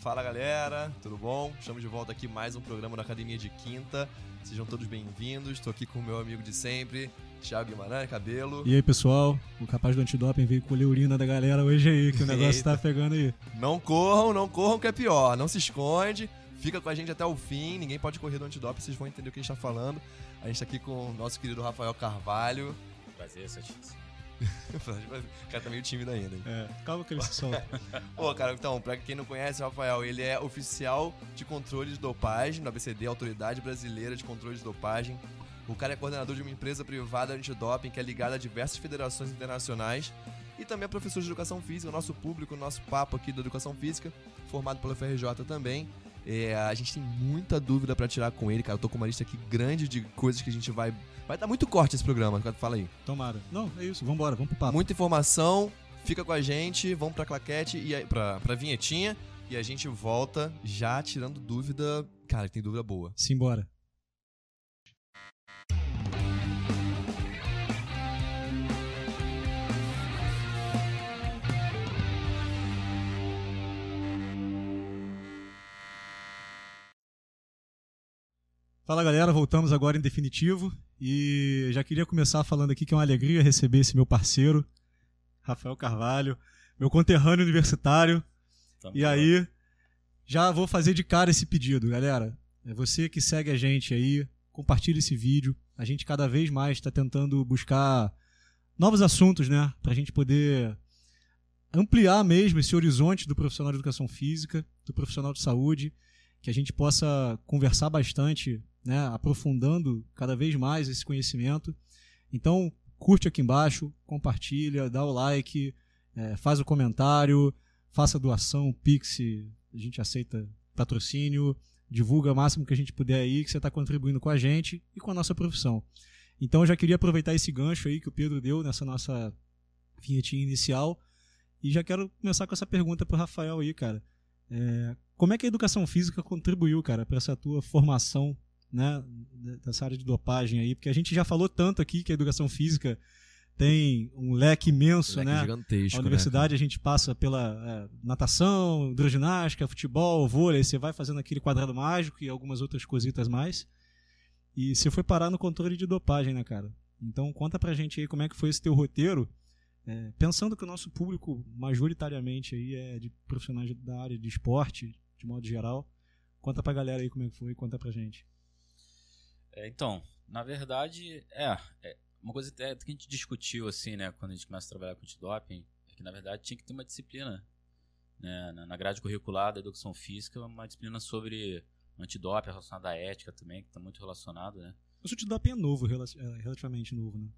Fala galera, tudo bom? Estamos de volta aqui mais um programa da Academia de Quinta. Sejam todos bem-vindos. Estou aqui com o meu amigo de sempre, Thiago Guimarães, cabelo. E aí, pessoal? O rapaz do antidoping veio colher urina da galera hoje aí, que o negócio tá pegando aí. Não corram, não corram, que é pior. Não se esconde. Fica com a gente até o fim. Ninguém pode correr do antidoping, vocês vão entender o que a gente tá falando. A gente tá aqui com o nosso querido Rafael Carvalho. Prazer, Santíssimo. O cara tá meio tímido ainda. É, calma que ele se solta. Pô, cara, então, pra quem não conhece o Rafael, ele é oficial de controle de dopagem da ABCD, Autoridade Brasileira de Controle de Dopagem. O cara é coordenador de uma empresa privada antidoping que é ligada a diversas federações internacionais. E também é professor de educação física, nosso público, nosso papo aqui da educação física, formado pela FRJ também. É, a gente tem muita dúvida para tirar com ele, cara. Eu tô com uma lista aqui grande de coisas que a gente vai. Vai dar muito corte esse programa, fala aí. Tomara. Não, é isso, vambora, vamos pro papo. Muita informação, fica com a gente, vamos pra claquete e aí, pra, pra vinhetinha. E a gente volta já tirando dúvida. Cara, tem dúvida boa. Simbora. Fala galera, voltamos agora em definitivo e já queria começar falando aqui que é uma alegria receber esse meu parceiro, Rafael Carvalho, meu conterrâneo universitário. Tamo e aí, já vou fazer de cara esse pedido, galera. É você que segue a gente aí, compartilhe esse vídeo. A gente cada vez mais está tentando buscar novos assuntos, né, para a gente poder ampliar mesmo esse horizonte do profissional de educação física, do profissional de saúde, que a gente possa conversar bastante né, aprofundando cada vez mais esse conhecimento. Então, curte aqui embaixo, compartilha, dá o like, é, faz o comentário, faça doação, Pix, a gente aceita patrocínio, divulga o máximo que a gente puder aí, que você está contribuindo com a gente e com a nossa profissão. Então, eu já queria aproveitar esse gancho aí que o Pedro deu nessa nossa vinhetinha inicial e já quero começar com essa pergunta para o Rafael aí, cara. É, como é que a educação física contribuiu, cara, para essa tua formação né, dessa área de dopagem aí, porque a gente já falou tanto aqui que a educação física tem um leque imenso, leque né? Gigantesco, a universidade né, a gente passa pela é, natação, hidroginástica, futebol, vôlei, você vai fazendo aquele quadrado mágico e algumas outras cositas mais. E você foi parar no controle de dopagem, né, cara? Então conta pra gente aí como é que foi esse teu roteiro, é, pensando que o nosso público majoritariamente aí é de profissionais da área de esporte, de modo geral. Conta pra galera aí como é que foi, conta pra gente. É, então, na verdade, é, é, uma coisa que a gente discutiu assim, né, quando a gente começa a trabalhar com antidoping, é que na verdade tinha que ter uma disciplina, né, na grade curricular da educação física, uma disciplina sobre antidoping relacionada à ética também, que está muito relacionado, né. O antidoping é novo, é relativamente novo, né?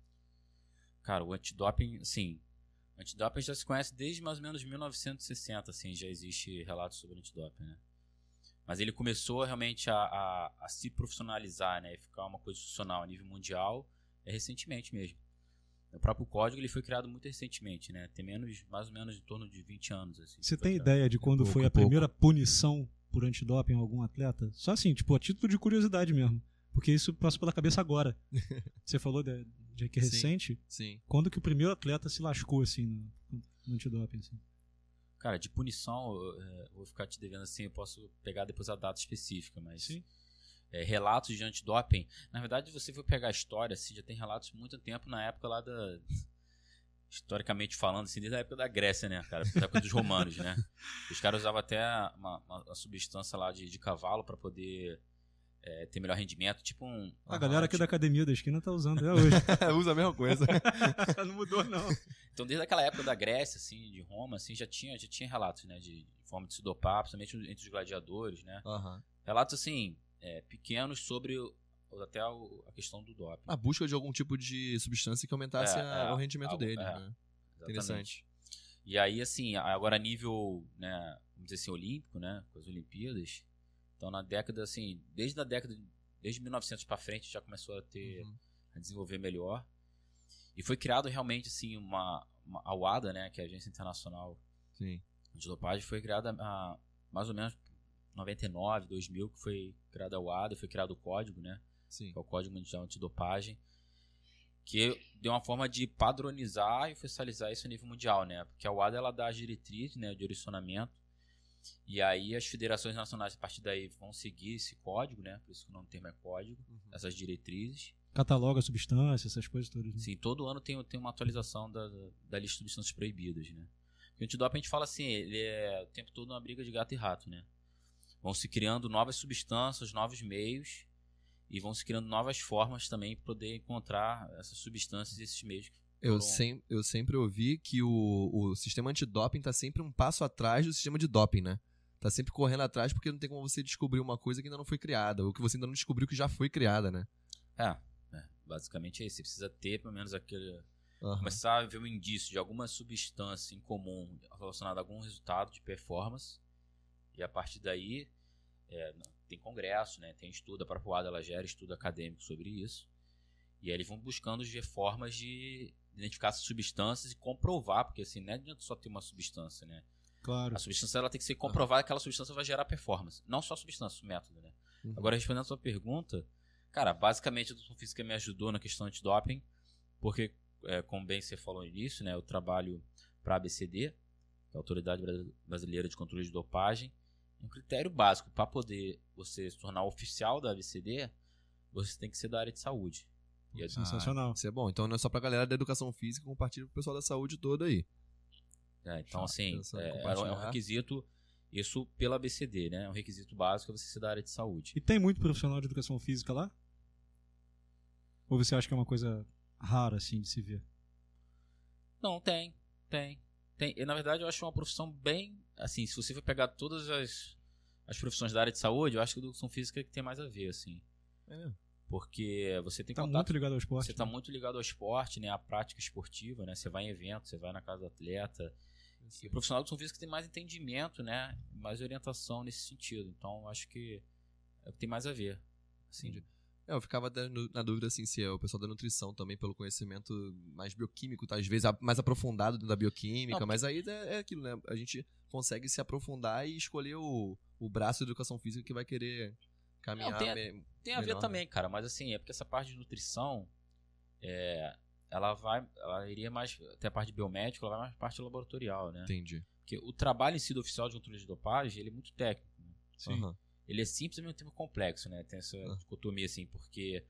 Cara, o antidoping, assim, o antidoping já se conhece desde mais ou menos 1960, assim, já existe relatos sobre antidoping, né. Mas ele começou realmente a, a, a, se profissionalizar, né? E ficar uma coisa institucional a nível mundial é recentemente mesmo. O próprio código ele foi criado muito recentemente, né? Tem menos, mais ou menos em torno de 20 anos. Assim, Você tem ideia de quando pouco, foi a pouco. primeira punição por antidoping em algum atleta? Só assim, tipo, a título de curiosidade mesmo. Porque isso passou pela cabeça agora. Você falou de, de que é recente? Sim, sim. Quando que o primeiro atleta se lascou, assim, no, no antidoping, assim? Cara, de punição, eu, é, vou ficar te devendo assim, eu posso pegar depois a data específica, mas. Sim. É, relatos de antidoping. Na verdade, você for pegar a história, assim, já tem relatos muito tempo na época lá da. Historicamente falando, assim, desde a época da Grécia, né, cara? Da época dos romanos, né? Os caras usavam até uma, uma, uma substância lá de, de cavalo para poder é, ter melhor rendimento, tipo um. A galera aqui tipo... da academia da esquina tá usando até hoje. Usa a mesma coisa. não mudou, não. Então, desde aquela época da Grécia, assim, de Roma, assim, já tinha, já tinha relatos, né, de, de forma de se dopar, principalmente entre os gladiadores, né? Uhum. Relatos, assim, é, pequenos sobre até a questão do doping. A busca de algum tipo de substância que aumentasse é, a, é, o rendimento algo, dele, é, né? Interessante. E aí, assim, agora a nível, né, vamos dizer assim, olímpico, né, com as Olimpíadas, então, na década, assim, desde a década, desde 1900 para frente, já começou a ter, uhum. a desenvolver melhor. E foi criado realmente, assim, uma, uma a UADA, né, que é a Agência Internacional Sim. de Dopagem, foi criada a, mais ou menos 99, 2000, que foi criada a UADA, foi criado o código, né, Sim. que é o Código Mundial Antidopagem, que deu uma forma de padronizar e oficializar isso a nível mundial, né, porque a UADA, ela dá a diretriz, né, o direcionamento, E aí as federações nacionais, a partir daí, vão seguir esse código, né? Por isso que o nome do termo é código, Uhum. essas diretrizes. Cataloga a substância, essas coisas todas. né? Sim, todo ano tem, tem uma atualização da, da lista de substâncias proibidas, né? Porque o antidoping a gente fala assim, ele é o tempo todo uma briga de gato e rato, né? Vão se criando novas substâncias, novos meios e vão se criando novas formas também para poder encontrar essas substâncias e esses meios. Eu, Foram- sem, eu sempre ouvi que o, o sistema antidoping tá sempre um passo atrás do sistema de doping, né? Tá sempre correndo atrás porque não tem como você descobrir uma coisa que ainda não foi criada, ou que você ainda não descobriu que já foi criada, né? É, basicamente é isso. Você precisa ter pelo menos aquele. Aham. Começar a ver um indício de alguma substância em comum relacionada a algum resultado de performance. E a partir daí, é, tem congresso, né, tem estudo, a própria ela gera estudo acadêmico sobre isso. E aí eles vão buscando formas de identificar essas substâncias e comprovar, porque assim, não adianta só ter uma substância, né? Claro. A substância ela tem que ser comprovada que aquela substância vai gerar performance. Não só a substância, o método, né? Uhum. Agora, respondendo a sua pergunta, cara, basicamente a educação física me ajudou na questão antidoping, porque, é, como bem você falou no início, né, eu trabalho para a ABCD, que é a Autoridade Bra- Brasileira de Controle de Dopagem. E Um critério básico para poder você se tornar oficial da ABCD, você tem que ser da área de saúde. E a- Sensacional. Isso é bom. Então não é só pra galera da educação física, compartilha pro pessoal da saúde toda aí. É, então, assim, é, é um- é requisito, isso pela ABCD, né? É um requisito básico é você ser da área de saúde. E tem muito profissional de educação física lá? Ou você acha que é uma coisa rara, assim, de se ver? Não, tem, tem. tem. E, na verdade, eu acho uma profissão bem. Assim, se você for pegar todas as, as profissões da área de saúde, eu acho que a educação física é que tem mais a ver, assim. É mesmo? Porque você tem Tá contato. muito ligado ao esporte. Você está né? muito ligado ao esporte, né? À prática esportiva, né? Você vai em evento, você vai na casa do atleta. E o profissional de educação física tem mais entendimento, né? Mais orientação nesse sentido. Então, acho que é o que tem mais a ver. Assim, Entendi. É, eu ficava na dúvida assim se é o pessoal da nutrição também pelo conhecimento mais bioquímico, tá? às vezes mais aprofundado dentro da bioquímica, Não, mas aí é, é aquilo, né? A gente consegue se aprofundar e escolher o, o braço de educação física que vai querer caminhar. Não, tem a- me- Tem a ver né? também, cara, mas assim, é porque essa parte de nutrição, é, ela vai, ela iria mais, até a parte de biomédico, ela vai mais parte laboratorial, né? Entendi. Porque o trabalho em si do oficial de controle de dopagem, ele é muito técnico. né? Sim. Aham. Ele é simples e ao mesmo tempo complexo, né? Tem essa Ah. dicotomia, assim, porque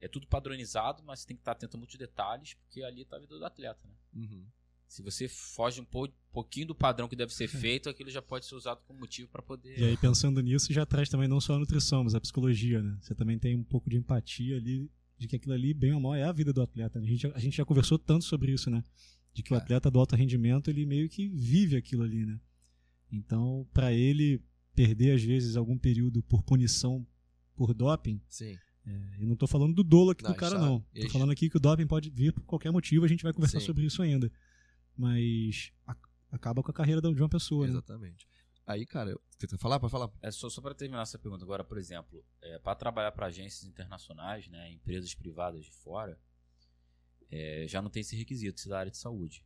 é tudo padronizado, mas você tem que estar atento a muitos detalhes, porque ali tá a vida do atleta, né? Uhum. Se você foge um pou- pouquinho do padrão que deve ser feito, aquilo já pode ser usado como motivo para poder... E aí, pensando nisso, já traz também não só a nutrição, mas a psicologia, né? Você também tem um pouco de empatia ali, de que aquilo ali, bem ou mal, é a vida do atleta. né? A gente, a gente já conversou tanto sobre isso, né? De que o É. atleta do alto rendimento, ele meio que vive aquilo ali, né? Então, pra ele perder, às vezes, algum período por punição por doping, Sim. é, eu não tô falando do dolo aqui Não, do cara, não. e Tô gente- falando aqui que o doping pode vir por qualquer motivo, a gente vai conversar Sim. sobre isso ainda. Mas a- acaba com a carreira de uma pessoa, né? Aí, cara, quer falar? Pode falar. É só, só para terminar essa pergunta agora, por exemplo, é, para trabalhar para agências internacionais, né, empresas privadas de fora, é, já não tem esse requisito isso da área de saúde.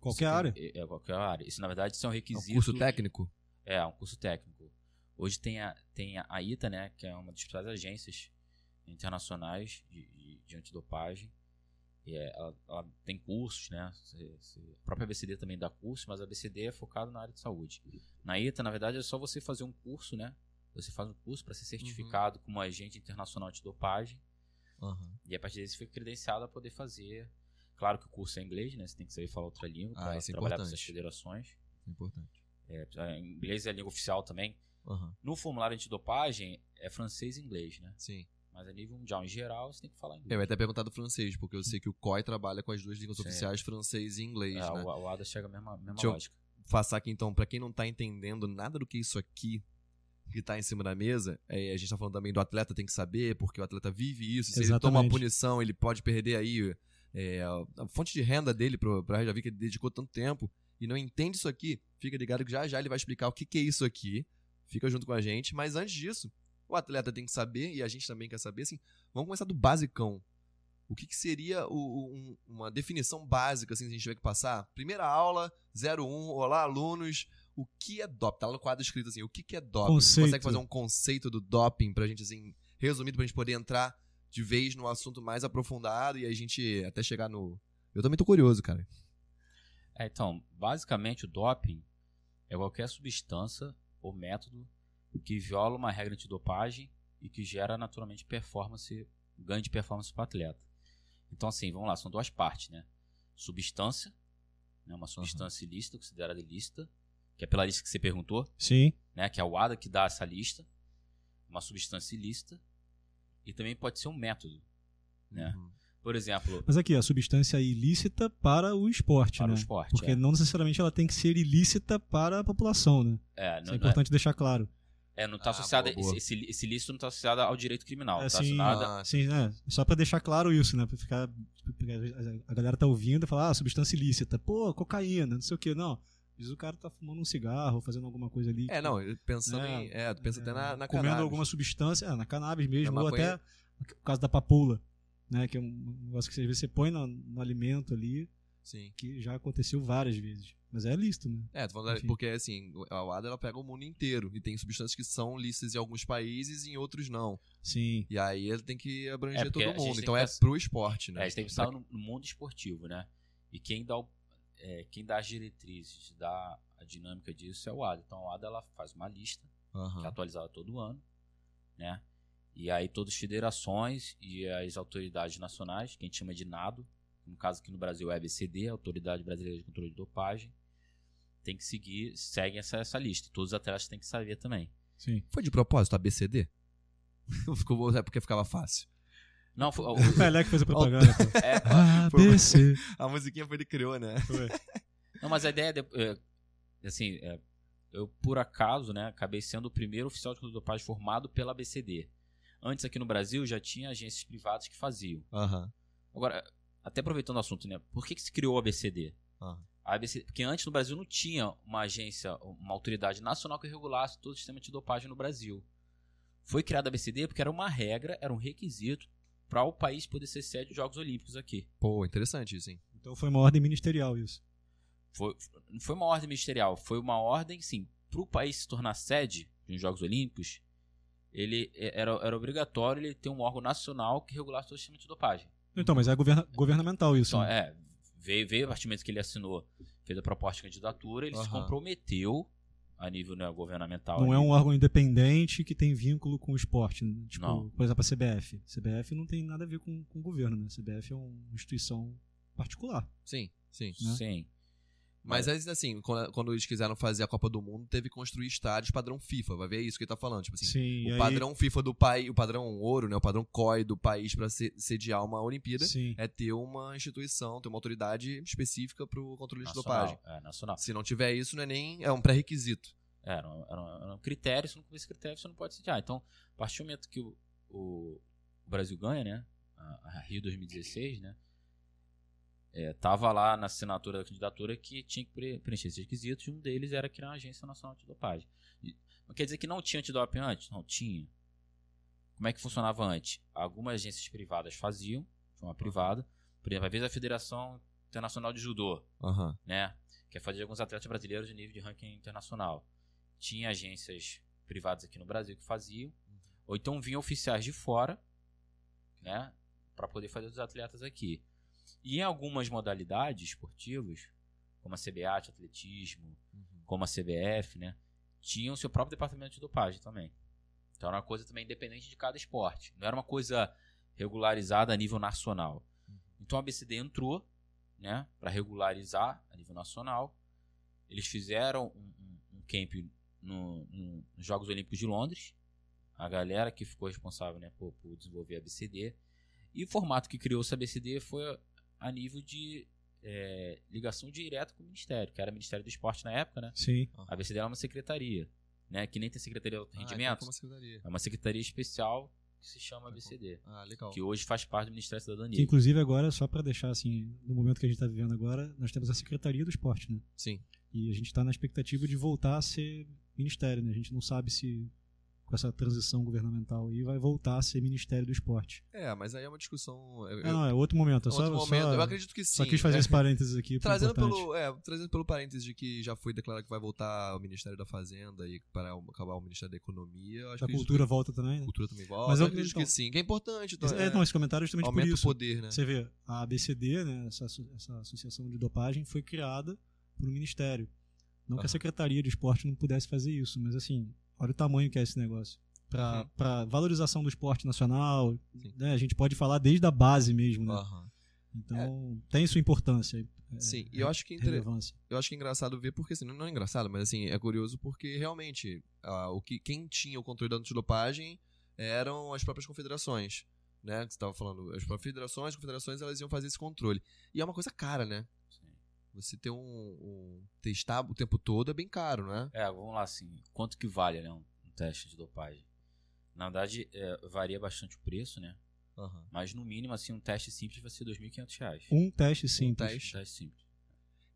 Qualquer Isso tem- área. É, é qualquer área. Isso, na verdade, isso é um É um requisito. curso técnico? É, um curso técnico. Hoje tem a, tem a ITA, né, que é uma das principais agências internacionais de, de, de antidopagem. É, ela, ela tem cursos, né? a própria ABCD também dá curso, mas a ABCD é focada na área de saúde. Na ITA, na verdade, é só você fazer um curso, né? Você faz um curso para ser certificado como agente internacional antidopagem. Aham. E a partir daí você fica credenciado a poder fazer. Claro que o curso é inglês, né? Você tem que saber falar outra língua Ah, para é trabalhar com essas federações. É importante. É, é, inglês é a língua oficial também. Aham. No formulário antidopagem é francês e inglês, né? Sim. Mas a nível mundial, em geral, você tem que falar inglês. Eu ia até perguntar do francês, porque eu sei que o COI trabalha com as duas línguas Sim. oficiais, francês e inglês, É, né? o, o ADA chega à mesma, mesma Deixa lógica. passar aqui então, pra quem não tá entendendo nada do que isso aqui que tá em cima da mesa, é, a gente tá falando também do atleta tem que saber, porque o atleta vive isso, se ele toma uma Exatamente. punição, ele pode perder aí é, a fonte de renda dele pro, pra Reja que ele dedicou tanto tempo e não entende isso aqui, fica ligado que já já ele vai explicar o que, que é isso aqui, fica junto com a gente, mas antes disso, o atleta tem que saber, e a gente também quer saber, assim, vamos começar do basicão. O que, que seria o- o- um- uma definição básica, assim, se a gente tiver que passar? Primeira aula, 01, olá alunos, o que é doping? Tá lá no quadro escrito assim, o que, que é doping? Você Conceito. consegue fazer um conceito do doping pra gente, assim, resumido, pra gente poder entrar de vez no assunto mais aprofundado e a gente até chegar no... Eu também tô curioso, cara. É, então, basicamente o doping é qualquer substância ou método que viola uma regra antidopagem e que gera naturalmente performance, ganho de performance para o atleta. Então, assim, vamos lá, são duas partes, né? Substância, né? uma substância uhum. ilícita, considerada ilícita, que é pela lista que você perguntou, Sim. né? Que é o ADA que dá essa lista, uma substância ilícita, e também pode ser um método, né? Uhum. Por exemplo. Mas aqui, a substância ilícita para o esporte, para né? o esporte. Porque é. não necessariamente ela tem que ser ilícita para a população, né? É, Isso é importante deixar claro. É, não está Ah, associado. boa, boa. Esse, esse, ilícito não está associado ao direito criminal. É, Está sim. associado. Ah, Sim, né? Só para deixar claro isso, né? Pra ficar. A galera tá ouvindo e fala, ah, substância ilícita. Pô, cocaína, não sei o quê. Não. Diz o cara tá fumando um cigarro, fazendo alguma coisa ali. É, não, pensando É, em. É, tu pensa até na, na comendo cannabis. alguma substância, é, na cannabis mesmo, Na ou maconha. até o caso da papoula, né? Que é um negócio que às vezes você põe no, no alimento ali, Sim. que já aconteceu várias vezes. Mas é lícito, né? É, tô falando, Enfim. porque assim, a WADA ela pega o mundo inteiro e tem substâncias que são lícitas em alguns países e em outros não. Sim. E aí ele tem que É, abranger a todo mundo. Então é pensar- pro esporte, né? É, a gente tem que pensar no, mundo esportivo, né? E quem dá, o, é, quem dá as diretrizes, dá a dinâmica disso é o ADA. Então, a ADA ela faz uma lista, Aham. que é atualizada todo ano, né? E aí todas as federações e as autoridades nacionais, que a gente chama de NADO, no caso aqui no Brasil é a ABCD, a Autoridade Brasileira de Controle de Dopagem, tem que seguir, seguem essa, essa lista. E todos os atletas têm que saber também. Sim. Foi de propósito, ABCD? Ficou, é porque ficava fácil. Não, foi, o- O Pelé que fez a propaganda. é, A, B, C. A musiquinha foi ele que criou, né? Foi. Não, mas a ideia é, de- é, assim, é, eu por acaso, né, acabei sendo o primeiro oficial de dopagem formado pela ABCD. Antes aqui no Brasil já tinha agências privadas que faziam. Aham. Agora, até aproveitando o assunto, né, por que, que se criou a ABCD? A ABC, porque antes no Brasil não tinha uma agência, uma autoridade nacional que regulasse todo o sistema de dopagem no Brasil. Foi criada a ABCD porque era uma regra, era um requisito para o país poder ser sede dos Jogos Olímpicos aqui. Pô, interessante isso, hein? Então foi uma ordem ministerial isso. Foi, não foi uma ordem ministerial, foi uma ordem, sim, para o país se tornar sede de uns Jogos Olímpicos, ele é, era, era obrigatório ele ter um órgão nacional que regulasse todo o sistema de dopagem. Então, mas é governa- governamental isso. Então, né? é, veio, veio a partir do que ele assinou, fez a proposta de candidatura, ele se Aham. comprometeu a nível né, governamental. Não é um órgão independente que tem vínculo com o esporte. né? Tipo, Não. por exemplo, a CBF. CBF não tem nada a ver com, com o governo, né? A CBF é uma instituição particular. Sim, sim. né? Sim. Mas assim, quando, quando eles quiseram fazer a Copa do Mundo, teve que construir estádios padrão FIFA. Vai ver isso que ele tá falando. Tipo assim, Sim, o aí- padrão FIFA do país, o padrão ouro, né? O padrão COI do país se- sediar uma Olimpíada Sim. é ter uma instituição, ter uma autoridade específica pro controle de Nacional, dopagem. É, nacional. Se não tiver isso, não é nem. É um pré-requisito. É, Era, um, era, um, critério, se não esse critério, você não pode sediar. Então, a partir do momento que o, o, o Brasil ganha, né? A, a Rio 2016, né? É, tava lá na assinatura da candidatura que tinha que pre- preencher esses requisitos e um deles era criar uma agência nacional de dopagem. E- Não quer dizer que não tinha antidoping antes? Não, tinha. Como é que funcionava antes? Algumas agências privadas faziam, de forma privada. Por exemplo, às vezes a Federação Internacional de Judô, Aham. né? Que é fazer alguns atletas brasileiros de nível de ranking internacional. Tinha agências privadas aqui no Brasil que faziam, ou então vinham oficiais de fora, né? Para poder fazer os atletas aqui. E em algumas modalidades esportivas, como a CBAT, atletismo, como a CBF, né? Tinham seu próprio departamento de dopagem também. Então era uma coisa também independente de cada esporte. Não era uma coisa regularizada a nível nacional. Então a BCD entrou, né, para regularizar a nível nacional. Eles fizeram um, um, um camp no- no- nos Jogos Olímpicos de Londres. A galera que ficou responsável né, por, por desenvolver a BCD. E o formato que criou essa BCD foi a nível de é, ligação direta com o Ministério, que era o Ministério do Esporte na época, né? Sim. A BCD era uma secretaria, né? Que nem tem secretaria de Ah, então rendimentos. como secretaria. é uma secretaria especial que se chama BCD, Ah, legal. que hoje faz parte do Ministério da Que, Cidadania. inclusive agora, só para deixar assim, no momento que a gente está vivendo agora, nós temos a Secretaria do Esporte, né? Sim. E a gente está na expectativa de voltar a ser ministério, né? A gente não sabe se com essa transição governamental aí vai voltar a ser Ministério do Esporte. É, mas aí é uma discussão. eu- É, não, é outro momento. É outro só, momento. só, eu acredito que sim. só quis fazer é. esse parênteses aqui. é Trazendo pelo, é, trazendo pelo parênteses de que já foi declarado que vai voltar ao Ministério da Fazenda e para acabar o Ministério da Economia. eu acho A que cultura volta também, né? cultura também volta. Mas eu eu- acredito então- que sim, que é importante. Então, É, não, esse comentário é justamente por isso. o poder, né? Você vê, a ABCD, né, essa, essa associação de dopagem, foi criada por um ministério. Não que a. Secretaria de Esporte não pudesse fazer isso, mas assim, olha o tamanho que é esse negócio. Para Uhum. pra valorização do esporte nacional, né, a gente pode falar desde a base mesmo, né? Aham. Então, tem sua importância. é, Sim, e eu acho que é inter- relevância. eu acho que é engraçado ver, porque assim, não é engraçado, mas assim, é curioso porque realmente ah, o que, quem tinha o controle da antidopagem eram as próprias confederações. Né, que você estava falando, as próprias federações, as confederações, elas iam fazer esse controle. E é uma coisa cara, né? Você ter um, um testar o tempo todo é bem caro, né? É, vamos lá, assim, quanto que vale né, um, um teste de dopagem? Na verdade, é, varia bastante o preço, né? Aham. Mas no mínimo, assim, um teste simples vai ser 2.500 reais. Um teste simples. teste. Um teste simples.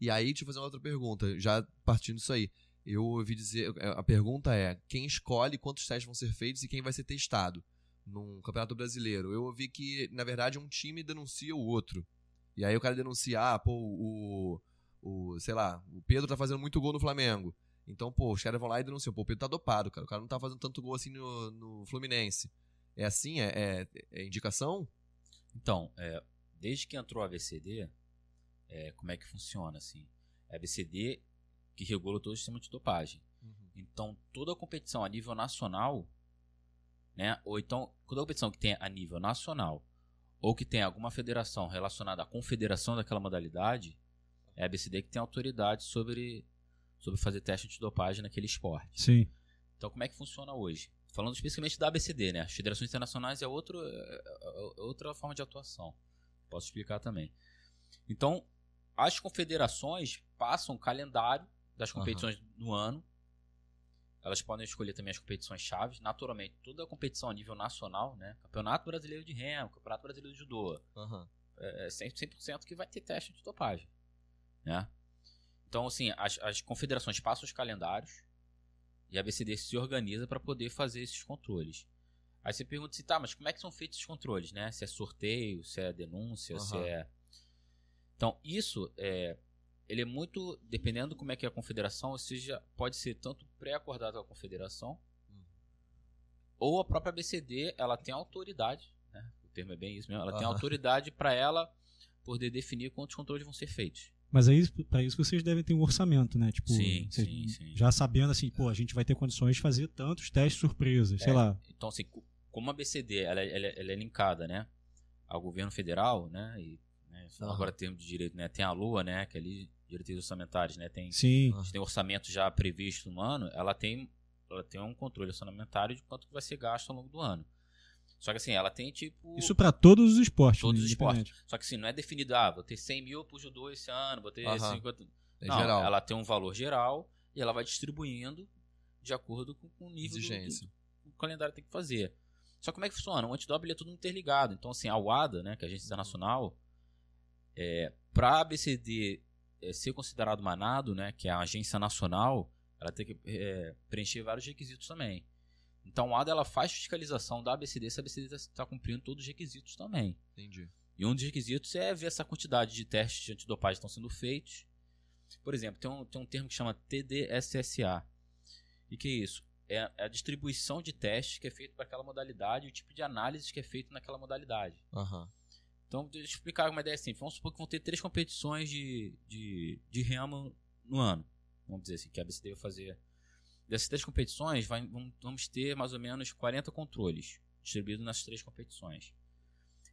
E aí, deixa eu fazer uma outra pergunta, já partindo disso aí. Eu ouvi dizer, a pergunta é, quem escolhe quantos testes vão ser feitos e quem vai ser testado num campeonato brasileiro? Eu ouvi que, na verdade, um time denuncia o outro. E aí o cara denuncia, ah, pô, o, o sei lá, o Pedro tá fazendo muito gol no Flamengo. Então, pô, os caras vão lá e denunciam, pô, o Pedro tá dopado, cara. O cara não tá fazendo tanto gol assim no, no Fluminense. É assim? É, é- é indicação? Então, é, desde que entrou a ABCD, é, como é que funciona, assim? É a ABCD que regula todo o sistema de dopagem. Então, toda competição a nível nacional, né? Ou então, toda competição que tenha a nível nacional, ou que tenha alguma federação relacionada à confederação daquela modalidade, é a ABCD que tem autoridade sobre, sobre fazer teste de dopagem naquele esporte. Sim. Então, como é que funciona hoje? Falando especificamente da ABCD, né? As federações internacionais é, outro, é- é outra forma de atuação. Posso explicar também. Então, as confederações passam o calendário das competições no ano. Elas podem escolher também as competições chaves. Naturalmente, toda a competição a nível nacional, né? Campeonato Brasileiro de Remo, Campeonato Brasileiro de Judô, Aham. é 100%, 100% que vai ter teste de dopagem, né? Então, assim, as, as confederações passam os calendários e a ABCD se organiza para poder fazer esses controles. Aí você pergunta se tá, mas como é que são feitos esses controles, né? Se é sorteio, se é denúncia, se Aham. é... Então, isso é... Ele é muito... Dependendo como é que é a confederação, ou seja, pode ser tanto pré-acordado com a confederação Uhum. ou a própria ABCD, ela tem autoridade, né? O termo é bem isso mesmo. Ela tem Aham. autoridade para ela poder definir quantos controles vão ser feitos. Mas aí, para isso vocês devem ter um orçamento, né? Tipo, Sim, sim, sim. já sabendo assim, pô, a gente vai ter condições de fazer tantos testes surpresas, sei É. lá. Então, assim, co- como a BCD ela, é- ela, é- ela é linkada, né, ao governo federal, né, e né, Aham. agora termo de direito, né, tem a LUA, né, que é ali diretrizes orçamentárias, né, tem, Sim. Ah. a gente tem orçamento já previsto no ano, ela tem, ela tem um controle orçamentário de quanto que vai ser gasto ao longo do ano. Só que assim, ela tem tipo Isso para todos os esportes, todos né, os esportes. independente. Só que assim, não é definido, ah, vou ter 100 mil pro judô esse ano, vou ter Aham. 50. É não, geral. ela tem um valor geral e ela vai distribuindo de acordo com, com o nível do- Exigência. do, o calendário tem que fazer. Só como é que funciona? O antidoping é tudo interligado. Então, assim, a UADA, né, que é a Agência Internacional, é, para a ABCD é, ser considerado uma NADO, né, que é a agência nacional, ela tem que é, preencher vários requisitos também. Então, a UADA ela faz fiscalização da ABCD se a ABCD está cumprindo todos os requisitos também. Entendi. E um dos requisitos é ver essa quantidade de testes de antidopagem que estão sendo feitos. Por exemplo, tem um, tem um termo que chama TDSSA. E que é isso? É a distribuição de testes que é feito para aquela modalidade e o tipo de análise que é feito naquela modalidade. Aham. Então, deixa eu explicar uma ideia assim. Vamos supor que vão ter três competições de, de, de remo no ano. Vamos dizer assim, que a BCD vai fazer. Dessas três competições, vai- vamos- ter mais ou menos 40 controles distribuídos nas três competições.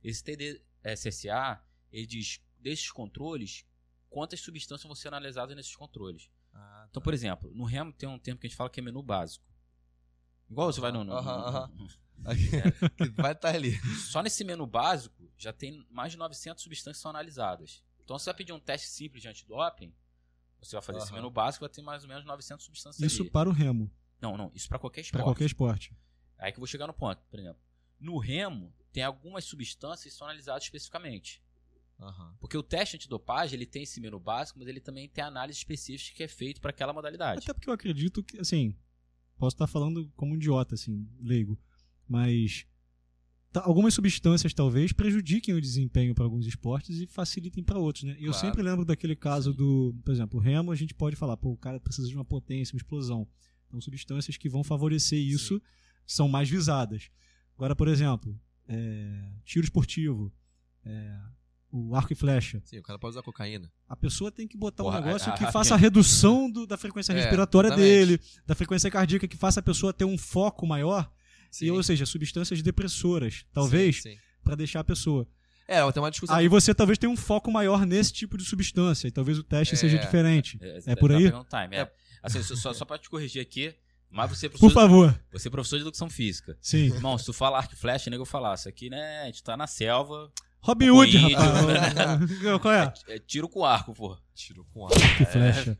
Esse TDSSA, ele diz, desses controles, quantas substâncias vão ser analisadas nesses controles. Ah, Então, por exemplo, no remo tem um termo que a gente fala que é menu básico. Igual você vai no... no- no- no- que vai estar ali. só nesse menu básico já tem mais de 900 substâncias que são analisadas. Então, se você vai pedir um teste simples de antidoping, você vai fazer esse Aham. menu básico vai ter mais ou menos 900 substâncias Isso ali. para o remo, Não, não, isso para qualquer para esporte. qualquer esporte. Aí que eu vou chegar no ponto, por exemplo. No remo, tem algumas substâncias que são analisadas especificamente. Aham. Porque o teste antidopagem, ele tem esse menu básico, mas ele também tem análise específica que é feito para aquela modalidade. Até porque eu acredito que, assim, posso estar falando como um idiota, assim, leigo, mas algumas substâncias talvez prejudiquem o desempenho para alguns esportes e facilitem para outros, né? Eu Claro. sempre lembro daquele caso do, por exemplo, o remo, a gente pode falar, pô, o cara precisa de uma potência, uma explosão. Então, substâncias que vão favorecer isso são mais visadas. Agora, por exemplo, é, tiro esportivo, é, o arco e flecha. Sim, o cara pode usar cocaína. A pessoa tem que botar Porra, um negócio a- que a- faça a redução do- da frequência É, respiratória exatamente. dele, da frequência cardíaca, que faça a pessoa ter um foco maior, Sim. e, ou seja, substâncias depressoras, talvez, pra deixar a pessoa. É, tem uma discussão. Aí você talvez tenha um foco maior nesse tipo de substância, e talvez o teste É. seja diferente. É, É por tá aí? time, é. É. Assim, só, só, pra te corrigir aqui, mas você é Por professor, favor. você é professor de educação física. Sim. Irmão, se tu fala arco e flecha, nego eu falar, isso aqui, né, a gente tá na selva, Robin Hood, rapaz. Qual é? é tiro com arco, pô. Tirou com ar. Que flecha.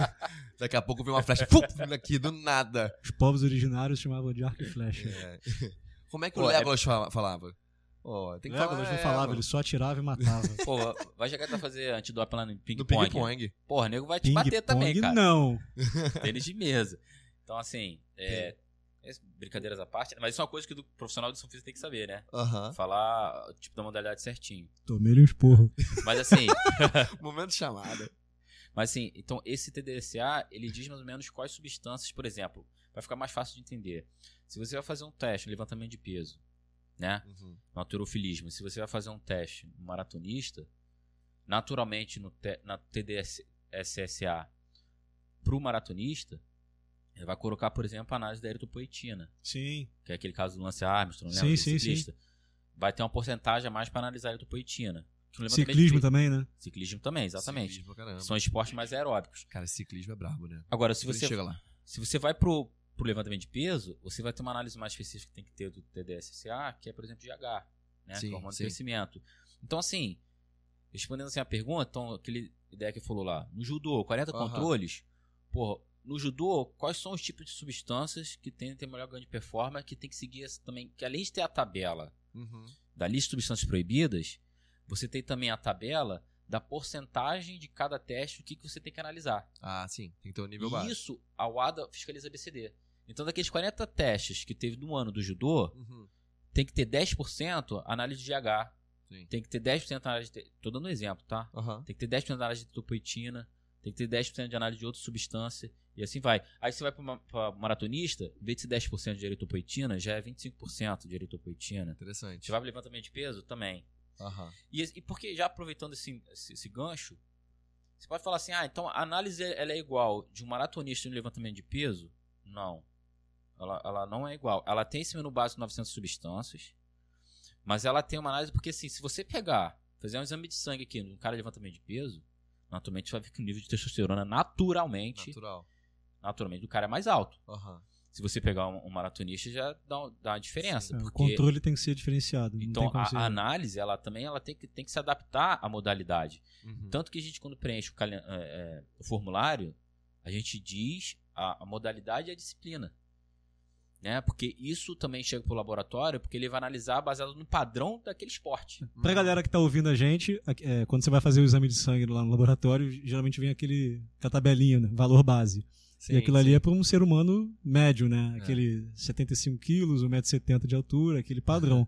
Daqui a pouco vem uma flecha pum, vindo aqui do nada. Os povos originários chamavam de arco e flecha. É. Como é que o Pô, é- Legolas fala- falava? Ó, tem que Legolas falar. não é, falava, mano. ele só atirava e matava. Pô, vai chegar pra fazer antidoping lá no No ping-pong. ping-pong. Porra, nego vai te bater também, cara. não. Tênis de mesa. Então, assim, é, é, brincadeiras à parte, mas isso é uma coisa que o profissional de educação física tem que saber, né? Aham. Falar o tipo da modalidade certinho. Tomei-lhe um esporro. Mas assim, Momento de chamada. mas assim, então esse TDSA, ele diz mais ou menos quais substâncias, por exemplo, vai ficar mais fácil de entender. Se você vai fazer um teste, um levantamento de peso, né? Uhum. no alterofilismo, se você vai fazer um teste no maratonista, naturalmente no te, na TDSSA para o maratonista, ele vai colocar, por exemplo, a análise da eritropoetina, Sim. que é aquele caso do Lance Armstrong, Sim, lembra? sim, do ciclista. Vai ter uma porcentagem a mais para analisar a eritropoetina. Levantamento Ciclismo de- também, né? Ciclismo também, exatamente. Ciclismo, caramba. São esportes mais aeróbicos. Cara, ciclismo é brabo, né? Agora, se você, chega lá. se você vai pro, pro levantamento de peso, você vai ter uma análise mais específica que tem que ter do TDSSA, que é, por exemplo, GH, né? Sim, que é o hormônio sim. crescimento. Então, assim, respondendo assim a pergunta, então, aquele ideia que falou lá, no judô, 40 Aham. controles, porra, no judô, quais são os tipos de substâncias que tendem a ter melhor ganho de performance, que tem que seguir essa também, que além de ter a tabela Uhum. da lista de substâncias proibidas, você tem também a tabela da porcentagem de cada teste, o que, que você tem que analisar. Ah, sim. Tem que ter um nível E baixo. isso a WADA fiscaliza a BCD. Então, daqueles 40 testes que teve no ano do judô, Uhum. tem que ter 10% análise de GH. Sim. Tem que ter 10% análise de... Tô dando um exemplo, tá? Aham. Tem que ter 10% de análise de topoetina, tem que ter 10% de análise de outra substância, e assim vai. Aí você vai pra maratonista, em vez de ser 10% de eritropoetina, já é 25% de eritropoetina. Interessante. Você vai pro levantamento de peso? Também. Aham. E, e porque, já aproveitando esse, esse, esse gancho, você pode falar assim, ah, então a análise ela é igual de um maratonista no levantamento de peso? Não. Ela, ela não é igual. Ela tem esse menu básico de 900 substâncias, mas ela tem uma análise, porque assim, se você pegar, fazer um exame de sangue aqui num cara de levantamento de peso, naturalmente você vai ver que o nível de testosterona naturalmente, Natural. Naturalmente do cara é mais alto. Aham. Se você pegar um, um maratonista, já dá, dá uma diferença. É, o controle tem que ser diferenciado. não Então, tem como a, ser- a análise, ela também ela tem, que, tem que se adaptar à modalidade. Uhum. Tanto que a gente, quando preenche o, calen- é, é, o formulário, a gente diz a, a modalidade e a disciplina. Né? Porque isso também chega pro laboratório, porque ele vai analisar baseado no padrão daquele esporte. Pra galera que tá ouvindo a gente, é, quando você vai fazer o exame de sangue lá no laboratório, geralmente vem aquele, aquela tabelinha, né? Valor base. Sim, e aquilo sim. ali é para um ser humano médio, né? É. Aquele 75 quilos, 1,70m de altura, aquele padrão.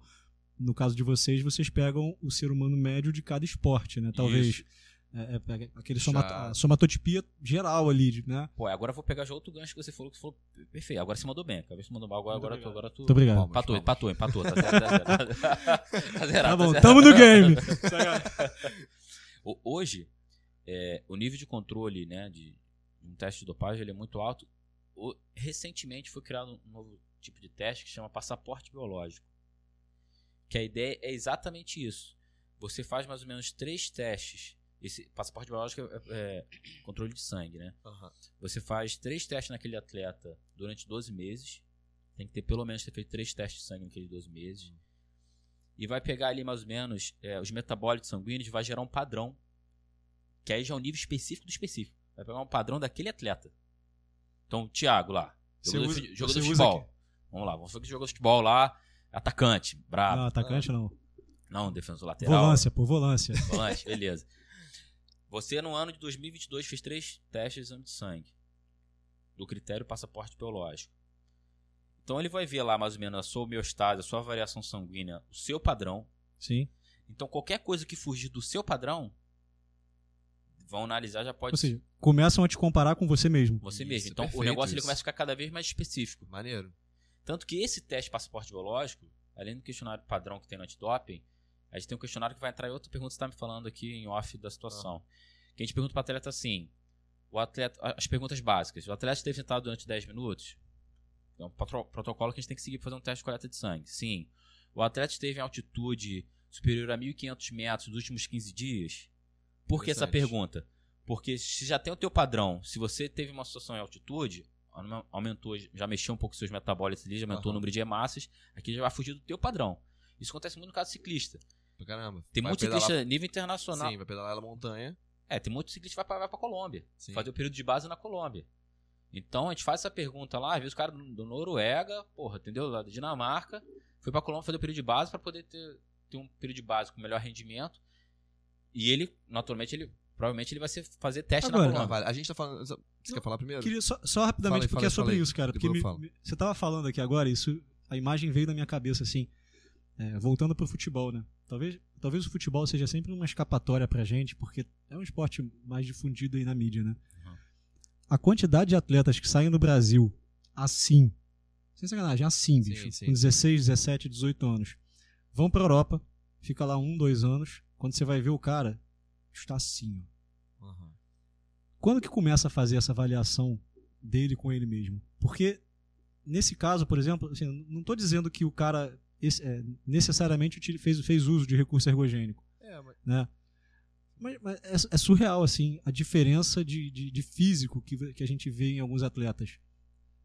No caso de vocês, vocês pegam o ser humano médio de cada esporte, né? Talvez Isso. é, é, pega aquele Já- somatotipia geral ali, né? Pô, agora eu vou pegar já outro gancho que você falou que falou perfeito. Agora você mandou bem, acabei de mandou mal. Agora, agora, tu, obrigado. agora tu. Muito obrigado. Palmas, Empatou, palmas. empatou, empatou. Tá zero, tá zero, tá zero. Tá zerado, Tá bom, zerado. tamo no game. O- Hoje, é, o nível de controle né, de um teste de dopagem ele é muito alto. O- recentemente foi criado um novo tipo de teste que chama passaporte biológico. Que a ideia é exatamente isso. Você faz mais ou menos três testes. Esse passaporte biológico é, é controle de sangue, né? Aham. Você faz três testes naquele atleta durante 12 meses. Tem que ter pelo menos ter feito três testes de sangue naqueles 12 meses. E vai pegar ali mais ou menos é, os metabólitos sanguíneos, vai gerar um padrão. Que aí já é um nível específico do específico. Vai pegar um padrão daquele atleta. Então, o Thiago lá, jogador, usa- de, jogador de futebol. Vamos lá, vamos falar que jogou futebol lá, atacante, brabo. Não, atacante não. Não, defensor lateral. Volância, por volância. Volante, beleza. Você, no ano de 2022, fez três testes de exame de sangue. Do critério passaporte biológico. Então, ele vai ver lá, mais ou menos, a sua homeostase, a sua variação sanguínea, o seu padrão. Sim. Então, qualquer coisa que fugir do seu padrão, vão analisar, já pode Ou seja, começam a te comparar com você mesmo. você Isso, mesmo. Então, o negócio ele começa a ficar cada vez mais específico. Maneiro. Tanto que esse teste passaporte biológico, além do questionário padrão que tem no antidoping, A gente tem um questionário que vai entrar em outra pergunta que você tá me falando aqui em off da situação. Que a gente pergunta para o atleta assim: o atleta, as perguntas básicas. O atleta esteve sentado durante 10 minutos? É um protocolo que a gente tem que seguir para fazer um teste de coleta de sangue. Sim. O atleta esteve em altitude superior a 1.500 metros nos últimos 15 dias? Por que essa pergunta? Porque se já tem o teu padrão, se você teve uma situação em altitude, aume- aumentou, já mexeu um pouco os seus metabólitos ali, já aumentou o Aham. número de hemácias, aqui já vai fugir do teu padrão. Isso acontece muito no caso ciclista. Caramba. Tem muito pedalar- ciclista nível internacional. Sim, vai pedalar na montanha. É, tem muito ciclista que vai pra, vai pra Colômbia. Sim. Fazer o período de base na Colômbia. Então a gente faz essa pergunta lá, às vezes o cara do Noruega, porra, entendeu? Lá da Dinamarca, foi pra Colômbia fazer o período de base pra poder ter, ter um período de base com melhor rendimento. E ele, naturalmente, ele provavelmente ele vai ser, fazer teste Agora, na Não, vale. A gente tá falando. Você quer falar primeiro? Queria só, só rapidamente, Fala porque fala é sobre fala isso, cara. Porque me- me- você tava falando aqui agora, isso, a imagem veio na minha cabeça, assim, é, voltando pro futebol, né? Talvez, talvez o futebol seja sempre uma escapatória pra gente, porque é um esporte mais difundido aí na mídia, né? Uhum. A quantidade de atletas que saem do Brasil assim, sem sacanagem, assim, Sim, bicho, sim. com 16, 17, 18 anos, vão pra Europa, fica lá um, dois anos, quando você vai ver o cara, está assim. Aham. Quando que começa a fazer essa avaliação dele com ele mesmo? Porque nesse caso, por exemplo, assim, não estou dizendo que o cara esse- é, necessariamente fez, fez uso de recurso ergogênico, É, mas. né? Mas, mas é, é surreal assim a diferença de, de, de físico que, que a gente vê em alguns atletas.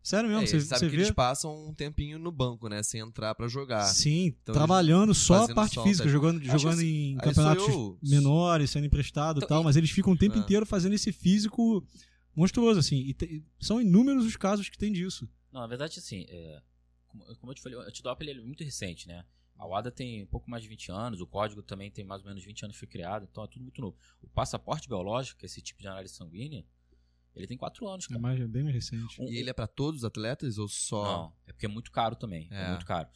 Sério mesmo, É, você, sabe você que vê? eles passam um tempinho no banco, né? Sem entrar pra jogar. Sim, Então, trabalhando só a parte só física, jogando, em aí campeonatos sou eu. menores, sendo emprestado e Então, tal, e- mas eles ficam o tempo Ah. inteiro fazendo esse físico monstruoso, assim. E te- são inúmeros os casos que tem disso. Não, na verdade, assim, é, como, como eu te falei, o antidoping ele é muito recente, né? A WADA tem um pouco mais de 20 anos, o código também tem mais ou menos 20 anos que foi criado, então é tudo muito novo. O passaporte biológico, que é esse tipo de análise sanguínea, ele tem 4 anos, É, cara. mais, é bem mais recente. Um- E ele é pra todos os atletas ou só. Não, é porque é muito caro também. É, É. muito caro.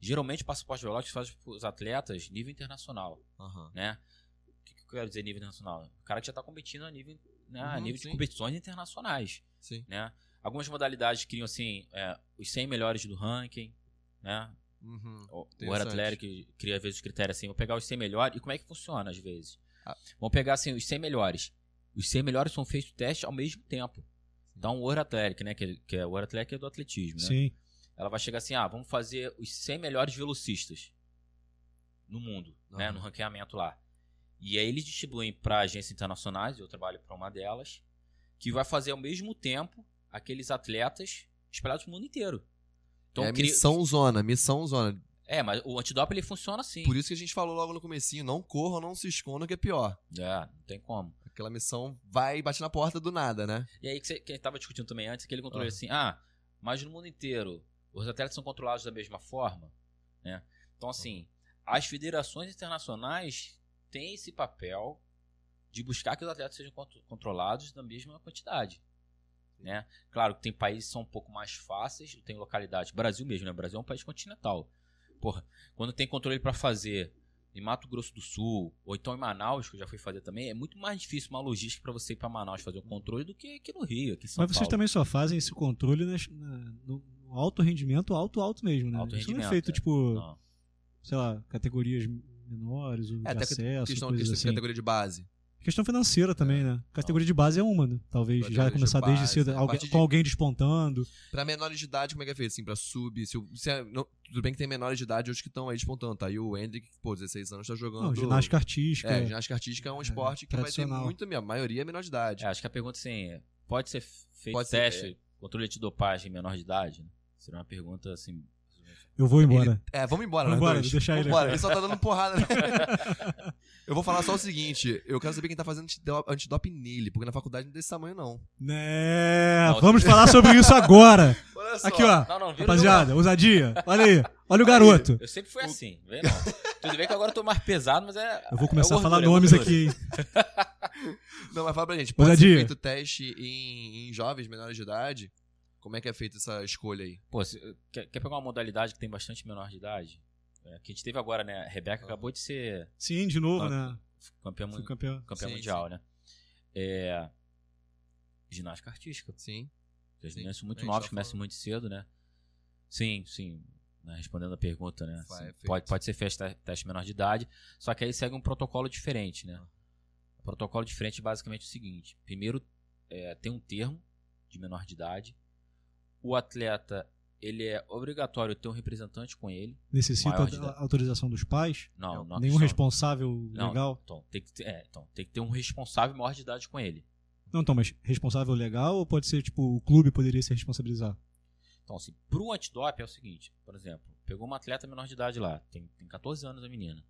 Geralmente o passaporte biológico faz para os atletas nível internacional, Aham. né? O que, que eu quero dizer nível internacional? O cara que já está competindo a nível, né, a Uhum, nível sim. de competições internacionais, Sim. né? Algumas modalidades criam assim é, os 100 melhores do ranking, né? Uhum. O. Athletic cria às vezes os critérios assim, vou pegar os 100 melhores. E como é que funciona às vezes? Ah. Vamos pegar assim os 100 melhores. Os 100 melhores são feitos teste ao mesmo tempo. Então o World Athletic, né, que, que é o World Athletic é do atletismo, né? Sim. Ela vai chegar assim, ah, vamos fazer os 100 melhores velocistas no mundo, né, no ranqueamento lá. E aí eles distribuem para agências internacionais, eu trabalho para uma delas, que vai fazer ao mesmo tempo aqueles atletas espalhados no mundo inteiro. Então, é a cria- missão zona, missão zona. É, mas o antidoping ele funciona assim. Por isso que a gente falou logo no comecinho, não corram, não se escondam, que é pior. É, não tem como. Aquela missão vai e bate na porta do nada, né? E aí que, você, que tava discutindo também antes, aquele controle Ah. assim, ah, mas no mundo inteiro os atletas são controlados da mesma forma, né? Então assim, as federações internacionais têm esse papel de buscar que os atletas sejam contro- controlados da mesma quantidade, né? Claro que tem países que são um pouco mais fáceis, tem localidades, Brasil mesmo, né? Brasil é um país continental. Porra, quando tem controle para fazer em Mato Grosso do Sul, ou então em Manaus, que eu já fui fazer também, é muito mais difícil uma logística para você ir para Manaus fazer o controle do que aqui no Rio, aqui em São Mas vocês Paulo. também só fazem esse controle nas- na- no alto rendimento, alto, alto mesmo, né? Alto Isso não é rendimento, feito, é. tipo, Não. sei lá, categorias menores, ou de É, até acesso, questão, coisas questão assim. de categoria de base. Questão financeira também, né? Categoria de base é uma, né? Talvez já Categoria de começar desde base, cedo, alguém- partir de- com alguém despontando. Pra menores de idade, como é que é feito? Assim, pra sub, se, se é- não- tudo bem que tem menores de idade hoje que estão aí despontando, tá? E o Hendrick, pô, 16 anos, tá jogando. Não, ginástica artística. É, ginástica artística é um esporte que vai ter muito, a maioria é menor de idade. É, acho que a pergunta assim, é, pode ser feito Pode ser, teste, controle de dopagem em menor de idade? Né? Seria uma pergunta assim. Eu vou embora. É, vamos embora, Vamos nós embora, dois. deixa ele aqui. ele só tá dando porrada. né? eu vou falar só o seguinte, eu quero saber quem tá fazendo antidop- antidoping nele, porque na faculdade não é desse tamanho, não. Né? Não, Vamos falar sobre isso agora. Olha só. Aqui, ó. Não, não, Rapaziada, ousadia. Olha aí. Olha o garoto. Eu sempre fui assim, vê não. Tudo bem que agora eu tô mais pesado, mas é. Eu vou começar é a falar gordura, é nomes gordura. aqui, hein? Não, mas fala pra gente, pode Ousadia. ser feito teste em, em jovens menores de idade? Como é que é feita essa escolha aí? Pô, se- quer, quer pegar uma modalidade que tem bastante menor de idade? É, que a gente teve agora, né? A Rebeca Ah. acabou de ser Sim, de novo, Ah, né? campeã, Fui campeão. campeã Sim, mundial, sim. né? É, ginástica artística. Sim. As Sim, meninas são muito novas, tá começam muito cedo, né? Sim, sim. né, respondendo a pergunta, né? Vai, pode, pode ser feito te- teste menor de idade, só que aí segue um protocolo diferente, né? O protocolo diferente é basicamente o seguinte: primeiro, é, tem um termo de menor de idade. O atleta, ele é obrigatório ter um representante com ele. Necessita Maior de a idade. autorização dos pais? Não, não Nenhum questão- responsável Não, legal? Então, tem que ter, é, então, tem que ter um responsável maior de idade com ele. Não, então, mas responsável legal ou pode ser, tipo, o clube poderia se responsabilizar? Então, assim, pro antidoping é o seguinte, por exemplo, pegou uma atleta menor de idade lá, tem, tem 14 anos a menina.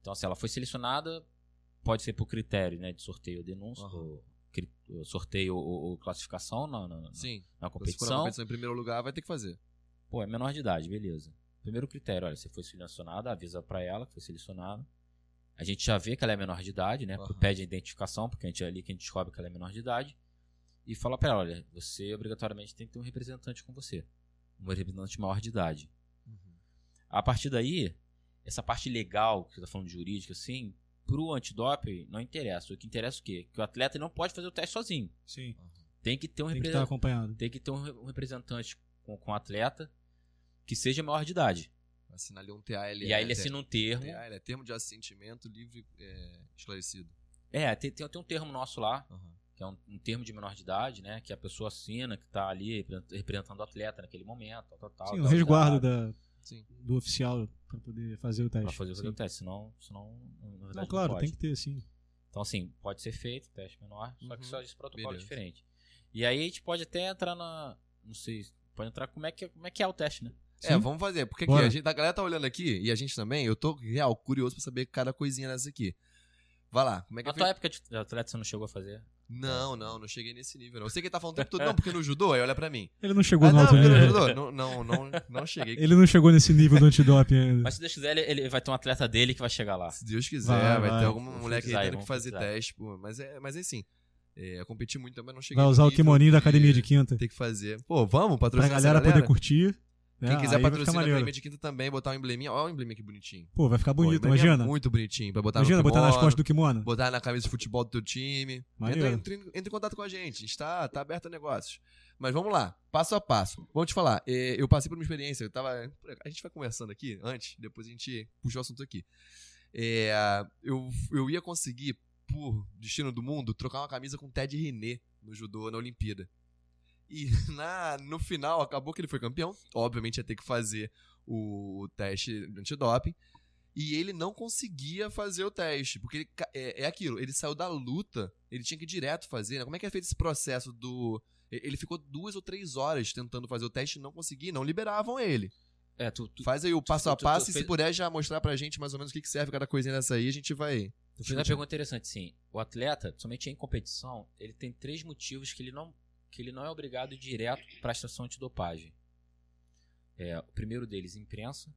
Então, se ela foi selecionada, pode ser por critério, né, de sorteio ou denúncia, cri- ou sorteio ou, classificação na, na, Sim. na Se for na competição. competição em primeiro lugar, vai ter que fazer. Pô, é menor de idade, beleza. Primeiro critério, olha, você foi selecionada, avisa pra ela que foi selecionada. A gente já vê que ela é menor de idade, né? Aham. Pede a identificação, porque a gente é ali que a gente descobre que ela é menor de idade. E fala pra ela, olha, você obrigatoriamente tem que ter um representante com você. Um representante maior de idade. A partir daí, essa parte legal, que você tá falando de jurídica, assim, pro antidoping não interessa. O que interessa é o quê? Que o atleta não pode fazer o teste sozinho. Sim. Tem que ter um Tem que estar representante acompanhado. tem que ter um re- representante com, com o atleta que seja maior de idade. Assina ali um TAL. e aí ele assina um termo. TAL é termo de assentimento livre é, esclarecido. É, tem, tem, tem um termo nosso lá, que é um, um termo de menor de idade, né? Que a pessoa assina, que tá ali repre- representando o atleta naquele momento, tal, tal, tal. Sim, o resguardo tal, da, Sim. do oficial pra poder fazer o teste. Pra fazer, fazer o teste, senão, senão na verdade, Não, não claro, pode. tem que ter, sim. Então, assim, pode ser feito, teste menor, só que Uhum. só esse protocolo Beleza. diferente. E aí a gente pode até entrar na. Não sei, pode entrar como é que, como é, que é o teste, né? É, Sim. vamos fazer. Porque aqui, a, gente, a galera tá olhando aqui, e a gente também, eu tô real curioso pra saber cada coisinha nessa aqui. Vai lá, como é que Na é tua feito? época de atleta você não chegou a fazer? Não, não, não cheguei nesse nível, não. Eu sei que ele tá falando o tempo todo, não, porque no judô, aí olha pra mim. Ele não chegou Ah, no não, alto no nível. judô, não, não, não, não cheguei. Ele não chegou nesse nível do antidoping ainda. Mas se Deus quiser, ele, ele vai ter um atleta dele que vai chegar lá. Se Deus quiser, Vai, vai, vai. ter algum moleque aí tendo que fazer pesquisar. teste, pô. Mas é, mas é assim, é, eu competi muito também, não cheguei Vai no usar o kimoninho da de academia de quinta. Ter que fazer. Pô, vamos Pra patrocinar essa galera poder curtir. Né? Quem quiser vai ficar patrocinar de quinta também, botar um embleminha. Olha o embleminha que bonitinho. Pô, vai ficar Pô, bonito, é imagina. muito bonitinho, pra botar Imagina no botar nas costas do kimono. botar na camisa de futebol do teu time. Entra, entra, entra em contato com a gente. A gente tá, tá aberto a negócios. Mas vamos lá, passo a passo. Vamos te falar, eh, eu passei por uma experiência, eu tava. A gente vai conversando aqui antes, depois a gente puxa o assunto aqui. Eh, eu, eu ia conseguir, por destino do mundo, trocar uma camisa com o Ted René no judô na Olimpíada. E na, no final, acabou que ele foi campeão. Obviamente ia ter que fazer o, o teste de antidoping. E ele não conseguia fazer o teste. Porque ele é, é aquilo, ele saiu da luta, ele tinha que ir direto fazer. Né? Como é que é feito esse processo do. Ele ficou duas ou três horas tentando fazer o teste e não conseguia, não liberavam ele. É, tu, tu, Faz aí o passo a tu- tu passo e se fez- puder já mostrar pra gente mais ou menos o que que serve cada coisinha dessa aí, a gente vai. tu fez uma pergunta interessante, sim. O atleta, somente em competição, ele tem três motivos que ele não, que ele não é obrigado a ir direto para a estação antidopagem. É, o primeiro deles, imprensa.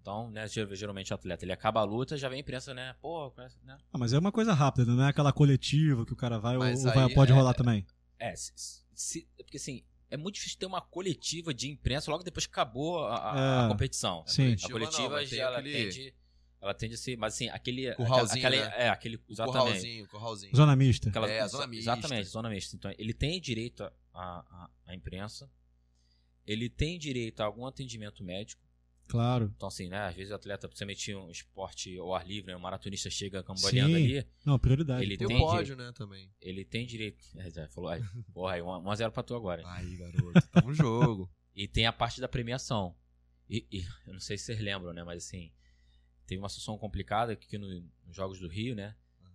Então, né, ger- geralmente o atleta, ele acaba a luta, já vem a imprensa, né? Pô, conhece, né? Ah, mas é uma coisa rápida, não é aquela coletiva que o cara vai ou, Mas ou vai- aí pode é- rolar também. É, se, se- é porque assim, é muito difícil ter uma coletiva de imprensa logo depois que acabou a, a- a É, competição. sim. A coletiva não, já ela aquele tende, ela tende a ser, mas assim, aquele Curralzinho, aquela, né? é, aquele exatamente. Curralzinho, curralzinho. Zona mista. Aquela- É, zona mista. Exatamente, zona mista. Então, ele tem direito à imprensa, ele tem direito a algum atendimento médico. Claro. Então, assim, né? Às vezes o atleta, principalmente um esporte ao ar livre, né, um maratonista chega cambaleando Sim. ali, Não, prioridade. Ele Tem o tem pódio, né, também. ele tem direito. É, já falou, aí, porra, aí 1x0 pra tu agora. Aí, garoto, tá no jogo. E tem a parte da premiação. E, e eu não sei se vocês lembram, né? Mas assim, teve uma situação complicada aqui no- nos Jogos do Rio, né?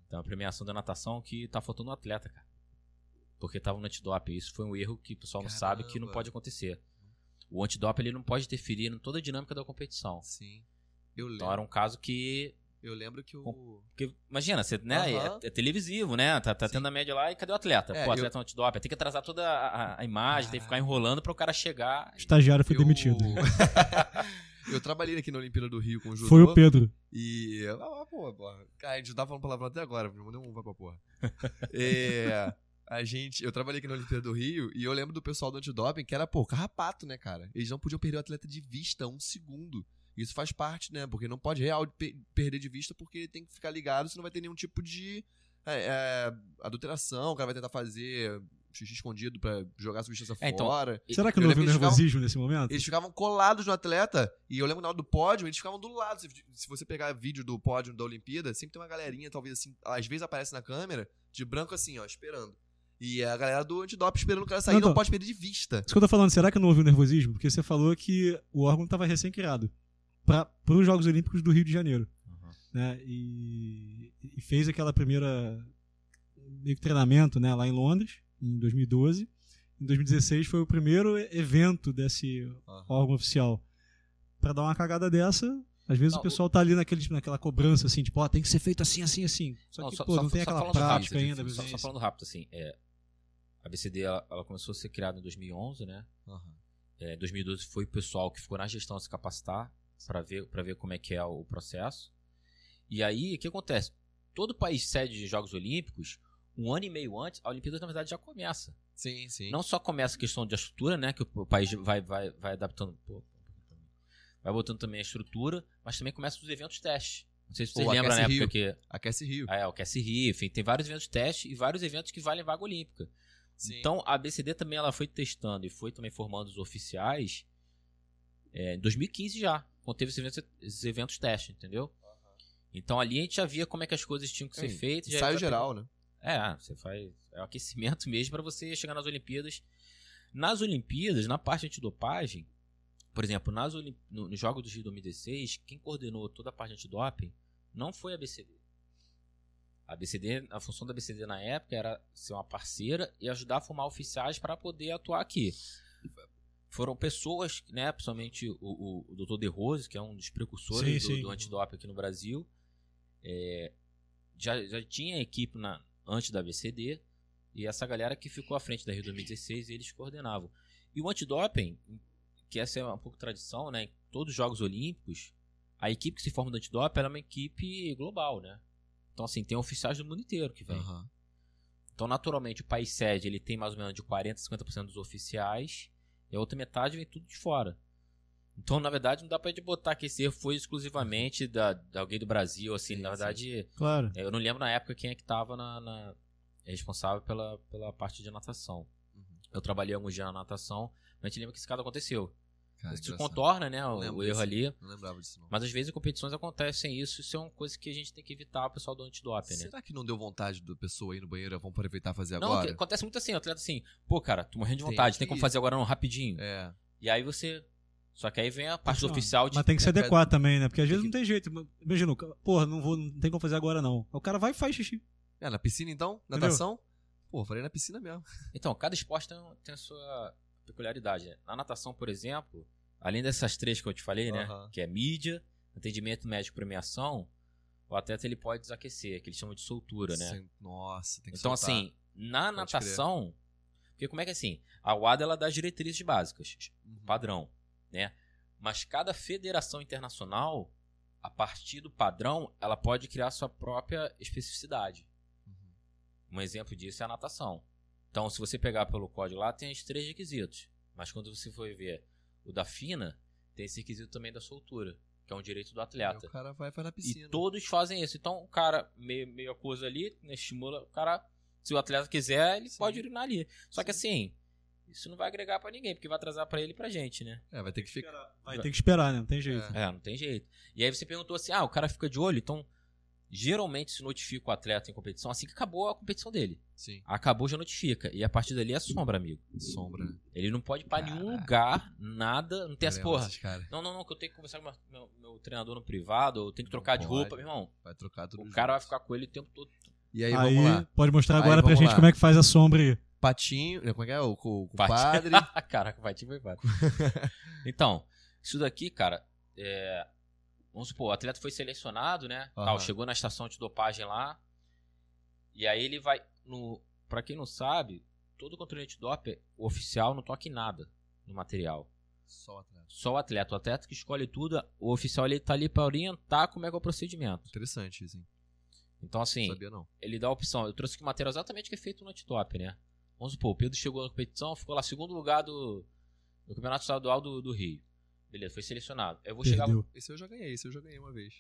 Tem uma premiação da natação que tá faltando um atleta, cara. Porque tava no antidoping. Isso foi um erro que o pessoal não sabe que não Caramba. pode acontecer. O antidoping ele não pode interferir em toda a dinâmica da competição. Sim. Eu lembro. Então era um caso que. Eu lembro que o. Porque, imagina, você, né? Aham. É, é televisivo, né? Tá, tá tendo a média lá e cadê o atleta? É, Pô, o eu- atleta no antidoping. Tem que atrasar toda a, a- a imagem, tem que ficar enrolando para o cara chegar. O estagiário foi eu- demitido. eu trabalhei aqui na Olimpíada do Rio com o judô. Foi o Pedro. E. Ah, pô, porra. Cara, a gente tava falando palavrão até agora, me mandou um vai pra porra. É, a gente. Eu trabalhei aqui na Olimpíada do Rio e eu lembro do pessoal do antidoping que era, pô, carrapato, né, cara? Eles não podiam perder o atleta de vista um segundo. Isso faz parte, né? Porque não pode real pe- perder de vista porque ele tem que ficar ligado, senão vai ter nenhum tipo de é, é, adulteração, o cara vai tentar fazer xixi escondido pra jogar a substância É, então, fora. Será que eu não houve um nervosismo nesse momento? Eles ficavam colados no atleta, e eu lembro na hora do pódio, eles ficavam do lado. Se, se você pegar vídeo do pódio da Olimpíada, sempre tem uma galerinha, talvez assim, às vezes aparece na câmera, de branco assim, ó, esperando. E a galera do antidoping esperando o cara sair, Não, não, então- pode perder de vista. Isso que eu tô falando, será que não houve um nervosismo? Porque você falou que o órgão estava recém-criado para os Jogos Olímpicos do Rio de Janeiro. Uhum. Né? E, e fez aquela primeira meio que treinamento né, lá em Londres, em 2012. Em 2016 foi o primeiro evento desse órgão oficial. Para dar uma cagada dessa, às vezes Não, o pessoal tá ali naquele, naquela cobrança assim, tipo, ó, tem que ser feito assim, assim, assim. Só Não, que, só- pô, só- não tem aquela falando prática rápido, ainda. Só, só falando rápido, assim, é, a BCD ela, ela começou a ser criada em 2011, né? É, em 2012 foi o pessoal que ficou na gestão se capacitar para ver, pra ver como é que é o processo. E aí, o que acontece? Todo país sede de Jogos Olímpicos, um ano e meio antes, a Olimpíada na verdade já começa. Sim, sim. Não só começa a questão de estrutura, né? Que o país vai, vai, vai adaptando. pô, vai botando também a estrutura, mas também começa os eventos teste. Não sei se vocês O lembram na Aquece época Rio. que. Aquece Rio. É, o Cassie Rio, enfim, tem vários eventos teste e vários eventos que valem vaga olímpica. Sim. Então a BCD também ela foi testando e foi também formando os oficiais é, em 2015 já, quando teve esses eventos, esses eventos teste, entendeu? Então ali a gente já via como é que as coisas tinham que ser Sim, feitas. Ensaio geral, né? É, você faz. É o aquecimento mesmo para você chegar nas Olimpíadas. Nas Olimpíadas, na parte antidopagem, por exemplo, nas Olim... no, no Jogo do Rio 2016, quem coordenou toda a parte antidoping não foi a BCD. A BCD, a função da BCD na época era ser uma parceira e ajudar a formar oficiais para poder atuar aqui. Foram pessoas, né, principalmente o, o, o Dr. De Rose, que é um dos precursores Sim, do, sim. do antidoping aqui no Brasil, é, já, já tinha equipe na, antes da BCD, e essa galera que ficou à frente da Rio 2016, eles coordenavam. E o antidoping, que essa é um pouco tradição, né? Em todos os Jogos Olímpicos, a equipe que se forma do antidoping é uma equipe global, né? Então, assim, tem oficiais do mundo inteiro que vem. Aham. Então, naturalmente, o país sede ele tem mais ou menos de 40% a 50% dos oficiais, e a outra metade vem tudo de fora. Então, na verdade, não dá pra gente botar que esse erro foi exclusivamente da, da alguém do Brasil, assim, Sim, na sim. verdade, Claro. eu não lembro na época quem é que tava na, na- responsável pela, pela parte de natação. Uhum. Eu trabalhei alguns dias na natação, mas a gente lembra que esse caso aconteceu. Cara, Isso contorna, né, Não o, o erro disso. ali. Não lembrava disso, não. Mas às vezes em competições acontecem isso, isso é uma coisa que a gente tem que evitar o pessoal do antidoping, né? Será que não deu vontade do pessoa ir no banheiro? Vamos aproveitar e fazer Não, agora? que- acontece muito assim, o atleta assim, pô, cara, tô morrendo de Tem vontade, tem que- como fazer agora não, rapidinho. É. E aí você. Só que aí vem a parte Não, oficial de. Mas tem que se adequar também, né? Porque às tem vezes que- não tem jeito. Imagina, porra, não, vou, não tem como fazer agora não. O cara vai e faz xixi. É, na piscina então? Entendeu? Natação? Pô, falei na piscina mesmo. Então, cada esporte tem, tem a sua peculiaridade. né? Na natação, por exemplo, além dessas três que eu te falei, né? Que é mídia, atendimento médico e premiação, o atleta ele pode desaquecer, que eles chamam de soltura, né? Sim, Nossa, tem que Então, soltar. assim, na Pode natação. Porque como é que é assim? A WADA ela dá as diretrizes básicas, Uhum. padrão, né? Mas cada federação internacional, a partir do padrão, ela pode criar sua própria especificidade. Uhum. Um exemplo disso é a natação. Então, se você pegar pelo código lá, tem os três requisitos. Mas quando você for ver o da FINA, tem esse requisito também da soltura, que é um direito do atleta. o cara vai, vai na piscina. E todos fazem isso. Então, o cara, meio, meio a coisa ali, né, estimula o cara. Se o atleta quiser, ele Sim. pode urinar ali. Só que assim, isso não vai agregar pra ninguém, porque vai atrasar pra ele e pra gente, né? É, vai ter que ficar. Vai ter que esperar, né? Não tem jeito. É. É, não tem jeito. E aí você perguntou assim: ah, o cara fica de olho, então. Geralmente se notifica o atleta em competição assim que acabou a competição dele. Sim. Acabou, já notifica. E a partir dali é sombra, amigo. Sombra? Ele não pode ir pra nenhum lugar, nada. Não tem Eu lembro porra. caras. Não, não, não, que eu tenho que conversar com meu, meu, meu treinador no privado, ou tenho que Não trocar de pode. roupa, meu irmão. Vai trocar tudo O junto. cara vai ficar com ele o tempo todo. E aí, Aí, vamos lá. pode mostrar Aí, agora pra gente lá. como é que faz a sombra aí. Patinho. Como é que é? O, o, o padre. Caraca, vai te foi padre. Então, isso daqui, cara, é, vamos supor, o atleta foi selecionado, né? Aham. Tal, chegou na estação de dopagem lá. E aí ele vai. No, pra quem não sabe, todo controle antidoping, o oficial não toca em nada no material. Só o atleta. Só o atleta. O atleta que escolhe tudo, o oficial ele tá ali pra orientar como é que é o procedimento. Interessante hein? Então, assim, Não sabia não. ele dá a opção. Eu trouxe aqui o material exatamente que é feito no antidoping, né? Vamos supor, o Pedro chegou na competição, ficou lá segundo lugar do, do Campeonato Estadual do, do Rio. Beleza, foi selecionado. Eu vou chegar. Perdeu. Esse eu já ganhei, esse eu já ganhei uma vez.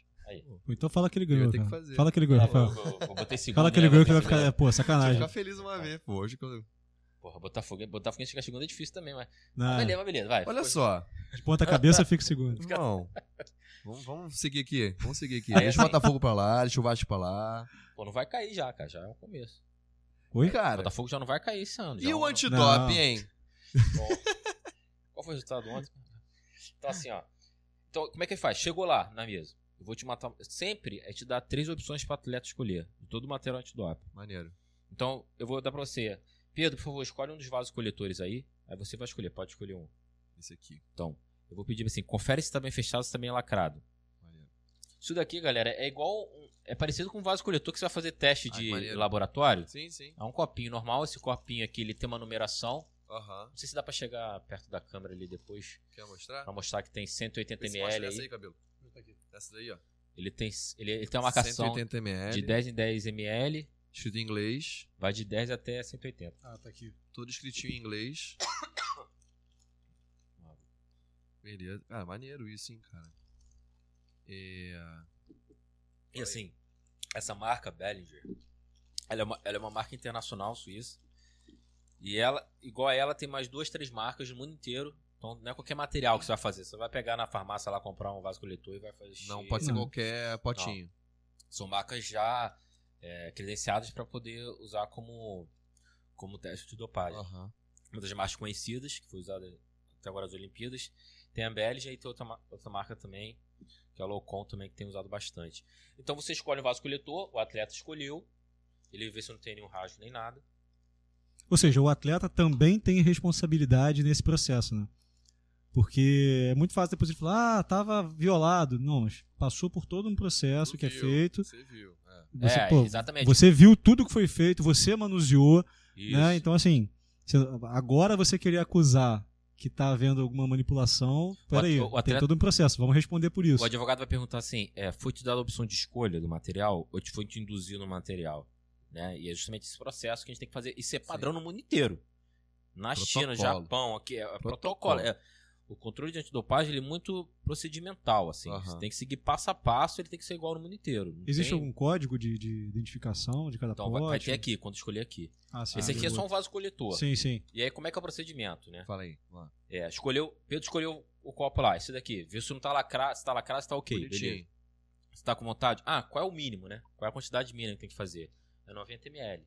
Ou Então fala que ele Eu ganhou, que. Fala que ele ganhou, É, Rafael. vou, vou, vou botar segundo, Fala que ele né? ganhou Vou que vai ficar... segundo. Pô, sacanagem. ficar feliz uma vez, pô. Hoje que eu... Porra, Botafogo, Botafogo ficar segundo é difícil também, mas. Não, beleza, mas beleza, vai. Olha só. de ponta cabeça fica segundo. Irmão. Vamos, vamos seguir aqui. Vamos seguir aqui. Aí, Deixa o assim- Botafogo pra lá, deixa o Vasco pra lá. Pô, não vai cair já, cara. Já é um começo. Oi? O Cara, Botafogo já não vai cair esse ano. e é o antidoping, Não. hein? Bom, Qual foi o resultado ontem? Então, assim, ó. Então, como é que ele faz? Chegou lá na mesa. Eu vou te matar. Sempre a gente dá três opções para atleta escolher. De todo o material antidoping. Maneiro. Então, eu vou dar pra você. Pedro, por favor, escolhe um dos vasos coletores aí. Aí você vai escolher. Pode escolher um. Esse aqui. Então, eu vou pedir assim: confere se tá bem fechado, se tá bem lacrado. Maneiro. Isso daqui, galera, é igual. um- É parecido com um vaso coletor que você vai fazer teste Ai, de maneiro. laboratório. Sim, sim. É um copinho normal. Esse copinho aqui ele tem uma numeração. Aham. Não sei se dá pra chegar perto da câmera ali depois. Quer mostrar? Pra mostrar que tem 180 Vê se mostra ml essa aí, aí. cabelo. Essa daí, ó. Ele tem, ele, ele tem uma marcação 180 ml. de 10 em 10 ml. Escrito em inglês. Vai de 10 até 180. Ah, tá aqui. Tudo escritinho em inglês. Beleza. Ah, maneiro isso, hein, cara. É... E assim, essa marca Bellinger, ela é uma, ela é uma marca internacional suíça. E ela, igual a ela, tem mais duas, três marcas no mundo inteiro. Então não é qualquer material que você vai fazer. Você vai pegar na farmácia lá, comprar um vaso coletor e vai fazer. Não pode ser Não. qualquer potinho. São marcas já é, credenciadas para poder usar como, como teste de dopagem. Aham. Uma das marcas conhecidas, que foi usada até agora nas Olimpíadas. Tem a Belgian e tem outra, outra marca também, que é a Lowcon também, que tem usado bastante. Então você escolhe o vaso coletor, o atleta escolheu, ele vê se não tem nenhum rasgo nem nada. Ou seja, o atleta também tem responsabilidade nesse processo, né? Porque é muito fácil depois ele falar, ah, tava violado. Não, mas passou por todo um processo Tu que é viu, feito. Você viu. É. Você, é, pô, exatamente. você viu tudo que foi feito, você manuseou, Isso. né? Então, assim, agora você querer acusar que tá havendo alguma manipulação, peraí, o tem atleta- todo um processo, vamos responder por isso. O advogado vai perguntar assim: é, foi te dada a opção de escolha do material ou te foi te induzir no material? Né? E é justamente esse processo que a gente tem que fazer. Isso é padrão no mundo inteiro. Na China, no Protocolo. Japão, aqui é, é Protocolo. protocolo. É, o controle de antidopagem ele é muito procedimental, assim. Aham. Você tem que seguir passo a passo, ele tem que ser igual no mundo inteiro. Não Existe tem- algum código de, de identificação de cada Então pote? vai, vai ter aqui, quando escolher aqui. Ah, sim, Esse aqui é só um vaso coletor. Sim, sim. E aí, como é que é o procedimento, né? Fala aí. Lá. É, escolheu, Pedro escolheu o copo lá, esse daqui. Viu se não tá lacrado, se tá lacrado, se tá ok. Bonitinho. Beleza. Você tá com vontade? Ah, qual é o mínimo, né? Qual é a quantidade mínima que tem que fazer? É 90 ml.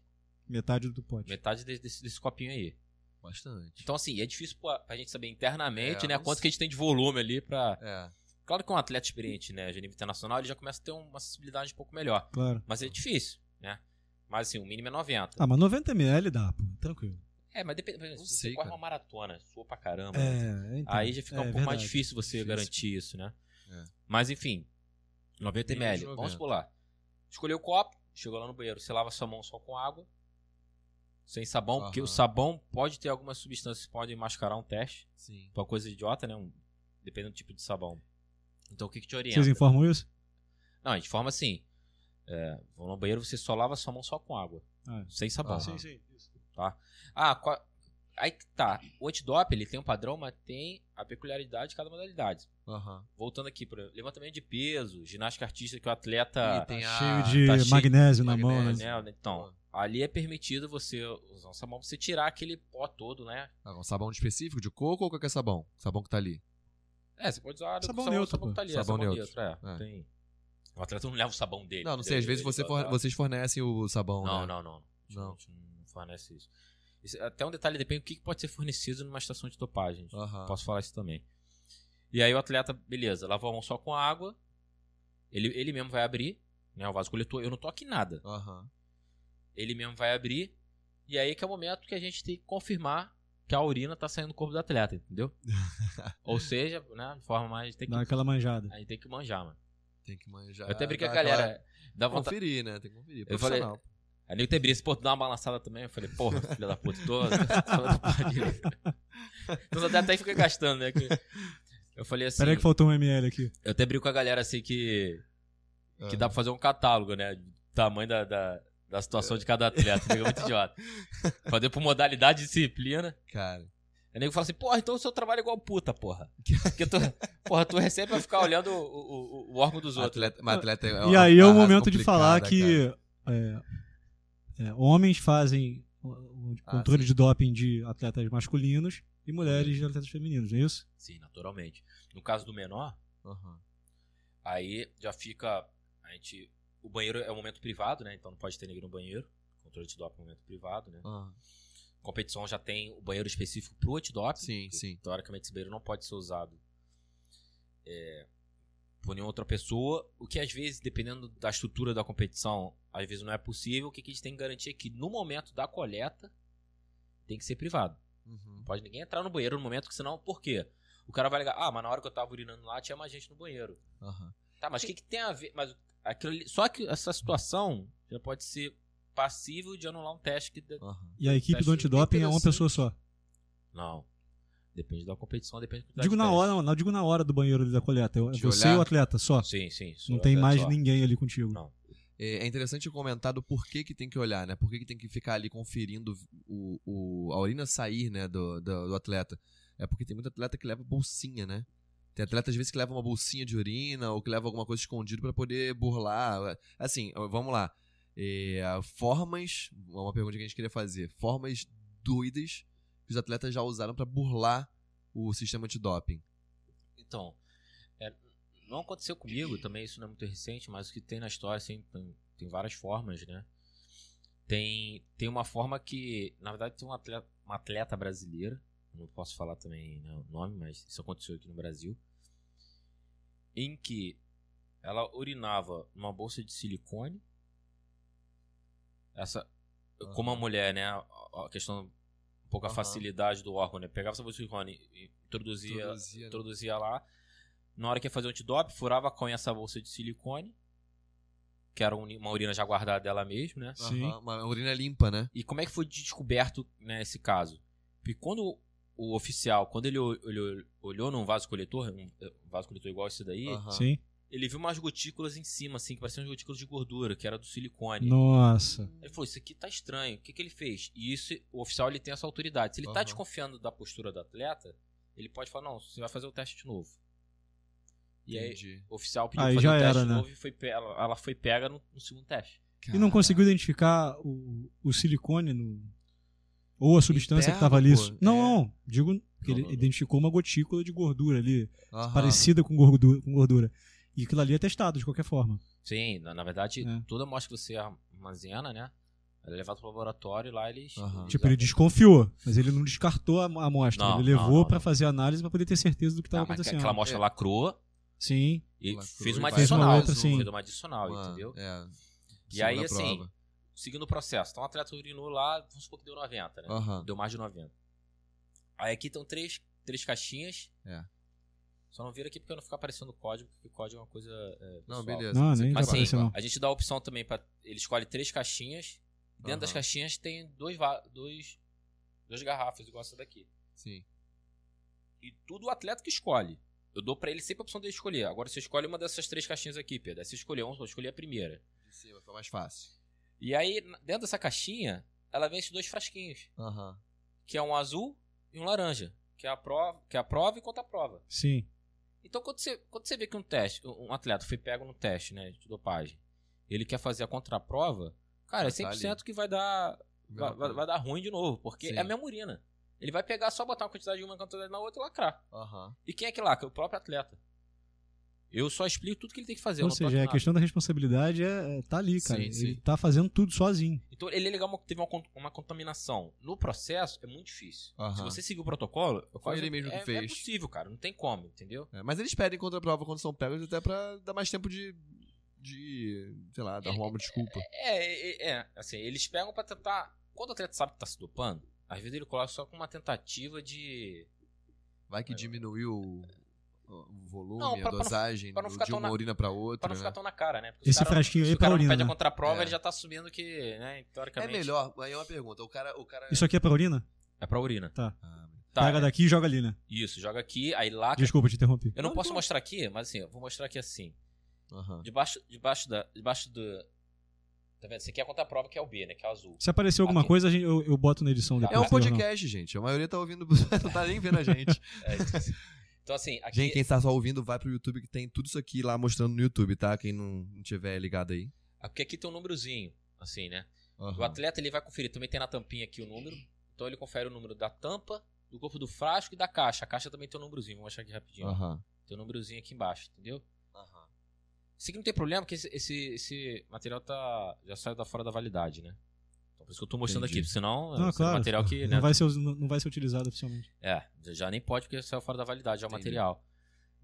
Metade do pote. Metade desse, desse, desse copinho aí. Bastante. Então, assim, é difícil pra, pra gente saber internamente, É, né? não Quanto que a gente tem de volume ali pra. É. Claro que um atleta experiente, né? De nível internacional, ele já começa a ter uma acessibilidade um pouco melhor. Claro. Mas é difícil, né? Mas assim, o mínimo é 90. Ah, mas 90 ml dá, pô, tranquilo. É, mas depende. Não Se você sei, corre cara. uma maratona, sua pra caramba. né? É, então, Aí já fica é um pouco mais verdade. difícil você Difícil. garantir isso, né? É. Mas enfim, 90 Mínimo ml. Vamos 90. pular. Escolheu o copo, chegou lá no banheiro. Você lava sua mão só com água, sem sabão, porque o sabão pode ter algumas substâncias que podem mascarar um teste. Sim. Uma coisa idiota, né? Um, dependendo do tipo de sabão. Então o que, que te orienta? Vocês informam isso? Não, a gente forma assim. É, no banheiro você só lava sua mão só com água, Ah, sem sabão. Aham. sim. Isso. Ah, qual- aí que tá. O antidoping ele tem um padrão, mas tem a peculiaridade de cada modalidade. Aham. Voltando aqui para levantamento de peso, ginástica artística que o atleta E tem Tá a- cheio de tá cheio magnésio de na mão, magnésio. né? né? Então, ali é permitido você usar um sabão pra você tirar aquele pó todo, né? Ah, um sabão específico de coco ou qualquer sabão? Sabão que tá ali. É, você pode usar Sabão o neutro, sabão que tá ali, é, Sabão sabão, neutro. neutro. é. É. Tem. O atleta não leva o sabão dele. Não, não sei. Às vezes você vocês fornecem o sabão, Não, né? não, não. Não. A gente não fornece isso. Isso- Até um detalhe depende do que pode ser fornecido numa estação de dopagem. Aham. Posso falar isso também. E aí o atleta, beleza, lavou a mão só com água. Ele, ele mesmo vai abrir, né? O vaso coletor. Eu não toco em nada. Aham. Ele mesmo vai abrir. E aí que é o momento que a gente tem que confirmar que a urina tá saindo do corpo do atleta, entendeu? Ou seja, né? De forma mais. Tem que, Dá aquela manjada. aí tem que manjar, mano. Tem que manjar. Eu até brinquei com a dá aquela- galera. Dá vontade. Conferir, né? Tem que conferir. Eu falei- eu até brinquei, pô, tu dá uma balançada também. Eu falei, porra, filha da puta, tô. Então até até fica gastando, né? que- Eu falei assim. Peraí que faltou um ml aqui. Eu até brinco com a galera assim que. Que Ah. dá pra fazer um catálogo, né? Do tamanho da, da, da situação de cada atleta. Fica muito idiota. Fazer por modalidade de disciplina. Cara. Aí nego fala assim, porra, então o seu trabalho é igual puta, porra. Porque tu, porra, tu recebe pra ficar olhando o, o, o órgão dos outros. Atleta, mas atleta é E uma aí é o momento de falar que é, é, homens fazem o- o Ah, controle sim. de doping de atletas masculinos e mulheres de atletas femininos, não é isso? Sim, naturalmente. No caso do menor, Aham. aí já fica. A gente. O banheiro é um momento privado, né? Então não pode ter ninguém no banheiro. Controle de doping é um momento privado, né? Aham. Competição já tem o banheiro específico pro antidoping. Sim, que, sim. Teoricamente esse banheiro não pode ser usado é, por nenhuma outra pessoa. O que às vezes, dependendo da estrutura da competição, às vezes não é possível. O que que a gente tem que garantir é que no momento da coleta tem que ser privado. Uhum. Não pode ninguém entrar no banheiro no momento que senão, por quê? O cara vai ligar, ah, mas na hora que eu tava urinando lá tinha mais gente no banheiro. Aham. Tá, mas o que, que tem a ver? Mas aquilo só que essa situação já pode ser passível de anular um teste que. de- Aham. E a equipe do antidoping é uma pessoa só. Não. Depende da competição, depende da Digo na hora, não, não digo na hora do banheiro ali da coleta. É De você olhar? e o atleta só. Sim, sim. Não tem mais só. ninguém ali contigo. Não. É é interessante comentar do porquê que tem que olhar, né? Por que que tem que ficar ali conferindo o, o, a urina sair, né, do, do, do atleta. É porque tem muito atleta que leva bolsinha, né? Tem atleta às vezes que leva uma bolsinha de urina ou que leva alguma coisa escondida pra poder burlar. Assim, vamos lá. É, formas, uma pergunta que a gente queria fazer. Formas doidas que os atletas já usaram pra burlar o sistema antidoping. Então, é, não aconteceu comigo também, isso não é muito recente, mas o que tem na história, assim, tem, tem várias formas, né? Tem, tem uma forma que, na verdade, tem uma atleta, uma atleta brasileira, não posso falar também né, o nome, mas isso aconteceu aqui no Brasil, em que ela urinava numa bolsa de silicone. Essa, como a mulher, né? A, questão, um pouco a facilidade do órgão, né? Pegava essa bolsa de silicone e introduzia, Introduzia, né? introduzia lá. Na hora que ia fazer o antidoping, furava com essa bolsa de silicone, que era um- uma urina já guardada dela mesmo, né? Sim. Aham, uma urina limpa, né? E como é que foi descoberto né, esse caso? Porque quando o oficial, quando ele ol- olhou, num vaso coletor, um eh, vaso coletor igual esse daí, ele viu umas gotículas em cima, assim, que pareciam umas gotículas de gordura, que era do silicone. Nossa. Ele falou, isso aqui tá estranho, o que, que ele fez? E isso, o oficial ele tem essa autoridade. Se ele tá Aham. desconfiando da postura do atleta, ele pode falar, não, você vai fazer o teste de novo. E aí, Entendi. o oficial pediu Aí fazer já o teste era, de né? novo e foi, ela, ela foi pega no, no segundo teste. E não conseguiu identificar o, o silicone no. Ou a substância que estava ali. Interno, pô. Não, É. não. Digo que ele não, não. identificou uma gotícula de gordura ali, Aham. parecida com gordura, com gordura. E aquilo ali é testado de qualquer forma. Sim, na, na verdade, É. toda amostra que você armazena, né? Ela é levada pro laboratório e lá eles. Eles Tipo, ele desconfiou, mas ele não descartou a amostra. Não, ele levou não. fazer a análise pra poder ter certeza do que estava acontecendo. aquela amostra É. lacrou Sim. e Lacrou fez e uma vai Fez uma adicional. outra, sim. Fez uma adicional, entendeu? É. E aí, assim, prova. Seguindo o processo. Então, o atleta urinou lá, vamos supor que deu 90, né? Aham. Deu mais de 90. Aí aqui estão três, três caixinhas. É. Só não vira aqui porque eu não ficar aparecendo o código, porque o código é uma coisa. é, Não, pessoal. beleza. Não, nem vai Assim, não. a gente dá a opção também para Ele escolhe três caixinhas. Dentro das Aham. caixinhas tem dois, va- dois, duas garrafas, igual essa daqui. Sim. E tudo o atleta que escolhe. Eu dou pra ele sempre a opção dele escolher. Agora você escolhe uma dessas três caixinhas aqui, Pedro. Aí você escolheu uma, eu escolhi a primeira. De cima, foi mais fácil. E aí, dentro dessa caixinha, ela vem esses dois frasquinhos. Aham. Que é um azul e um laranja. Que é a prova, que é a prova e contra a prova. Sim. Então, quando você, quando você vê que um teste, um atleta foi pego no teste, né, de dopagem, ele quer fazer a contraprova, cara, é Já tá 100% que vai dar, vai, vai- vai dar ruim de novo, porque Sim. é a mesma urina. Ele vai pegar só botar uma quantidade de uma quantidade na outra e lacrar. Aham. E quem é que lacra? O próprio atleta. Eu só explico tudo que ele tem que fazer. Ou seja, toco a nada. questão da responsabilidade é, é- tá ali, cara. Sim, ele sim. tá fazendo tudo sozinho. Então, ele é legal, uma- teve uma, uma contaminação. No processo, é muito difícil. Se você seguir o protocolo, eu Foi quase- ele mesmo que é, fez. É possível, cara. Não tem como, entendeu? É, mas eles pedem contra-prova quando são pegos até pra dar mais tempo de. de. sei lá, de arrumar uma desculpa. É, é, é, assim, eles pegam pra tentar. Quando o atleta sabe que tá se dopando, às vezes ele coloca só com uma tentativa de. Vai que diminuiu o, volume, Não, pra- a pra não- dosagem pra não do- ficar de uma na- urina pra outra. Pra não né? ficar tão na cara, né? Porque Esse cara, frasquinho aí pra cara não urina, pede a né? contraprova, É. ele já tá assumindo que, né, É teoricamente. melhor, aí é uma pergunta. O cara. O cara Isso aqui é pra urina? É pra urina. Tá. Ah, Tá, Pega é. daqui e joga ali, né? Isso, joga aqui, aí lá. Desculpa te interromper. Eu não Não, posso não. mostrar aqui, mas assim, eu vou mostrar aqui assim. aham. Debaixo, debaixo da. Debaixo do. Tá vendo? Esse aqui é a contraprova que é o B, né? Que é o azul. Se aparecer alguma Aqui. coisa, a gente- eu, eu boto na edição depois. É um não tem problema, podcast, gente. A maioria tá ouvindo. não tá nem vendo a gente. É isso. Então, assim, aqui. Gente, quem está só ouvindo, vai pro YouTube que tem tudo isso aqui lá mostrando no YouTube, tá? Quem não, não tiver ligado aí. Ah, Porque aqui tem um númerozinho, assim, né? O atleta ele vai conferir, também tem na tampinha aqui o número. Então ele confere o número da tampa, do corpo do frasco e da caixa. A caixa também tem um númerozinho, vou mostrar aqui rapidinho. Aham. Tem um númerozinho aqui embaixo, entendeu? Isso aqui não tem problema, porque esse, esse, esse material tá, já saiu da fora da validade, né? Por isso que eu tô mostrando Entendi. aqui, porque senão Não, esse claro. material que. não, né, vai ser, não vai ser utilizado oficialmente. É, já nem pode porque saiu fora da validade, já o Entendi. material.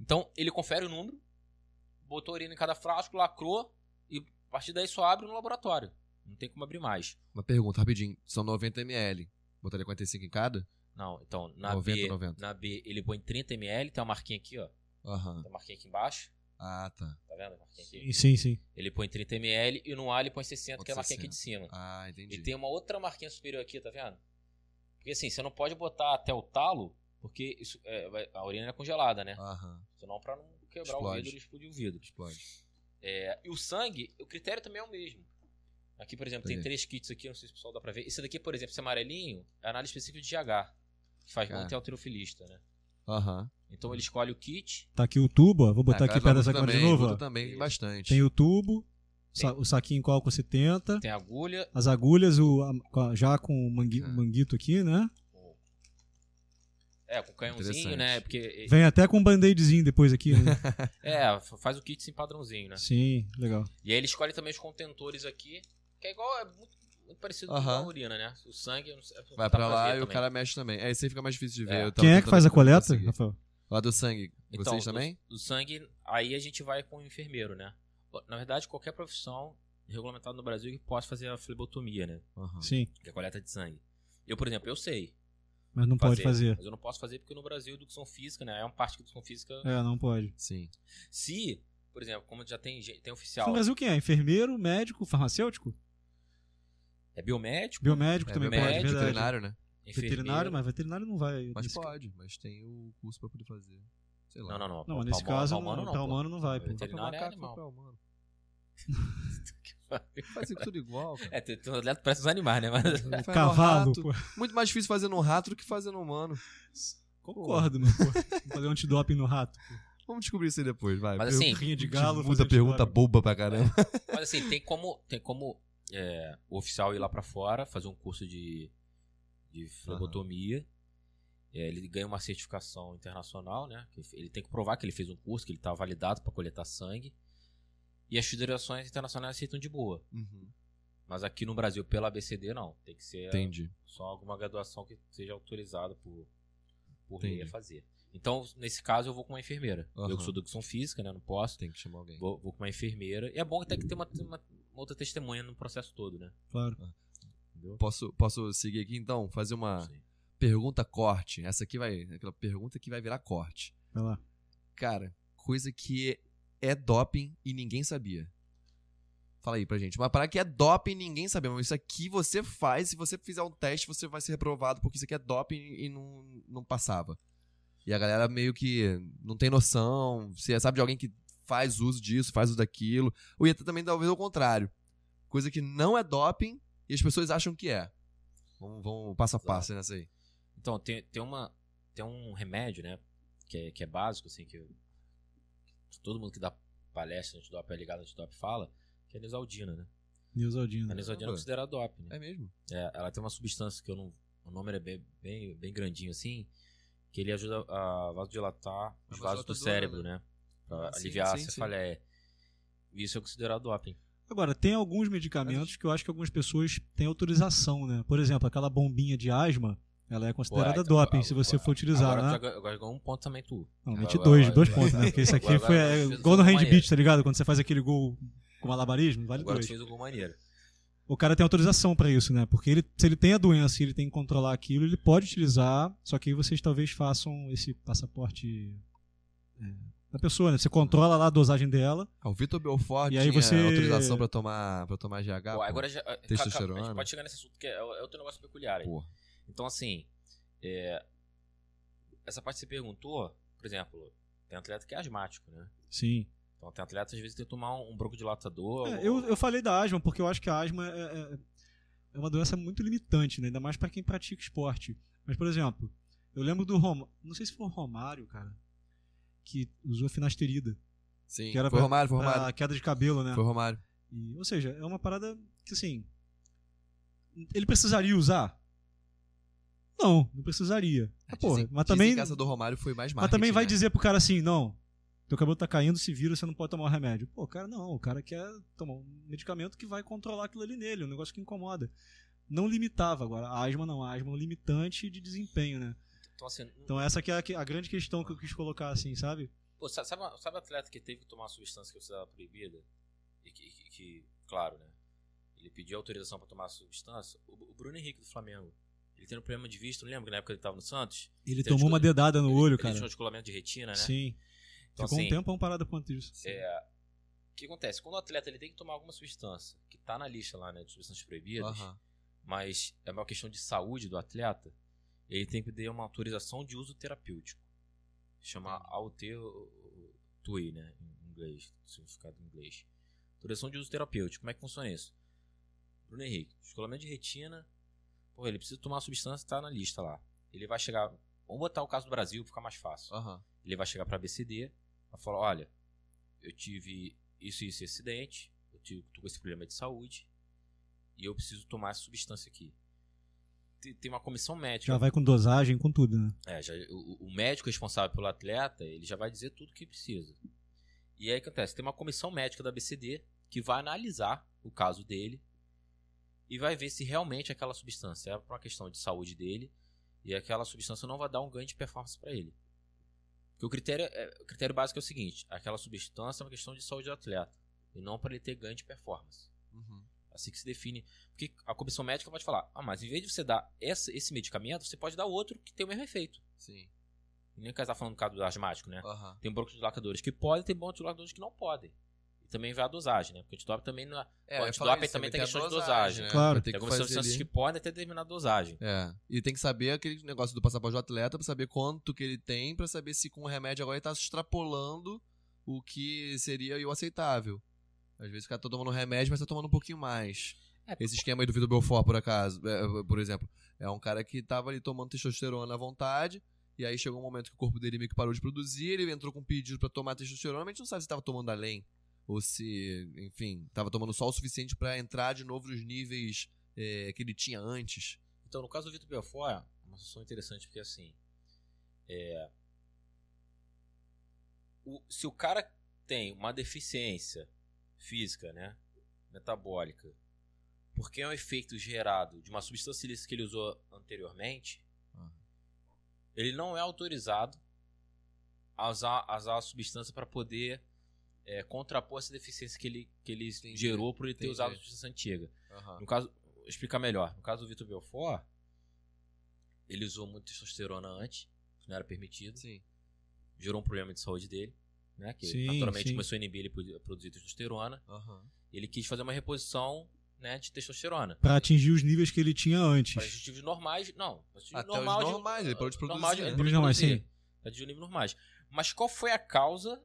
Então, ele confere o número, botou a urina em cada frasco, lacrou e a partir daí só abre no laboratório. Não tem como abrir mais. Uma pergunta, rapidinho. São 90 ml. Botaria 45 em cada? Não, então, na 90, B, 90. na B ele põe 30 ml, tem uma marquinha aqui, ó. Aham. Tem uma marquinha aqui embaixo, Ah, tá. tá vendo a marquinha aqui? Sim, sim. Ele põe 30 ml e no A ele põe 60, que é a marquinha aqui de cima. Ah, entendi. E tem uma outra marquinha superior aqui, tá vendo? Porque assim, você não pode botar até o talo, porque isso, é, a urina é congelada, né? Aham. Senão pra não quebrar o Explode. vidro e explodir o vidro. Explode. É, e o sangue, o critério também é o mesmo. Aqui, por exemplo, tem três kits aqui, não sei se o pessoal dá pra ver. Esse daqui, por exemplo, esse amarelinho, é análise específica de GH, que faz Cara. muito alterofilista, né? Aham. Então ele escolhe o kit, Tá aqui o tubo, ó. Vou botar Ah, aqui perto dessa câmera de também, novo. Ó. também tem bastante. Tem o tubo, Tem. o saquinho com álcool 70, tem agulha, as agulhas, o, a- já com o mangui- Ah. manguito aqui, né? é, com canhãozinho, né? Porque, Vem até com um band-aidzinho depois aqui, né? é, fa- faz o kit sem padrãozinho, né? sim, legal. E aí ele escolhe também os contentores aqui, que é igual, é muito, muito parecido com Aham. a urina, né? O sangue, sei, Vai dá pra lá e o cara mexe também. É, esse aí fica mais difícil de ver. É. Quem é que faz a coleta, conseguir. Rafael? Lá do sangue. Então, Vocês do- também? Do sangue, aí a gente vai com o enfermeiro, né? Na verdade, qualquer profissão regulamentada no Brasil que possa fazer a flebotomia, né? Sim, Que é a coleta de sangue. Eu, por exemplo, eu sei mas não pode fazer. Mas eu não posso fazer porque no Brasil, educação física, né? É uma parte que educação física. É, não pode. Sim. Se, por exemplo, como já tem, tem No oficial, Brasil quem é? Enfermeiro, médico, farmacêutico? É biomédico, Biomédico É, também médico, pode, verdade. veterinário, né? enfermeiro. Veterinário, mas veterinário não vai. Mas nesse- pode, mas tem o curso pra poder fazer. Sei lá. Não, não, não. Não, Pra nesse humano- caso, humano não, não, pô. humano não vai, pô. Veterinário é animal. papel, mano. Faz tudo igual, cara. É, atleta que parece os animais, né? Mas, Cavalo, rato. pô. Muito mais difícil fazer no rato do que fazer no humano. Concordo, pô. Vamos fazer um antidoping no rato. Pô. Vamos descobrir isso aí depois, vai. Mas assim, Rinha de galo. Fazer pergunta boba pra caramba. mas assim, tem como, tem como é, o oficial ir lá pra fora, fazer um curso de, de flebotomia. É, ele ganha uma certificação internacional, né? Ele tem que provar que ele fez um curso, que ele tá validado pra coletar sangue. E as federações internacionais aceitam de boa. Uhum. Mas aqui no Brasil, pela ABCD, não. Tem que ser Entendi. só alguma graduação que seja autorizada por, por lei a fazer. Então, nesse caso, eu vou com uma enfermeira. Eu Aham. que sou educação física, né? Não posso. Tem que chamar alguém. Vou, vou com uma enfermeira. E é bom até que ter uma- uma outra testemunha no processo todo, né? Claro. Entendeu? Posso, posso seguir aqui então? Fazer uma Sim. pergunta corte. Essa aqui vai. Aquela pergunta que vai virar corte. Vai lá. Cara, coisa que é doping e ninguém sabia. Fala aí pra gente. Uma parada que é doping e ninguém sabia. Mas isso aqui você faz. Se você fizer um teste, você vai ser reprovado porque isso aqui é doping e não, não passava. E a galera meio que não tem noção. Você sabe de alguém que faz uso disso, faz uso daquilo. Ou ia também talvez ao contrário. Coisa que não é doping e as pessoas acham que é. Vamos, vamos passo a passo nessa aí. Então, tem, tem, uma, tem um remédio, né? Que é, que é básico, assim, que, que todo mundo que dá palestra antidoping é ligado antidoping fala, que é a Neosaldina, né? A Neosaldina. Neosaldina é considerada doping, né? É mesmo? É, ela tem uma substância que eu não. O nome é bem, bem, bem grandinho assim, que ele ajuda a vasodilatar os A vasos do cérebro, né? né? Pra Ah, sim, aliviar sim, a sim. cefaleia. Isso é considerado doping. Agora, tem alguns medicamentos que eu acho que algumas pessoas têm autorização, né? Por exemplo, aquela bombinha de asma, ela é considerada Pô, então, doping agora- se você for utilizar, agora, né? agora, agora um ponto também tu. Não, Agora- mete agora- dois, agora- dois pontos, né? Porque esse aqui agora- foi agora é, gol no uma hand maneira. beat, tá ligado? Quando você faz aquele gol com malabarismo, vale Agora dois. fez o gol maneiro. O cara tem autorização pra isso, né? Porque ele, se ele tem a doença e ele tem que controlar aquilo, ele pode utilizar, só que aí vocês talvez façam esse passaporte é, da pessoa, né? Você controla lá a dosagem dela. Ah, o Vitor Belfort E aí tinha você- autorização pra tomar, pra tomar GH. Pô, agora já. a- Testosterona. A gente pode chegar nesse assunto que é, é outro negócio peculiar aí. Porra. Então, assim, é, essa parte que você perguntou, por exemplo, tem atleta que é asmático, né? Sim. Então tem atleta às vezes tem que tomar um, um broncodilatador. É, ou- eu, eu falei da asma porque eu acho que a asma é, é- é uma doença muito limitante, né? Ainda mais pra quem pratica esporte. Mas, por exemplo, eu lembro do Romário, não sei se foi o Romário, cara, que usou finasterida. Sim, Que era foi pra- Romário, foi Romário. queda de cabelo, né? Foi Romário. E, ou seja, é uma parada que, assim, Ele precisaria usar? Não, não precisaria. Mas, porra, Dizem- mas também, essa do Romário foi mais mas também vai né? dizer pro cara assim, não, teu cabelo tá caindo, se vira, você não pode tomar o remédio. Pô, cara, não, o cara quer tomar um medicamento que vai controlar aquilo ali nele, um negócio que incomoda. Não limitava agora, a asma não, a asma é um limitante de desempenho, né? Então, assim, Então essa que é a, a grande questão que eu quis colocar, assim, sabe? pô, sabe, sabe, atleta que teve que tomar uma substância que estava proibida? E que, que- que, claro, né? Ele pediu autorização pra tomar a substância. O, o Bruno Henrique do Flamengo. Ele tem um problema de vista, não lembra que na época ele tava no Santos? Ele um tomou uma dedada no ele, olho, ele cara. tinha um descolamento de retina, né? Sim. Então, Ficou assim, um tempão parado quanto isso. É, o que acontece? Quando o atleta ele tem que tomar alguma substância, que tá na lista lá, né, de substâncias proibidas, mas é uma questão de saúde do atleta, ele tem que ter uma autorização de uso terapêutico. Chama AUT-TUI, né, em inglês, significado em inglês. Autorização de uso terapêutico. Como é que funciona isso? Bruno Henrique, descolamento de retina, pô, ele precisa tomar uma substância, tá na lista lá. Ele vai chegar, vamos botar o caso do Brasil, pra ficar mais fácil. Aham. Ele vai chegar pra BCD, vai falar, olha, eu tive isso e esse acidente, eu tive, tô com esse problema de saúde, e eu preciso tomar essa substância aqui. Tem, uma comissão médica. Já vai com dosagem, com tudo, né? É, já- o, o médico responsável pelo atleta, ele já vai dizer tudo o que precisa. E aí o que acontece? Tem uma comissão médica da BCD que vai analisar o caso dele e vai ver se realmente aquela substância é para uma questão de saúde dele e aquela substância não vai dar um ganho de performance para ele. Porque o critério, é- o critério básico é o seguinte: aquela substância é uma questão de saúde do atleta e não para ele ter ganho de performance. Uhum. Assim que se define. Porque a comissão médica pode falar: ah, mas em vez de você dar essa- esse medicamento, você pode dar outro que tem o mesmo efeito. Sim. E nem o cara tá falando do caso do asmático, né? Aham. Tem bronquodilatadores que podem, tem bronquodilatadores que não podem. E também vai a dosagem, né? Porque o antidoping também não é. É, O ia antidoping também tem a questão de dosagem, né? Claro. Vai ter Tem que algumas substâncias ali. que podem ter determinada dosagem. É, e tem que saber aquele negócio do passaporte do atleta pra saber quanto que ele tem, pra saber se com o remédio agora ele tá extrapolando o que seria o aceitável. Às vezes o cara tá tomando remédio, mas tá tomando um pouquinho mais. É, Esse esquema aí do Vitor Belfort, por acaso, é, por exemplo, é um cara que tava ali tomando testosterona à vontade, e aí chegou um momento que o corpo dele meio que parou de produzir, ele entrou com um pedido pra tomar testosterona, mas a gente não sabe se tava tomando além, ou se, enfim, tava tomando só o suficiente pra entrar de novo nos níveis é, que ele tinha antes. Então, no caso do Vitor Belfort, é uma situação interessante porque assim. É, o- se o cara tem uma deficiência física, né? Metabólica, porque é um efeito gerado de uma substância ilícita que ele usou anteriormente, Ah. ele não é autorizado a usar, a usar a substância para poder é, contrapor essa deficiência que ele, que ele Entendi, gerou por ele ter entendi. usado a substância antiga. Aham. No caso, vou explicar melhor. No caso do Vitor Belfort, ele usou muito testosterona antes, que não era permitido, Sim. gerou um problema de saúde dele, né? Que Sim, naturalmente sim. começou a inibir ele a produzir testosterona. Aham. Ele quis fazer uma reposição, né, de testosterona. Pra atingir os níveis que ele tinha antes. Para objetivos normais, não. Até os normais de- normais, ele parou de normal produzir, né? ele parou de Normais, produzir. sim. Pra atingir níveis normais. Mas qual foi a causa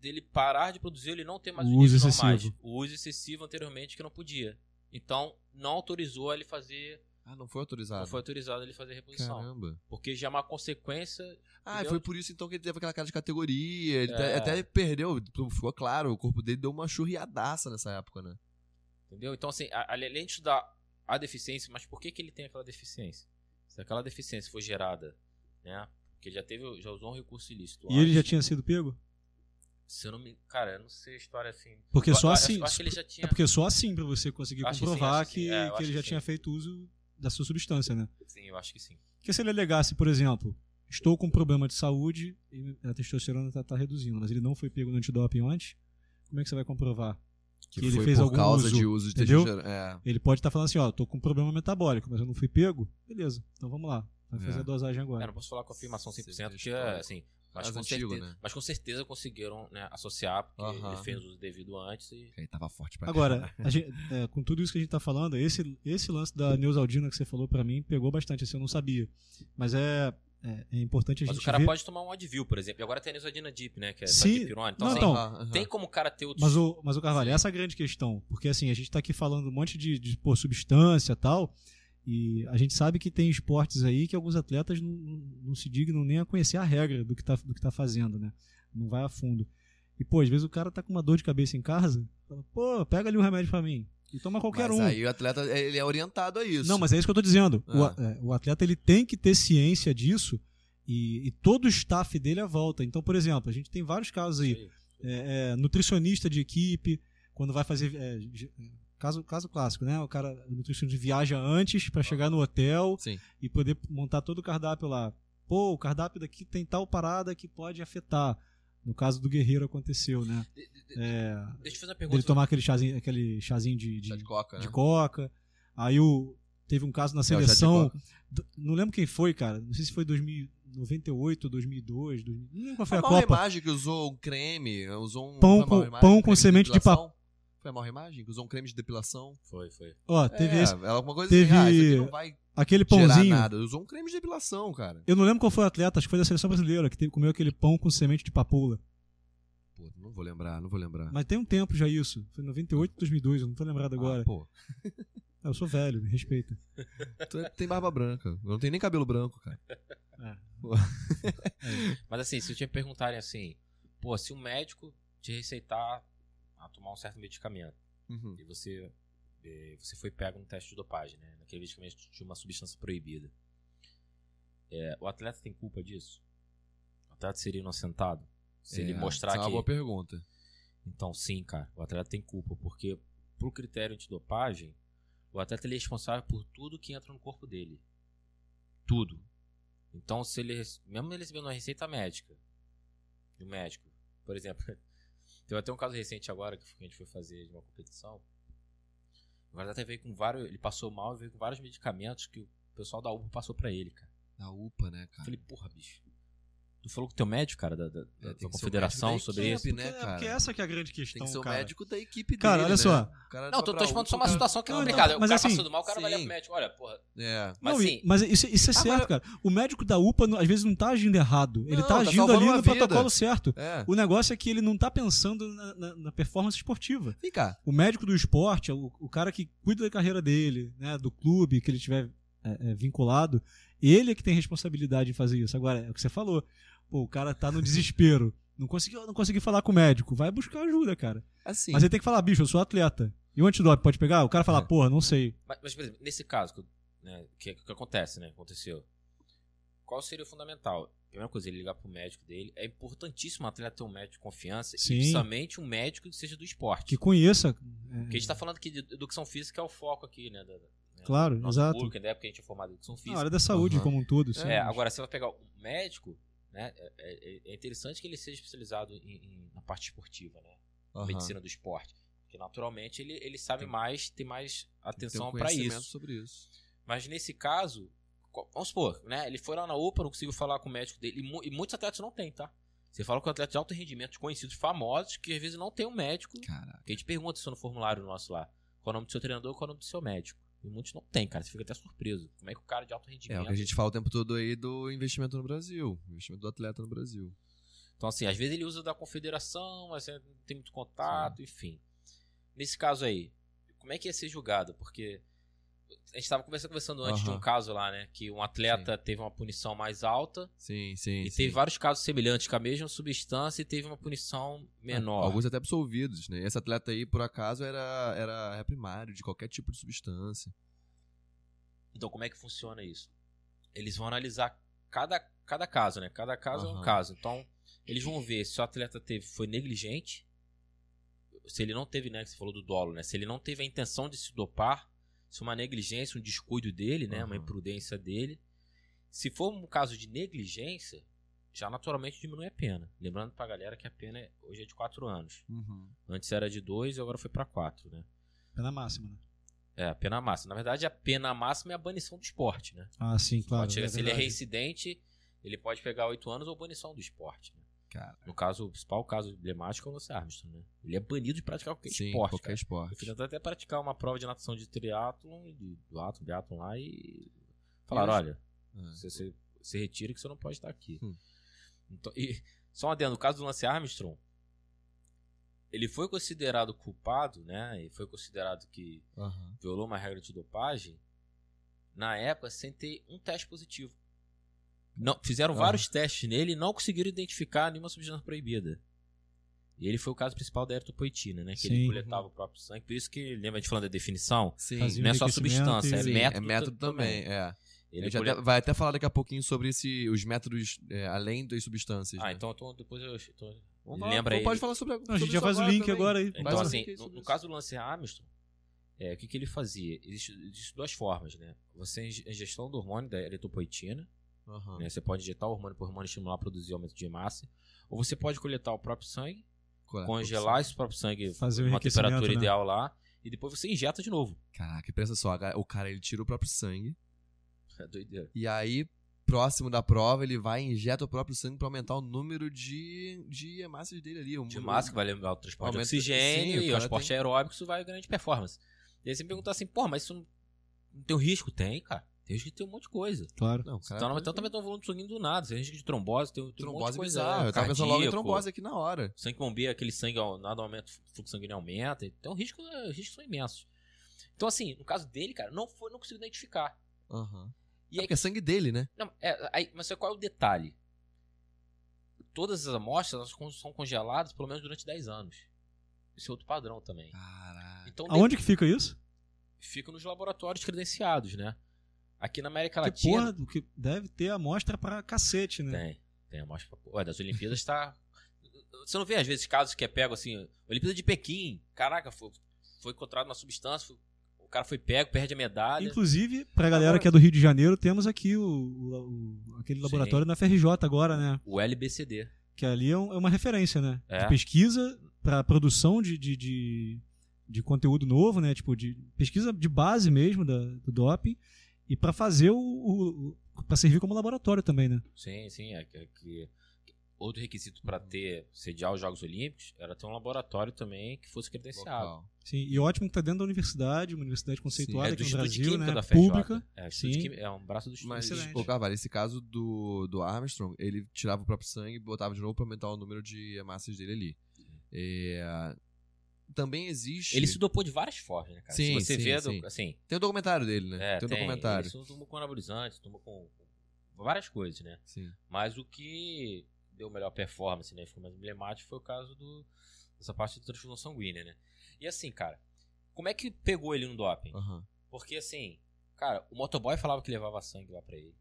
dele parar de produzir ele não ter mais O os uso níveis normais? excessivo. O uso excessivo anteriormente que não podia. Então, não autorizou ele fazer Ah, não foi autorizado. Não foi autorizado ele fazer a reposição. Caramba. Porque já é uma consequência. Ah, Entendeu? foi por isso então que ele teve aquela cara de categoria. Ele É. até, até perdeu, ficou claro, o corpo dele deu uma churriadaça nessa época, né? Entendeu? Então, assim, a- além de estudar a deficiência, mas por que, que ele tem aquela deficiência? Se aquela deficiência foi gerada, né? Porque ele já teve, já usou um recurso ilícito. E ele já tinha sido pego? Se eu não me. Cara, eu não sei a história assim. Porque Eu- só eu assim. acho- eu acho que ele já tinha. É porque só assim pra você conseguir Acho que sim, comprovar acho que. É, que acho ele que já sim. tinha feito uso da sua substância, né? Sim, eu acho que sim. Porque se ele alegasse, por exemplo, estou com um problema de saúde e a testosterona está reduzindo, mas ele não foi pego no antidoping antes, como é que você vai comprovar? Que, Que ele foi fez por algum causa uso, de uso de entendeu? testosterona. É. Ele pode estar falando assim, ó, tô com um problema metabólico, mas eu não fui pego. Beleza, então vamos lá. Vai fazer É. a dosagem Eu agora. não posso falar com afirmação 100%, Sempre porque, histórico. assim. Mas com, antigo, certeza, né? mas com certeza conseguiram né, associar, porque ele fez o devido antes e. Ele tava forte pra Agora, gente- é, com tudo isso que a gente tá falando, esse, esse lance da Neusaldina que você falou pra mim pegou bastante, assim, eu não sabia. Mas é, é, é importante a Mas gente o cara ver... pode tomar um Advil, por exemplo. E agora tem a Nisadina Deep, né? Que é Sim. dipirona. Então, Não, assim, então, tem como o cara ter outros. Mas o, mas o Carvalho, essa é a grande questão. Porque assim, a gente tá aqui falando um monte de, de pô, substância e tal. E a gente sabe que tem esportes aí que alguns atletas não, não, se dignam nem a conhecer a regra do que, tá, do que tá fazendo, né? Não vai a fundo. E, pô, às vezes o cara tá com uma dor de cabeça em casa, fala, pô, pega ali um remédio pra mim. E toma qualquer mas um. aí o atleta, ele é orientado a isso. Não, mas é isso que eu tô dizendo. O, Ah. a- é, o atleta ele tem que ter ciência disso e, e todo o staff dele à volta. Então, por exemplo, a gente tem vários casos aí. É, é, nutricionista de equipe, quando vai fazer. É, caso, caso clássico, né? O cara, o nutricionista viaja antes para chegar no hotel Sim. e poder montar todo o cardápio lá. Pô, o cardápio daqui tem tal parada que pode afetar. No caso do Guerreiro aconteceu, né? De- de- É, Deixa eu fazer uma pergunta. tomar aquele chazinho, aquele chazinho de, de, Chá de coca, né? de coca. Aí o, teve um caso na É, o seleção. do- não lembro quem foi, cara. Não sei se foi 2098, 2002. 2000, não lembro qual foi a a Copa. Imagem que usou um creme, usou um. Pão com- pão com semente de depilação? Foi a Mal Imagem que usou um creme de depilação? Foi, foi. Ó, teve é, esse. ela alguma coisa teve assim, ah, isso aqui não vai Aquele pãozinho. nada. Usou um creme de depilação, cara. Eu não lembro qual foi o atleta, acho que foi da seleção brasileira, que teve, comeu aquele pão com semente de papoula. Pô, não vou lembrar, não vou lembrar. Mas tem um tempo já isso. Foi 98, 2002, eu não tô lembrado agora. Ah, pô, eu sou velho, me respeita. tu é- tem barba branca. Eu não tenho nem cabelo branco, cara. Mas assim, se te perguntarem assim, pô, se um médico te receitar a tomar um certo medicamento Uhum. e você eh, você foi pego no teste de dopagem, né? Naquele medicamento tinha uma substância proibida. É, o atleta tem culpa disso? O atleta seria inocentado? Se ele É, mostrar essa é uma que. boa pergunta. Então, sim, cara, o atleta tem culpa, porque pro critério antidopagem, o atleta ele é responsável por tudo que entra no corpo dele. Tudo. Então, se ele, mesmo ele recebendo uma receita médica, um médico, por exemplo, teve até um caso recente agora que a gente foi fazer de uma competição. O atleta veio com vários, ele passou mal e veio com vários medicamentos que o pessoal da UPA passou pra ele, cara. Da UPA, né, Eu cara? falei, porra, bicho. Tu falou com o teu médico, cara, da, da- É, tem da confederação médico sobre equipe, isso? né, porque, cara? porque essa que é a grande Tem questão, que ser o cara. médico da equipe Cara, dele, olha né? só. Cara Não, vai tô, tô expondo só uma UPA, situação que é Não, complicada. mas o cara assim, passou do mal, o cara vai sim. olhar pro médico. Olha, porra. É. Mas Não, assim, mas isso, isso é Agora- certo, cara. O médico da UPA, às vezes, não tá agindo errado. Ele Não, tá tá agindo ali no vida. protocolo certo. É. O negócio é que ele não tá pensando na, na- na performance esportiva. Vem cá. O médico do esporte, o, o cara que cuida da carreira dele, né, do clube que ele tiver é, é, vinculado, ele é que tem responsabilidade em fazer isso. Agora, é o que você falou. Pô, o cara tá no desespero. Não conseguiu, não consegui falar com o médico. Vai buscar ajuda, cara. Assim. Mas ele tem que falar, bicho, eu sou atleta. E o antidoping pode pegar? O cara fala, É. porra, não sei. mas, mas, por exemplo, nesse caso, que, né, que, que acontece, né? Aconteceu. Qual seria o fundamental? Primeira coisa, ele ligar pro médico dele. É importantíssimo o atleta ter um médico de confiança. Sim. E principalmente um médico que seja do esporte. Que conheça. é, Porque a gente tá falando aqui de educação física é o foco aqui, né? Da, da- né, Claro, exato. Público, na época que a gente é formado em educação na física. área da saúde Aham. como um todo. sim. É, agora você vai pegar um médico, né? É, é- é interessante que ele seja especializado em- em- na parte esportiva, né? Aham. medicina do esporte. Porque naturalmente ele, ele sabe Tem- mais, tem mais atenção um conhecimento isso. sobre isso. Mas nesse caso, vamos supor, né? Ele foi lá na UPA, não conseguiu falar com o médico dele. E, e muitos atletas não tem, tá? Você fala com atletas de alto rendimento, conhecidos, famosos, que às vezes não tem um médico. Caraca. Que a gente pergunta isso no formulário nosso lá. Qual é o nome do seu treinador, qual é o nome do seu médico. E muitos não tem, cara. Você fica até surpreso. Como é que o cara de alto É rendimento. o que a gente fala o tempo todo aí do investimento no Brasil. Investimento do atleta no Brasil. Então, assim, às vezes ele usa da confederação, mas é, não tem muito contato, enfim. Nesse caso aí, como é que ia ser julgado? Porque a gente estava conversando, conversando antes de um caso lá, né? Que um atleta teve uma punição mais alta Sim, sim. e sim. teve vários casos semelhantes com a mesma substância e teve uma punição menor. Alguns até absolvidos, né? Esse atleta aí, por acaso, era, era reprimário de qualquer tipo de substância. Então, como é que funciona isso? Eles vão analisar cada, cada caso, né? Cada caso é um caso. Então, eles vão ver se o atleta teve, foi negligente, se ele não teve, né? Você falou do dolo, né? Se ele não teve a intenção de se dopar, se uma negligência, um descuido dele, né? Uma Aham. imprudência dele. Se for um caso de negligência, já naturalmente diminui a pena. Lembrando pra galera que a pena é- hoje é de 4 anos. Antes era de 2 e agora foi pra 4, né? Pena máxima, né? É, a pena máxima. Na verdade, a pena máxima é a banição do esporte, né? Ah, sim, claro. pode chegar, é se ele é reincidente, ele pode pegar 8 anos ou banição do esporte. né? Cara, No caso, o principal caso emblemático é o Lance Armstrong, né? Ele é banido de praticar qualquer sim, esporte. qualquer cara. esporte. Fui tentar até praticar uma prova de natação de triatlon, de duatlon, biatlon lá e falaram, olha, Ah. você, você, você retira que você não pode estar aqui. Hum. Então, e só um adendo, no caso do Lance Armstrong, ele foi considerado culpado, né? E foi considerado que violou uma regra de dopagem na época sem ter um teste positivo. Não, fizeram Ah. vários testes nele e não conseguiram identificar nenhuma substância proibida. E ele foi o caso principal da eritropoetina, né? Que Sim. ele coletava o próprio sangue. Por isso que, lembra a gente falando da definição? Sim, Fazia Não é só substância, é método, é método também, é. Ele A gente coleta- até- vai até falar daqui a pouquinho sobre esse, os métodos é, além das substâncias. Ah, né? então, então depois eu. Então, Vamos lembra aí. Pode falar sobre a Não, a gente já faz o link agora aí. Então, assim, no, no caso do Lance Armstrong, é, o que, que ele fazia? Existem existe duas formas, né? Você inge- ingestão do hormônio da eritropoetina, Aham. né? Você pode injetar o hormônio para o hormônio estimular a produzir aumento de massa, ou você pode coletar o próprio sangue, é congelar esse próprio sangue Fazer enriquecimento, temperatura né? ideal lá, e depois você injeta de novo. Caraca, pensa só, o cara ele tira o próprio sangue É doideira. e aí próximo da prova ele vai e injeta o próprio sangue pra aumentar o número de, de hemácias dele ali. o De massa, que vai lembrar o transporte de oxigênio sim, o e o cara esporte tem- aeróbico, isso vai ganhar de performance. E aí você me pergunta assim, pô, mas isso não, não tem um risco? Tem, cara. Tem risco de ter um monte de coisa. Claro. Não, cara Então, tem- então também tem um volume de sanguíneo do nada. Você tem risco de trombose, tem, tem um monte de trombose coisa. bizarra. é, Eu tava pensando logo em trombose aqui na hora. Sangue bombeia, aquele sangue, ao- nada aumenta, o fluxo sanguíneo aumenta. Então, risco, os riscos são imensos. Então, assim, no caso dele, cara, não foi, não consigo identificar. Aham. E É aí, porque é sangue dele, né? não, é, aí, mas qual é o detalhe? Todas as amostras são congeladas pelo menos durante 10 anos. Esse é outro padrão também. Caraca. Então, Aonde que fica isso? fica nos laboratórios credenciados, né? Aqui na América Que Latina. porra, do que deve ter amostra pra cacete, né? Tem, tem amostra. pra- Ué, das Olimpíadas tá. Você não vê, às vezes, casos que é pego assim. Olimpíada de Pequim. Caraca, foi, foi encontrado uma substância, foi- o cara foi pego, perde a medalha. Inclusive, pra galera que é do Rio de Janeiro, temos aqui o, o- o- aquele laboratório na FRJ agora, né? O LBCD. Que ali é, um- é uma referência, né? É. De pesquisa pra produção de, de, de, de conteúdo novo, né? Tipo, de pesquisa de base mesmo da, do doping. E pra fazer o. o, para servir como laboratório também, né? Sim, sim. É que, que- outro requisito para ter, sediar os Jogos Olímpicos era ter um laboratório também que fosse credenciado. Local. Sim, e ótimo que tá dentro da universidade, uma universidade conceituada É do aqui no Brasil, né? da. Pública. É, Sim. Química- é um braço do Instituto. Mas, Excelente. ô Carvalho, esse caso do, do Armstrong, ele tirava o próprio sangue e botava de novo pra aumentar o número de hemácias dele ali. É, Também existe. Ele se dopou de várias formas, né, cara? Sim, Se você sim, vê, sim. assim, Tem o documentário dele, né? é, tem o tem, documentário. Ele tomou com anabolizantes, tomou com várias coisas, né? Sim. Mas o que deu melhor performance, né? Ficou mais emblemático foi o caso do, dessa parte de transfusão sanguínea, né? E assim, cara, como é que pegou ele no doping? Aham. Porque assim, cara, o motoboy falava que levava sangue lá pra ele.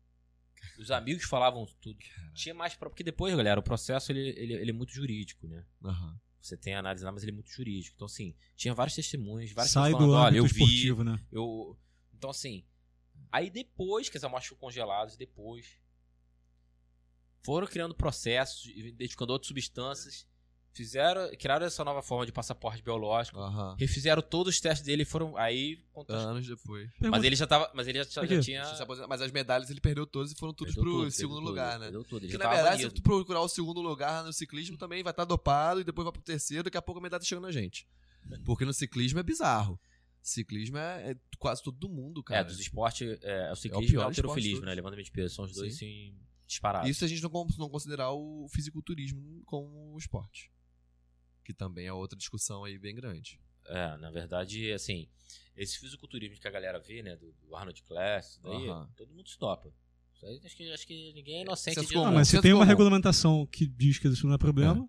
Os amigos falavam tudo. Tinha mais pra... Porque depois, galera, o processo ele, ele, ele é muito jurídico, né? Aham. Você tem a análise lá, mas ele é muito jurídico. Então, assim, tinha vários testemunhos, várias Sai pessoas do falando, olha, eu vi, esportivo, né? eu. Então, assim. Aí depois que as amostras foram congeladas, depois. Foram criando processos, identificando outras substâncias. Fizeram. Criaram essa nova forma de passaporte biológico. Aham. Refizeram todos os testes dele e foram. Aí. contra- Anos depois. Mas ele já tava. Mas ele já, já, Aqui. tinha. Deixa eu se aposentar. Mas as medalhas ele perdeu todas e foram todas perdeu pro tudo, segundo lugar, tudo, né? perdeu tudo. Ele Porque já na verdade, se tu procurar o segundo lugar no ciclismo, também vai estar dopado e depois vai pro terceiro, daqui a pouco a medalha tá chegando a gente. Porque no ciclismo é bizarro. Ciclismo é, é quase todo mundo, cara. É, dos esportes. É, o ciclismo e pior o esporte alterofilismo, de né? todos. Levantamento de peso. São os dois, sim, disparados. Isso se a gente não, con- não considerar o fisiculturismo como esporte. Que também é outra discussão aí bem grande. É, na verdade, assim, esse fisiculturismo que a galera vê, né, do, do Arnold Class, daí, Aham. todo mundo se topa. Isso aí, acho, que, acho que ninguém é inocente de. Não, não. mas se tem uma comum. regulamentação que diz que isso não é problema,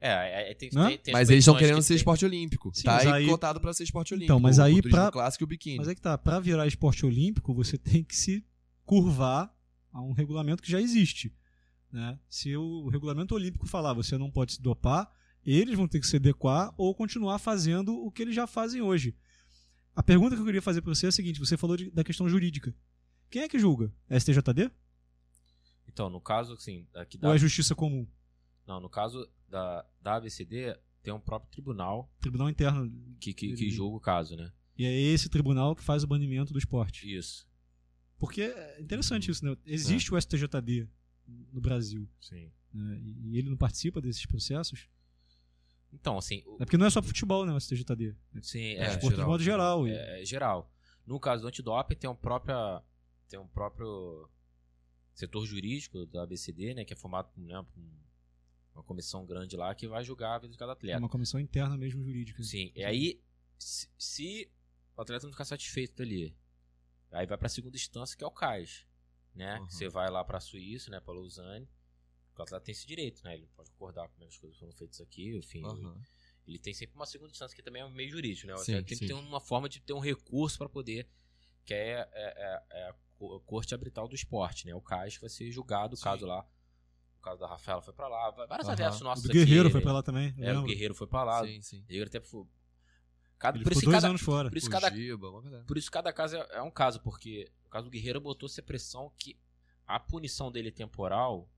É, é, é, tem, tem, tem mas as eles estão querendo que ser tem- esporte olímpico. Sim, tá aí aí- cotado pra ser esporte olímpico. Então, mas aí pra- clássico e o biquíni. mas é que tá, pra virar esporte olímpico, você tem que se curvar a um regulamento que já existe. Né? Se o regulamento olímpico falar você não pode se dopar, eles vão ter que se adequar ou continuar fazendo o que eles já fazem hoje. A pergunta que eu queria fazer pra você é a seguinte: você falou de- da questão jurídica. Quem é que julga? É STJD? Então, no caso, assim, aqui Ou da, é Justiça Comum? não, no caso da, da ABCD, tem um próprio tribunal Tribunal interno. que, que, que julga o caso, né? E é esse tribunal que faz o banimento do esporte. Isso, Porque é interessante isso, né? Existe o STJD no Brasil. sim. né? E ele não participa desses processos. Então, assim, o- É porque não é só futebol, né? O STJD. sim, É, é, É, esporte de geral. modo geral. e- é, é geral. No caso do antidoping, tem um próprio, tem um próprio setor jurídico da ABCD, né, que é formado por, né, um- uma comissão grande lá que vai julgar a vida de cada É atleta. uma comissão interna mesmo jurídica. Sim, e aí, se, se o atleta não ficar satisfeito dali, aí vai pra segunda instância, que é o CAIS, né? Uhum. Você vai lá pra Suíça, né, pra Lausanne. Porque o atleta tem esse direito, né? Ele pode concordar como as coisas foram feitas aqui, enfim. Aham. Ele tem sempre uma segunda instância que também é meio jurídico, né? O Sim, tem que ter uma forma de ter um recurso para poder, que é, é- é- é a co- Corte Arbitral do Esporte, né? O CAS vai ser julgado, o caso lá. O caso da Rafaela foi pra lá, vários Aham. atletas O nossos aqui, Guerreiro foi né? pra lá também. É, o? Guerreiro foi pra lá. Sim, sim. O Guerreiro até foi. Cada, Ele por, isso dois cada, anos fora. por isso O cada Giba, por isso cada caso é, é um caso, porque no caso do Guerreiro botou-se a pressão que a punição dele temporal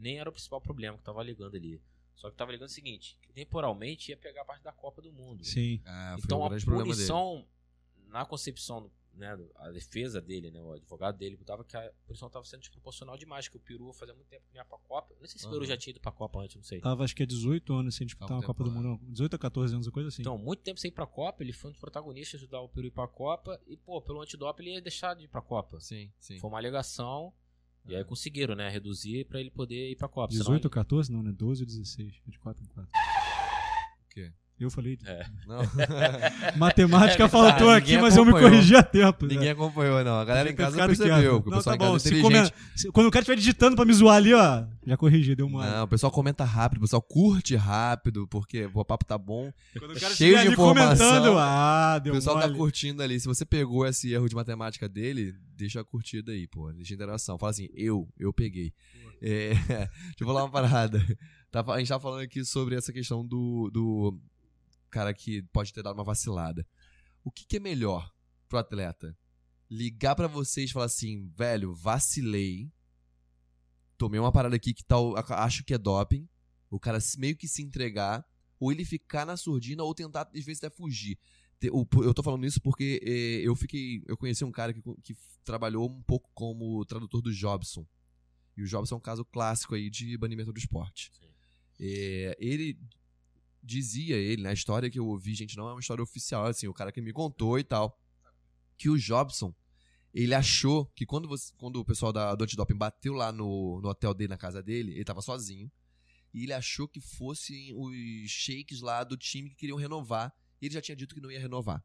nem era o principal problema que tava alegando ali. Só que tava alegando o seguinte, que temporalmente ia pegar a parte da Copa do Mundo. Sim. Ah, foi então a punição, na concepção, né, a defesa dele, né, o advogado dele, botava que a punição estava sendo desproporcional demais, que o Peru fazia muito tempo que não ia pra Copa. Não sei se o Peru já tinha ido pra Copa antes, não sei. Tava acho que é 18 anos sem disputar uma Copa do Mundo. não. 18 a 14 anos, uma coisa assim. Então, muito tempo sem ir pra Copa, ele foi um dos protagonistas de ajudar o Peru a ir pra Copa, e, pô, pelo antidoping ele ia deixar de ir pra Copa. Sim, sim. Foi uma alegação, e aí conseguiram, né, reduzir pra ele poder ir pra Copa. 18 ou 14? Não, né? 12 ou 16. É de 4 em 4. O quê? Eu falei. É. Não. Matemática É verdade, faltou aqui, ninguém mas eu me corrigi a tempo. né? Ninguém acompanhou, não. A galera em casa percebeu. O Não, pessoal tá bom. é Se inteligente. come- se- Quando o cara estiver digitando pra me zoar ali, ó, já corrigi, deu uma. Não, o pessoal comenta rápido, o pessoal curte rápido, porque o papo tá bom. Quando o cara cheio de ali informação. comentando, ah, O deu pessoal tá mole. curtindo ali. Se você pegou esse erro de matemática dele, deixa a curtida aí, pô. Deixa a interação. Fala assim, eu, eu peguei. É, deixa eu falar uma parada. A gente tava falando aqui sobre essa questão do, do cara que pode ter dado uma vacilada. O que, que é melhor pro atleta? Ligar pra vocês e falar assim, velho, vacilei. Tomei uma parada aqui que tal, acho que é doping. O cara meio que se entregar. Ou ele ficar na surdina ou tentar, às vezes, até fugir. Eu tô falando isso porque eh, eu fiquei. Eu conheci um cara que, que trabalhou um pouco como tradutor do Jobson. E o Jobson é um caso clássico aí de banimento do esporte. É, ele dizia, ele, na história que eu ouvi, gente, não é uma história oficial, assim, o cara que me contou e tal, que o Jobson, ele achou que quando, você- quando o pessoal da, do antidoping bateu lá no, no hotel dele, na casa dele, ele tava sozinho, e ele achou que fossem os shakes lá do time que queriam renovar, e ele já tinha dito que não ia renovar.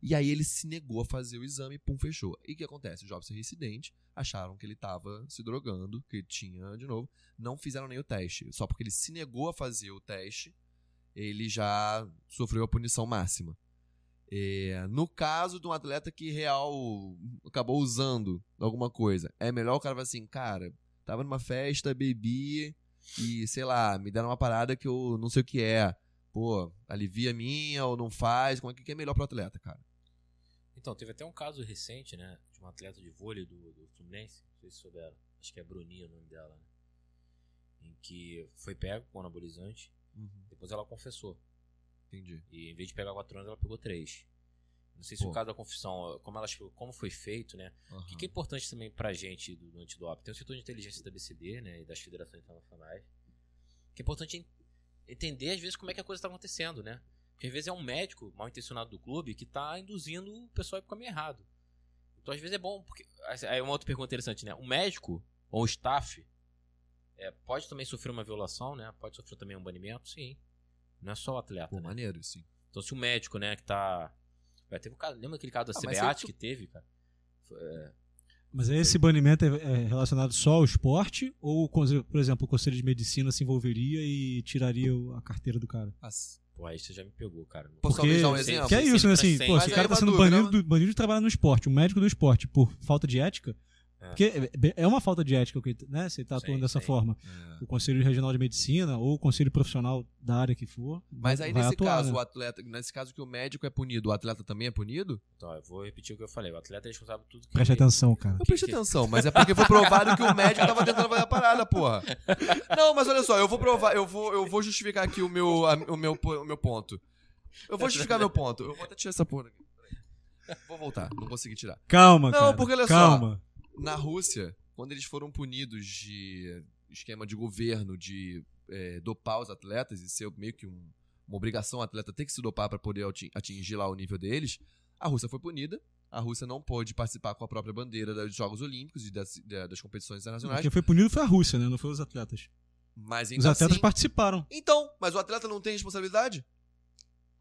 E aí ele se negou a fazer o exame pum, fechou. E o que acontece? O Jobson é reincidente, acharam que ele tava se drogando, que tinha de novo, não fizeram nem o teste. Só porque ele se negou a fazer o teste, ele já sofreu a punição máxima. É, no caso de um atleta que real acabou usando alguma coisa, é melhor o cara falar assim, cara, tava numa festa, bebi e, sei lá, me deram uma parada que eu não sei o que é. Pô, alivia minha ou não faz? Como é que é melhor pro atleta, cara? Então, teve até um caso recente, né? De uma atleta de vôlei do, do Fluminense. Não sei se souberam. Acho que é Bruninha o nome dela, né? Em que foi pego com anabolizante. Depois ela confessou. Entendi. E em vez de pegar quatro anos, ela pegou três. Não sei se Pô. o caso da confissão, como, ela, como foi feito, né? O que, que é importante também pra gente do, do antidoping? Tem o setor de inteligência da BCD, né? E das federações internacionais. Que é importante en- entender, às vezes, como é que a coisa tá acontecendo, né? Porque às vezes é um médico mal intencionado do clube que tá induzindo o pessoal a ir pro caminho errado. Então, às vezes é bom, porque. Aí uma outra pergunta interessante, né? O médico ou o staff é, pode também sofrer uma violação, né? Pode sofrer também um banimento, sim. Não é só o atleta, Pô, né? maneiro, sim. Então, se o médico, né, que tá. Vai, teve um caso, lembra aquele caso da Ah, CBAT tu- que teve, cara? Foi, é, Mas esse banimento é é relacionado só ao esporte? Ou, por exemplo, o Conselho de Medicina se envolveria e tiraria a carteira do cara? As- pô, aí você já me pegou, cara. Posso Porque- dar um exemplo? Que é isso, né? Assim, pô, se o cara tá sendo dúvida, banido, do- banido de trabalhar no esporte, um médico do esporte, por falta de ética. É. Porque é- é uma falta de ética, que, né? Você tá Sim, atuando dessa sim. forma. É. O Conselho Regional de Medicina ou o Conselho Profissional da área que for. Mas aí, vai nesse atuar, caso, né? o atleta, nesse caso que o médico é punido, o atleta também é punido? Então, eu vou repetir o que eu falei. O atleta é responsável por tudo que Preste ele- atenção, cara. Eu prestei atenção, mas é porque foi provado que o médico tava tentando fazer a parada, porra. Não, mas olha só, eu vou provar, eu vou, eu vou justificar aqui o meu, a- o, meu, o meu ponto. Eu vou justificar meu ponto. Eu vou até tirar essa porra aqui. Vou voltar, não consegui tirar. Calma, Não, cara. porque olha só. Na Rússia, quando eles foram punidos de esquema de governo de é, dopar os atletas e ser meio que um- uma obrigação o atleta ter que se dopar para poder ati- atingir lá o nível deles, a Rússia foi punida. A Rússia não pôde participar com a própria bandeira dos Jogos Olímpicos e das, da- das competições internacionais. Quem foi punido foi a Rússia, né? Não foi os atletas. Mas Os atletas assim... participaram. Então, mas o atleta não tem responsabilidade?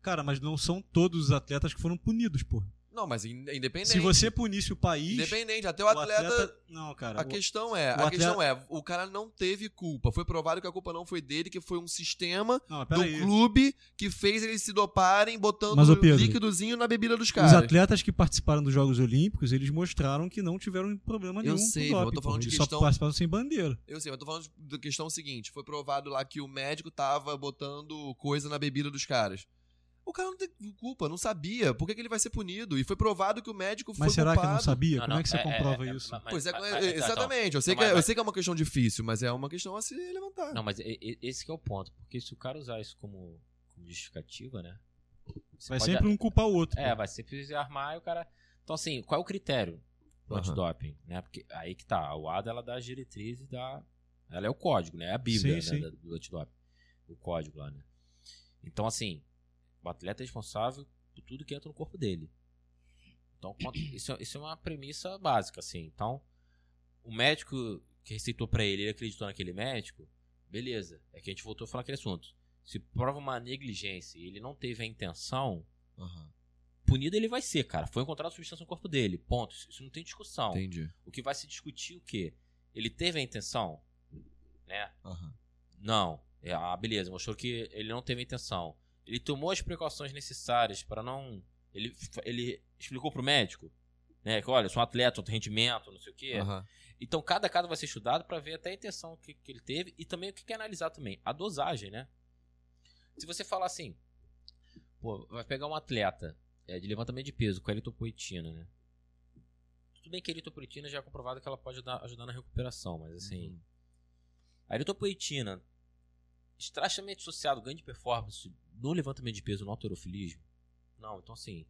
Cara, mas não são todos os atletas que foram punidos, pô. Não, mas in- independente. Se você punisse o país. Independente, até o o atleta. Não, cara. A o- questão é, o a atleta- questão é, o cara não teve culpa. Foi provado que a culpa não foi dele, que foi um sistema Não, do peraí. clube que fez eles se doparem botando Mas, ô, Pedro, líquidozinho na bebida dos Os caras. atletas que participaram dos Jogos Olímpicos, eles mostraram que não tiveram problema Eu nenhum sei, com mas eu tô falando de questão- só participaram sem bandeira. Eu sei, mas eu tô falando da questão seguinte: foi provado lá que o médico tava botando coisa na bebida dos caras. O cara não tem culpa, não sabia. Por que, que ele vai ser punido? E foi provado que o médico foi Mas será que não sabia? Não, Como não, é que você é- comprova é- é- isso? mas- Pois é, mas- é, mas- então, exatamente. Eu sei, Não, que, é- mas- eu mas- sei que é uma questão difícil, mas é uma questão a se levantar. Não, mas esse que é o ponto. Porque se o cara usar isso como, como justificativa, né? você Vai pode- sempre um culpar o outro. É, pô. vai sempre armar e o cara. Então, assim, qual é o critério do Aham. antidoping? Né? Porque aí que tá. O ADA ela dá as diretrizes da. Ela é o código, né? É a Bíblia Sim, né, sim. do antidoping. O código lá, né? Então, assim, o atleta é responsável por tudo que entra no corpo dele. Então, isso, é- isso é uma premissa básica, assim. Então, o médico que receitou pra ele, ele acreditou naquele médico, beleza. É que a gente voltou a falar aquele assunto. Se prova uma negligência e ele não teve a intenção, Aham, punido ele vai ser, cara. Foi encontrada substância no corpo dele. Ponto. Isso, não tem discussão. entendi. O que vai se discutir o quê? Ele teve a intenção? Né? Aham. Não. É, ah, beleza. Mostrou que ele não teve a intenção. Ele tomou as precauções necessárias para não. Ele, ele explicou pro médico, né? Que olha, eu sou um atleta, alto rendimento, não sei o quê. Aham. Então cada caso vai ser estudado para ver até a intenção que, que ele teve e também o que quer analisar também. A dosagem, né? Se você falar assim, pô, vai pegar um atleta é, de levantamento de peso com a eritropoetina, né? Tudo bem que a eritropoetina já é comprovado que ela pode ajudar, ajudar na recuperação, mas assim, Uhum. a eritropoetina estrachamente associado ganho de performance no levantamento de peso no alterofilismo? Não, então assim,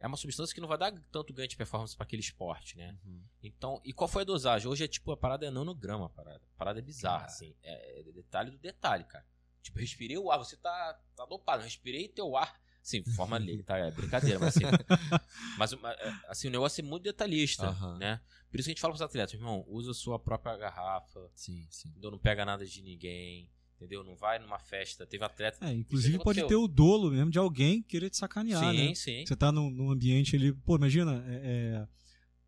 é uma substância que não vai dar tanto ganho de performance para aquele esporte, né? Uhum. Então, e qual foi a dosagem? Hoje é tipo, a parada é nanograma, a parada. A parada é bizarra, Cara. assim. É, é detalhe do detalhe, cara. Tipo, respirei o ar, você tá, tá dopado, respirei teu ar. Assim, forma leiga, tá? É brincadeira, mas assim. mas é, assim, o negócio é muito detalhista, Aham. né? Por isso que a gente fala pros atletas, irmão, usa a sua própria garrafa, Sim, sim. entendeu? Não pega nada de ninguém, entendeu? Não vai numa festa. Teve atleta. É, inclusive pode ter o dolo mesmo de alguém querer te sacanear, sim, né? sim. Você tá num, num ambiente ali, pô, imagina, é, é,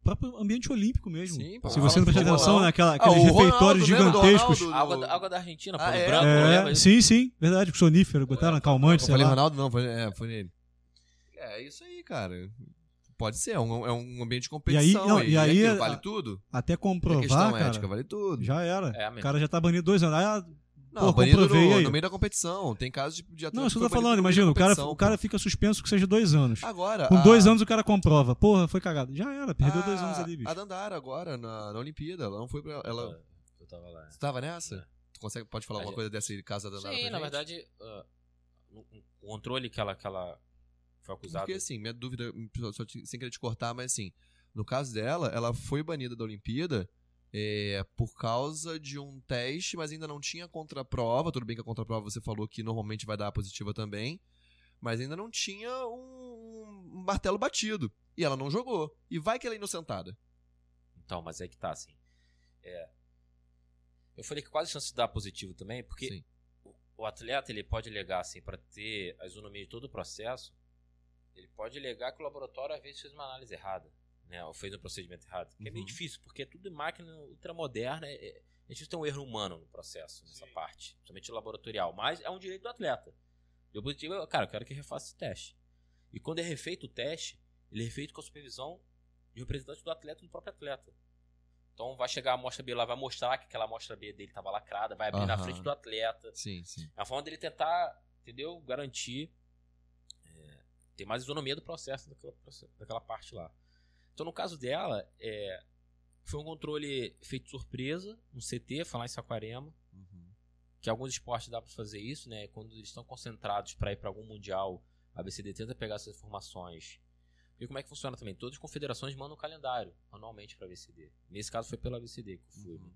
próprio ambiente olímpico mesmo. Sim, pô. Se você não prestar atenção, Ronaldo. naquela, Ah, aqueles Ronaldo, refeitórios gigantescos. Ronaldo? A água, da- água da Argentina, pô, Ah, é? branco, É, lembra? sim, sim, verdade, com sonífero, botaram calmante, Eu sei falei lá. Ronaldo? Não, foi, é, foi nele. É isso aí, cara. Pode ser, é um, é um ambiente de competição. não, e aí, aquilo, a- vale tudo? Até E a comprovar, questão cara, ética vale tudo. já era. É, o cara já tá banido dois anos. Ah, Não, pô, banido comprovei no, aí. no meio da competição. Tem casos de, de não, isso que eu tô falando, imagina, o cara, o cara fica suspenso que seja dois anos. Agora. Com a- dois anos o cara comprova. Porra, foi cagado. Já era, perdeu a- dois anos ali, bicho. A Dandara agora, na, na Olimpíada, ela não foi pra. Ela... Eu tava lá. Você tava nessa? É. Tu consegue, pode falar alguma coisa desse caso da Dandara? Sim, pra na gente? verdade, ah, no- o controle que ela, que ela foi acusada. Porque assim, minha dúvida, só te- sem querer te cortar, mas assim, no caso dela, ela foi banida da Olimpíada é, por causa de um teste, mas ainda não tinha contraprova. Tudo bem que a contraprova você falou que normalmente vai dar positiva também, mas ainda não tinha um, um martelo batido. E ela não jogou. E vai que ela é inocentada. Então, mas é que tá assim. É, eu falei que quase chance de dar positivo também, porque o, o atleta ele pode alegar assim para ter a isonomia de todo o processo. Ele pode alegar que o laboratório às vezes fez uma análise errada, né? Ou fez um procedimento errado. Que é meio Uhum. difícil, porque é tudo em máquina ultramoderna. É, é, é difícil ter um erro humano no processo, nessa parte, somente laboratorial. Mas é um direito do atleta. Deu positivo, cara, eu quero que refaça esse teste. E quando é refeito o teste, ele é refeito com a supervisão de representante do atleta e do próprio atleta. Então vai chegar a amostra B lá, vai mostrar que aquela amostra B dele estava lacrada, vai abrir na Aham. frente do atleta. Sim, sim. É a forma dele tentar, entendeu? Garantir é, ter mais isonomia do processo daquela, daquela parte lá. Então no caso dela, é, foi um controle feito surpresa, um CT, falar em Saquarema, Uhum. que alguns esportes dá para fazer isso, né? Quando eles estão concentrados para ir para algum mundial, a BCD tenta pegar essas informações. E como é que funciona também? Todas as confederações mandam um calendário anualmente para a BCD. Nesse caso foi pela BCD que eu fui. Uhum. né?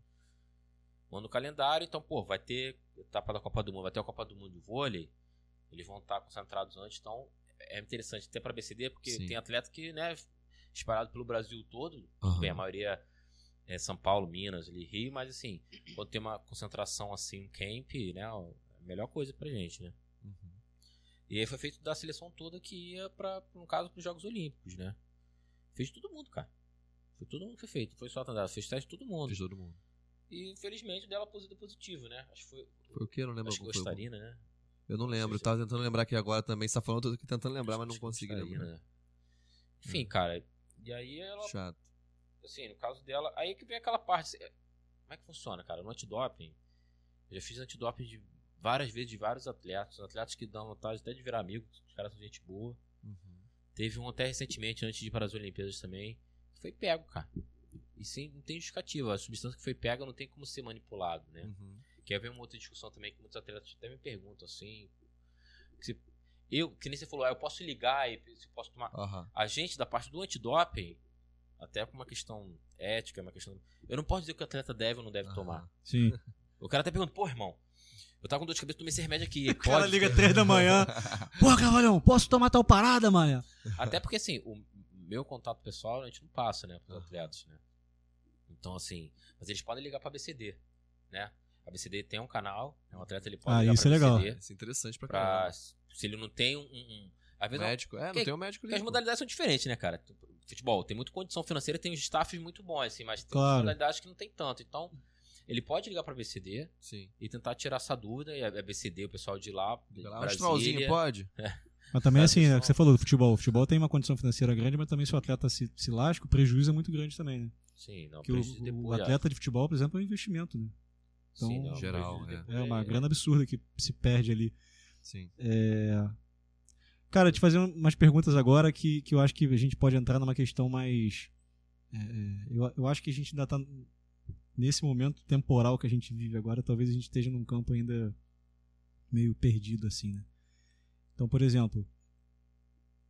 Manda o calendário, então, pô, vai ter etapa da Copa do Mundo, vai ter a Copa do Mundo de vôlei. Eles vão estar concentrados antes, então é interessante até para a BCD, porque Sim. tem atleta que, né, espalhado pelo Brasil todo, Aham. bem, a maioria é São Paulo, Minas, ali, Rio, mas assim, quando tem uma concentração assim, um camp, né, é a melhor coisa pra gente, né? Uhum. E aí foi feito da seleção toda que ia para no caso para os Jogos Olímpicos, né? Fez todo mundo, cara. Foi todo mundo que foi feito. Foi só a Tandara, fez teste de todo mundo. Fiz todo mundo. E infelizmente dela deu positivo, né? Acho que foi. Foi o que? Eu não lembro Acho que Gostarina, né? Eu não lembro. Se- Tava tentando lembrar aqui agora também. Você tá falando, eu tô aqui tentando lembrar, mas não consegui lembrar. né? Enfim, cara. E aí ela Chato. assim, no caso dela, aí que vem aquela parte. assim, Como é que funciona, cara? No antidoping, eu já fiz antidoping de várias vezes de vários atletas, atletas que dão vontade até de virar amigos, os caras são gente boa. Uhum. Teve um até recentemente, antes de ir para as Olimpíadas também, que foi pego, cara. E sim, não tem justificativa. A substância que foi pega não tem como ser manipulado, né? Uhum. Que aí vem uma outra discussão também que muitos atletas até me perguntam assim. que se- eu, que nem você falou, ah, eu posso ligar e se eu posso tomar Aham. a gente, da parte do antidoping, até por uma questão ética, uma questão. Eu não posso dizer que o atleta deve ou não deve Aham. tomar. Sim. O cara até pergunta, pô, irmão, eu tava com dor de cabeça, tomei esse remédio aqui. O cara pode? liga três da manhã. Pô, Carvalhão, posso tomar tal parada, mano? Até porque, assim, o meu contato pessoal a gente não passa, né, pros atletas, né? Então, assim, mas eles podem ligar pra BCD, né? A BCD tem um canal, né, um atleta ele pode Ah, ligar isso pra é legal. BCD Isso é interessante pra pra, caramba. Se ele não tem um... um- às vezes Médico. É, não tem um médico as ali. modalidades são diferentes, né, cara? Futebol tem muita condição financeira, tem os staffs muito bons, assim, mas tem Claro. modalidades que não tem tanto. Então, ele pode ligar pra BCD Sim. e tentar tirar essa dúvida. E a a BCD, o pessoal de lá, de um pode? Mas também assim, né, só- o que você falou do futebol. O futebol tem uma condição financeira grande, mas também se o atleta se, se lasca, o prejuízo é muito grande também, né? Sim, não, Porque o, prejuízo o depois, atleta de futebol, por exemplo, é um investimento, né? já. Sim, então, não, geral, é. depois É uma é- grana absurda que se perde ali. Sim. É... Cara, te fazer umas perguntas agora que, que eu acho que a gente pode entrar numa questão mais. é, é, eu, eu acho que a gente ainda tá nesse momento temporal que a gente vive agora, talvez a gente esteja num campo ainda meio perdido, assim, né? Então, por exemplo,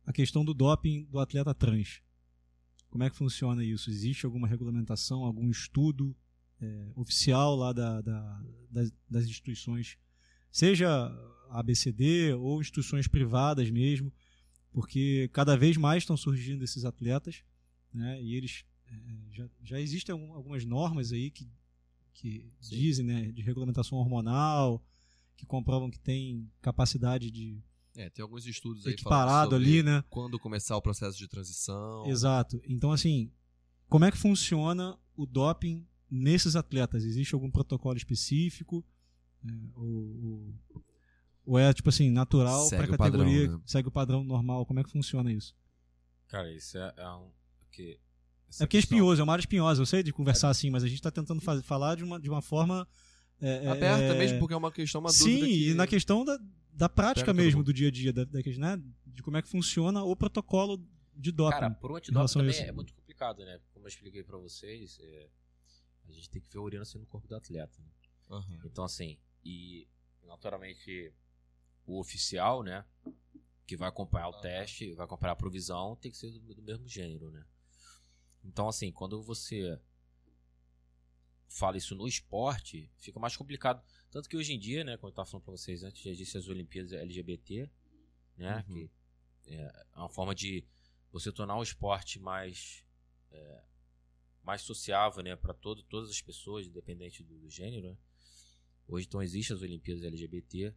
a questão do doping do atleta trans. Como é que funciona isso? Existe alguma regulamentação, algum estudo é, oficial lá da, da- das, das instituições, seja ABCD ou instituições privadas mesmo, porque cada vez mais estão surgindo esses atletas, né? E eles é, já, já existem algum- algumas normas aí que, que Sim. dizem, né, de regulamentação hormonal, que comprovam que tem capacidade de É, tem alguns estudos aí equiparado falando ali, né? quando começar o processo de transição. Exato. Então, assim, como é que funciona o doping nesses atletas? Existe algum protocolo específico? É, ou, ou- ou é, tipo assim, natural para padrão, categoria, né? segue o padrão normal? Como é que funciona isso? Cara, isso é, é um. Porque, é porque é espinhoso, é uma área espinhosa, eu sei de conversar assim, mas a gente está tentando faz- falar de uma, de uma forma. é, é, Aberta é, mesmo, porque é uma questão, uma Sim, dúvida que... e na questão da, da prática mesmo do dia a dia, da, da, né, de como é que funciona o protocolo de doping. Cara, pro em antidoping a também isso. é muito complicado, né? Como eu expliquei pra vocês, é, a gente tem que ver a urina sendo no corpo do atleta. né? Aham. Então, assim, e naturalmente o oficial, né, que vai acompanhar o teste, vai acompanhar a provisão, tem que ser do, do mesmo gênero, né? Então, assim, quando você fala isso no esporte, fica mais complicado. Tanto que hoje em dia, né, como eu tava falando pra vocês antes, já disse as Olimpíadas LGBT, né, Uhum. que é uma forma de você tornar o esporte mais é, mais sociável, né, para todo, todas as pessoas, independente do, do gênero. Né? Hoje então existe as Olimpíadas LGBT.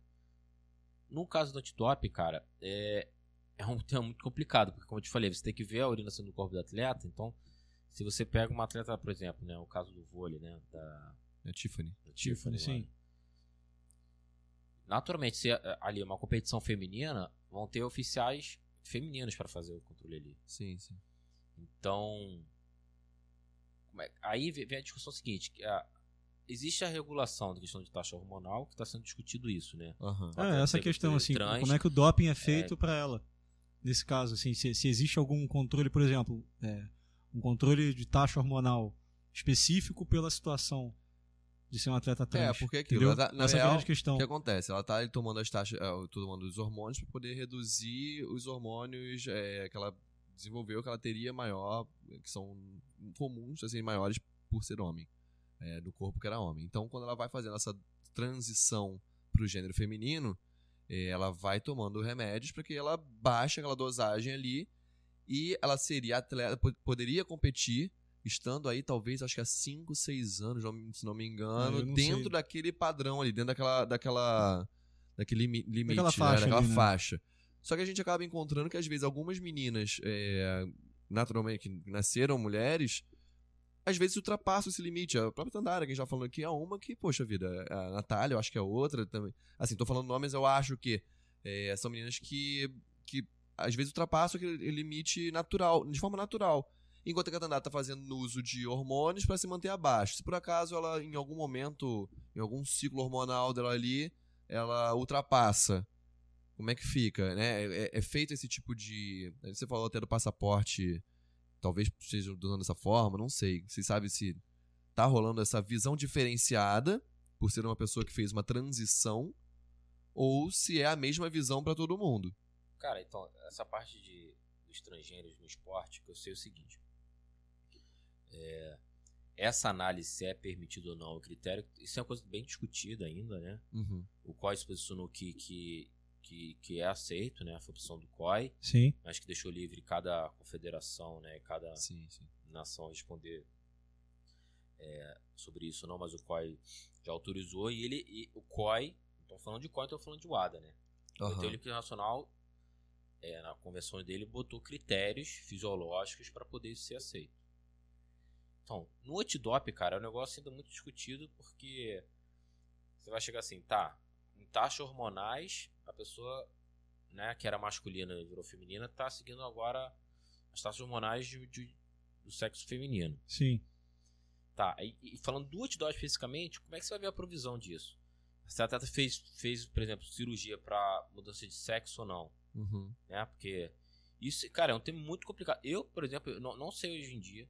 No caso do antidoping, cara, é, é um tema muito complicado, porque como eu te falei, você tem que ver a urina sendo no corpo do atleta, então se você pega uma atleta, por exemplo, né, o caso do vôlei, né, da, É Tiffany. da Tiffany, Tiffany, sim. Naturalmente, se é, ali é uma competição feminina, vão ter oficiais femininos para fazer o controle ali. Sim, sim. Então, é- aí vem a discussão seguinte: que a- existe a regulação da questão de taxa hormonal, que está sendo discutido isso, né? Pode É, essa questão, assim, trans. como é que o doping é feito pra ela? Nesse caso, assim, se, se existe algum controle, por exemplo, é, um controle de taxa hormonal específico pela situação de ser um atleta É, trans. porque aquilo, tá- na Essa é a real, grande questão. O que acontece? Ela tá ali tomando as taxas, é, tomando os hormônios para poder reduzir os hormônios é, que ela desenvolveu, que ela teria maior, que são comuns, assim, maiores por ser homem, é, do corpo que era homem. Então, quando ela vai fazendo essa transição para o gênero feminino, é, ela vai tomando remédios para que ela baixe aquela dosagem ali e ela seria atleta, po- poderia competir estando aí talvez acho que há 5, 6 anos, se não me engano, eu não dentro sei. daquele padrão ali, dentro daquela daquela daquele limi- limite, Daquela né, faixa daquela ali, né? faixa. Só que a gente acaba encontrando que às vezes algumas meninas, é, naturalmente, que nasceram mulheres, às vezes ultrapassam esse limite. A própria Tandara, que a gente já falou aqui, é uma que, poxa vida, a Natália, eu acho que é outra também. Assim, tô falando nomes, eu acho que é, são meninas que, que às vezes ultrapassam aquele limite natural, de forma natural. Enquanto a Tandara tá fazendo uso de hormônios para se manter abaixo. Se por acaso ela, em algum momento, em algum ciclo hormonal dela ali, ela ultrapassa. Como é que fica, né? É, é feito esse tipo de. Você falou até do passaporte, talvez seja usando dessa forma, não sei. Você sabe se tá rolando essa visão diferenciada por ser uma pessoa que fez uma transição ou se é a mesma visão para todo mundo. Cara, então, essa parte de, dos transgêneros no esporte, que eu sei o seguinte. É, essa análise se é permitido ou não, o critério, isso é uma coisa bem discutida ainda, né? Uhum. O COI se posicionou que, que, que, que é aceito, né? Foi a opção do COI, Sim. mas que deixou livre cada confederação, né? Cada Sim, sim. nação responder é, sobre isso não, mas o COI já autorizou e ele e o COI, estou falando de COI, estou falando de WADA, né? O Aham. Comitê Olímpico Nacional, é, na convenção dele, botou critérios fisiológicos para poder ser aceito. Então, no antidoping, cara, é um negócio ainda muito discutido porque você vai chegar assim, tá, taxas hormonais, a pessoa, né, que era masculina e virou feminina, tá seguindo agora as taxas hormonais de, de- do sexo feminino. Sim. Tá, e, e falando do antidoping especificamente, como é que você vai ver a provisão disso? Se a atleta fez, fez, por exemplo, cirurgia para mudança de sexo ou não, Uhum. né? Porque isso, cara, é um tema muito complicado. Eu, por exemplo, não, não sei hoje em dia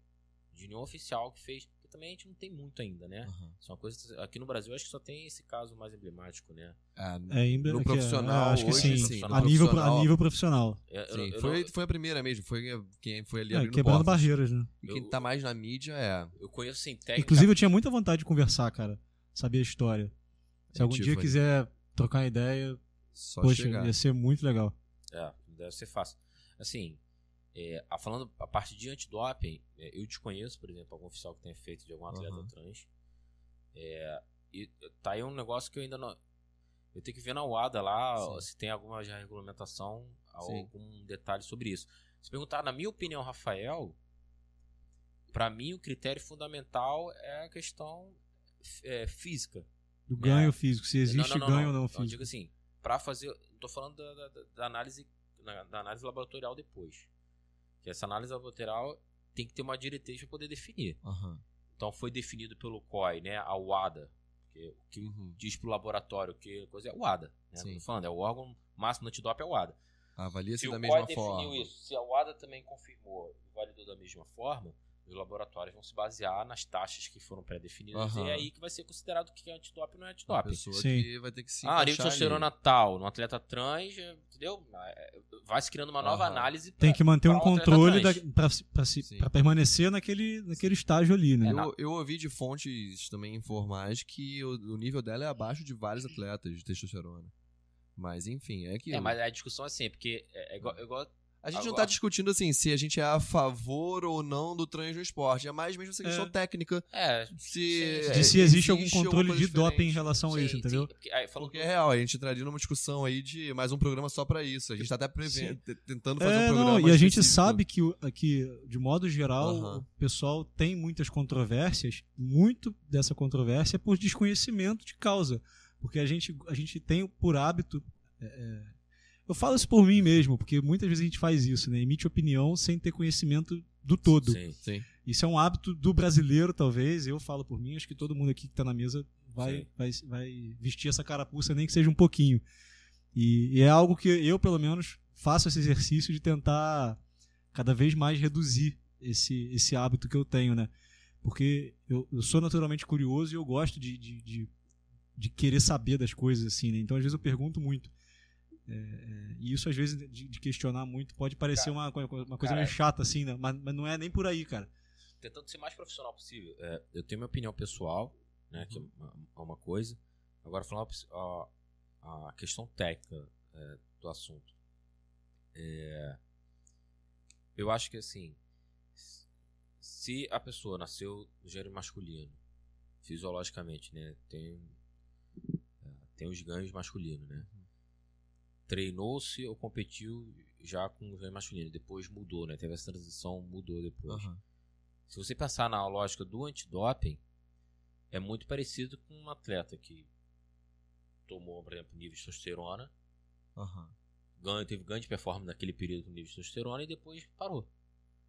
de nenhum oficial que fez, porque também a gente não tem muito ainda, né? Aham. Isso é uma coisa, aqui no Brasil, acho que só tem esse caso mais emblemático, né? Ah, É, em- no é- profissional, é, acho que hoje, sim. sim. no a, nível, a profissional, nível profissional. Eu- eu- sim, eu foi, foi a primeira mesmo, foi quem foi ali É, quebrando portas. barreiras, né? E quem Eu- tá mais na mídia é. eu conheço, assim, técnica... Inclusive, eu tinha muita vontade de conversar, cara. Saber a história. Se É, algum dia quiser trocar uma ideia, Só poxa, chegar. ia ser muito legal. É, deve ser fácil. Assim, é, a- falando a parte de antidoping, é, eu desconheço, por exemplo, algum oficial que tenha feito de algum atleta Aham. trans. É, e tá aí um negócio que eu ainda não. Eu tenho que ver na UADA lá Sim. se tem alguma já regulamentação, Sim. algum detalhe sobre isso. Se perguntar, na minha opinião, Rafael, pra mim o critério fundamental é a questão é, física. Do ganho É. físico, se existe ganho ou não Eu físico. digo assim, pra fazer. Não tô falando da, da- da análise, da análise laboratorial depois. Que essa análise laboratorial tem que ter uma diretriz para poder definir. Aham. Então foi definido pelo COI, né? A UADA. Que, que Uhum. diz pro laboratório que coisa é o ADA. Né? Sim. Falando, é o órgão máximo do antidoping é o ADA. Avalia-se Se da o mesma COI definiu forma. isso, se a UADA também confirmou e validou da mesma forma, os laboratórios vão se basear nas taxas que foram pré-definidas e Aham. é aí que vai ser considerado o que é antidoping e não é antidoping. pessoa Sim. que vai ter que se Ah, nível de testosterona tal, no atleta trans, entendeu? É, Vai se criando uma nova Aham. análise. pra- Tem que manter um controle pra permanecer naquele, naquele estágio ali, né? É, Eu, eu ouvi de fontes também informais que o, o nível dela é abaixo de vários atletas de testosterona. Mas enfim, é que. É, mas a discussão é assim, porque é, é igual, é igual- A gente não Agora- tá discutindo assim se a gente é a favor ou não do trans no esporte. É mais mesmo essa questão É. técnica. É, Se, De é, se existe algum controle de doping em diferente. relação a sim, isso, entendeu? sim, porque, aí, falando Porque é real, a gente entraria numa discussão aí de mais um programa só pra isso. A gente tá até prevendo, tentando fazer um É, programa não, e a gente específico. sabe que, que, de modo geral, o pessoal tem muitas controvérsias, muito dessa controvérsia é por desconhecimento de causa. Porque a gente, a gente tem por hábito. é, é, eu falo isso por mim mesmo, porque muitas vezes a gente faz isso, né? Emite opinião sem ter conhecimento do todo. Sim. Sim. Isso é um hábito do brasileiro, talvez. Eu falo por mim, acho que todo mundo aqui que tá na mesa vai, vai, vai vestir essa carapuça, nem que seja um pouquinho. E, e é algo que eu, pelo menos, faço esse exercício de tentar cada vez mais reduzir esse, esse hábito que eu tenho, né? Porque eu, eu sou naturalmente curioso e eu gosto de, de, de, de querer saber das coisas, assim, né? Então, às vezes, eu pergunto muito. É, é, e isso, às vezes, de, de questionar muito pode parecer uma, co- uma coisa cara, meio chata, assim, né? Mas, mas não é nem por aí, cara. tentando ser mais profissional possível. É, eu tenho minha opinião pessoal, né, que é Uhum. uma, é uma coisa. Agora falando a, a questão técnica é, do assunto. É, eu acho que assim, se a pessoa nasceu no gênero masculino, fisiologicamente, né, tem é, tem os ganhos masculinos, né? Uhum. treinou-se ou competiu já com o vôlei masculino. Depois mudou, né? Teve essa transição, mudou depois. Aham. Se você pensar na lógica do antidoping, é muito parecido com um atleta que tomou, por exemplo, nível de testosterona, Aham. ganho, teve ganho de performance naquele período com nível de testosterona e depois parou.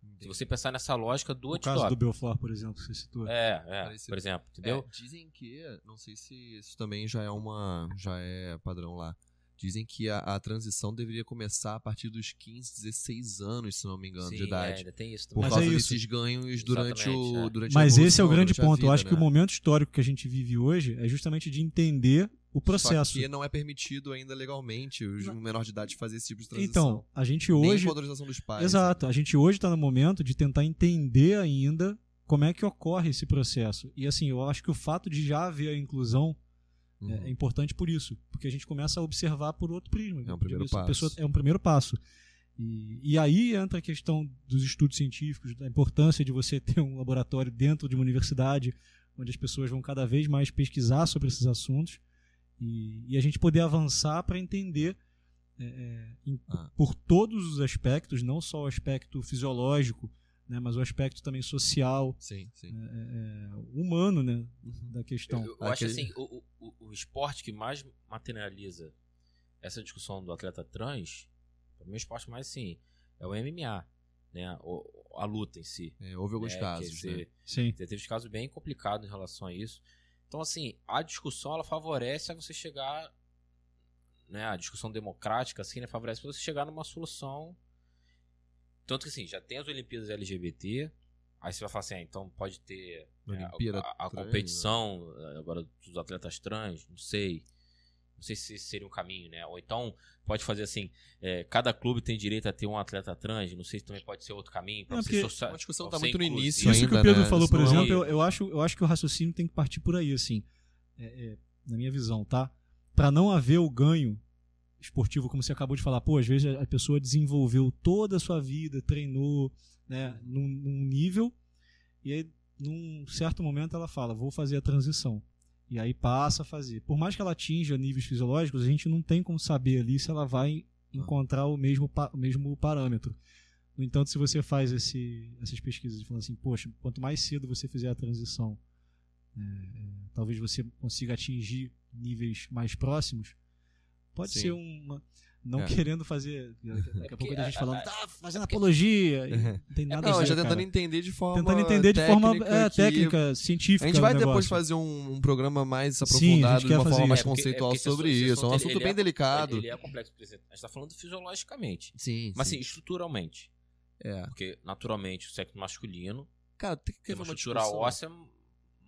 Se Entendi. você pensar nessa lógica do O caso do antidoping. Belfort, por exemplo, que você citou. É, é, por exemplo, entendeu? É, dizem que, não sei se isso também já é uma, já é padrão lá. Dizem que a, a transição deveria começar a partir dos 15, 16 anos, se não me engano, de Sim, idade. é, tem isso Por também. Mas causa é isso. desses ganhos durante o Exatamente, é. durante a Mas esse é o grande ponto. Eu vida, acho que o né? momento histórico que a gente vive hoje é justamente de entender o processo. Só que não é permitido ainda legalmente os Não. um menor de idade fazer esse tipo de transição. Então, a gente Nem hoje. com autorização dos pais. Exato. A gente hoje está no momento de tentar entender ainda como é que ocorre esse processo. E assim, eu acho que o fato de já haver a inclusão Uhum. é, é importante por isso, porque a gente começa a observar por outro prisma. É um primeiro Essa passo. pessoa- é um primeiro passo. E, e aí entra a questão dos estudos científicos, da importância de você ter um laboratório dentro de uma universidade, onde as pessoas vão cada vez mais pesquisar sobre esses assuntos e, e a gente poder avançar para entender é, é, em- Ah. por todos os aspectos, não só o aspecto fisiológico, né, mas o aspecto também social, Sim, sim. é, é, humano né, Uhum. da questão. Eu, eu acho Aquele- assim, o, o, o esporte que mais materializa essa discussão do atleta trans, para mim o esporte mais sim, é o MMA, né? O- a luta em si. É, houve alguns né? casos, né? Sim. Teve casos bem complicados em relação a isso. Então, assim, a discussão ela favorece a você chegar, né? A discussão democrática, assim, né? Favorece você chegar numa solução. Tanto que, assim, já tem as Olimpíadas LGBT. Aí você vai falar assim, ah, então pode ter né, Olimpíada a, a trans, competição eh, agora dos atletas trans, não sei. Não sei se esse seria um caminho, né? Ou então pode fazer assim, eh, cada clube tem direito a ter um atleta trans, não sei se também pode ser outro caminho. Pra Não, você porque socia- Uma discussão tá ser muito no início Isso que ainda, o Pedro né? falou, por não é exemplo, um- eu, eu acho, eu acho que o raciocínio tem que partir por aí, assim, É, é, na minha visão, tá? Para não haver o ganho esportivo, como você acabou de falar, pô, às vezes a pessoa desenvolveu toda a sua vida, treinou, né, num, num nível, e aí, num certo momento, ela fala, vou fazer a transição. E aí passa a fazer. Por mais que ela atinja níveis fisiológicos, a gente não tem como saber ali se ela vai encontrar o mesmo, o mesmo parâmetro. No entanto, se você faz esse, essas pesquisas falando assim, poxa, quanto mais cedo você fizer a transição, é, é, talvez você consiga atingir níveis mais próximos, pode Sim. ser uma. Não É. querendo fazer. Daqui a pouco a gente a- falando, a- tá fazendo apologia. não tem nada Não, a ver. já tentando cara. entender de forma Tentando entender de forma técnica é, que- técnica, científica. A gente vai depois fazer um, um programa mais Sim, aprofundado, gente de uma forma mais isso. É conceitual é porque sobre esse isso. É um assunto, ele bem é- delicado. Ele, é complexo, por exemplo. A gente tá falando fisiologicamente. Sim, Mas sim. assim, estruturalmente. É. Porque, naturalmente, o sexo masculino Cara, tem que tem ver uma estrutura óssea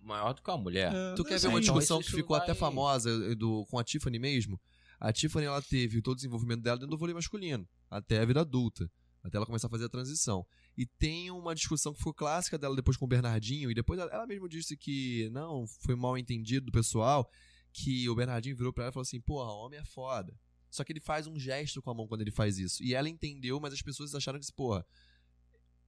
maior do que a mulher. É, Tu quer ver uma discussão isso- que isso ficou vai- até famosa do, com a Tiffany mesmo? A Tiffany, ela teve todo o desenvolvimento dela dentro do vôlei masculino, até a vida adulta, até ela começar a fazer a transição. E tem uma discussão que ficou clássica dela depois com o Bernardinho, e depois ela, mesma disse que, não, foi mal entendido do pessoal, que o Bernardinho virou pra ela e falou assim, porra, homem é foda. Só que ele faz um gesto com a mão quando ele faz isso. E ela entendeu, mas as pessoas acharam que, porra,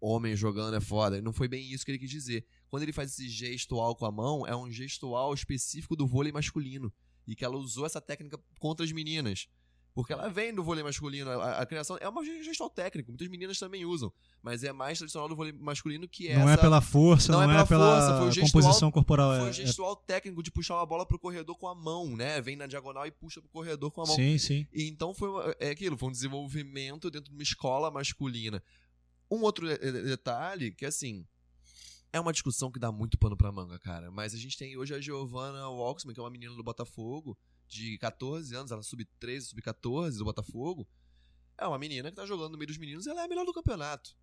homem jogando é foda. Não foi bem isso que ele quis dizer. Quando ele faz esse gestual com a mão, é um gestual específico do vôlei masculino. E que ela usou essa técnica contra as meninas. Porque ela vem do vôlei masculino. A, a criação é uma gestual técnico. Muitas meninas também usam. Mas é mais tradicional do vôlei masculino que é Não é pela força, Não não, é é pela força, o gestual- composição corporal. Foi é- um gestual técnico de puxar uma bola pro corredor com a mão, né? Vem na diagonal e puxa pro corredor com a é- mão. Sim, sim. E então foi uma- é aquilo, foi um desenvolvimento dentro de uma escola masculina. Um outro de- de- detalhe que assim é uma discussão que dá muito pano pra manga, cara. Mas a gente tem hoje a Giovanna Walksman, que é uma menina do Botafogo, de 14 anos, ela é sub-13, sub-14 do Botafogo. É uma menina que tá jogando no meio dos meninos e ela é a melhor do campeonato.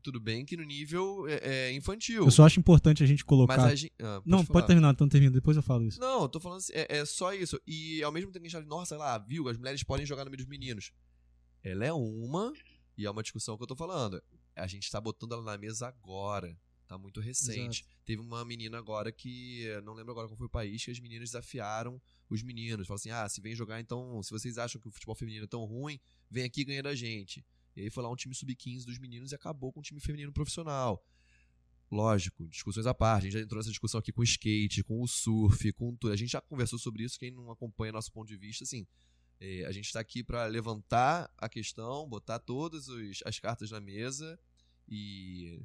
Tudo bem que no nível é, é infantil. Eu só acho importante a gente colocar. Mas a gente. ah, Não, falar. pode terminar, então termina, depois eu falo isso. Não, eu tô falando assim, é, é só isso. E ao mesmo tempo que a gente fala, nossa, sei lá, viu, as mulheres podem jogar no meio dos meninos. Ela é uma, e é uma discussão que eu tô falando. A gente tá botando ela na mesa agora. Tá muito recente. Teve uma menina agora que, não lembro agora qual foi o país, que as meninas desafiaram os meninos. Falaram assim, ah, se vem jogar, então, se vocês acham que o futebol feminino é tão ruim, vem aqui e ganha da gente. E aí foi lá um time sub-15 dos meninos e acabou com um time feminino profissional. Lógico, discussões à parte. A gente já entrou nessa discussão aqui com o skate, com o surf, com tudo. A gente já conversou sobre isso. Quem não acompanha nosso ponto de vista, assim. É, a gente está aqui para levantar a questão, botar todas os- as cartas na mesa e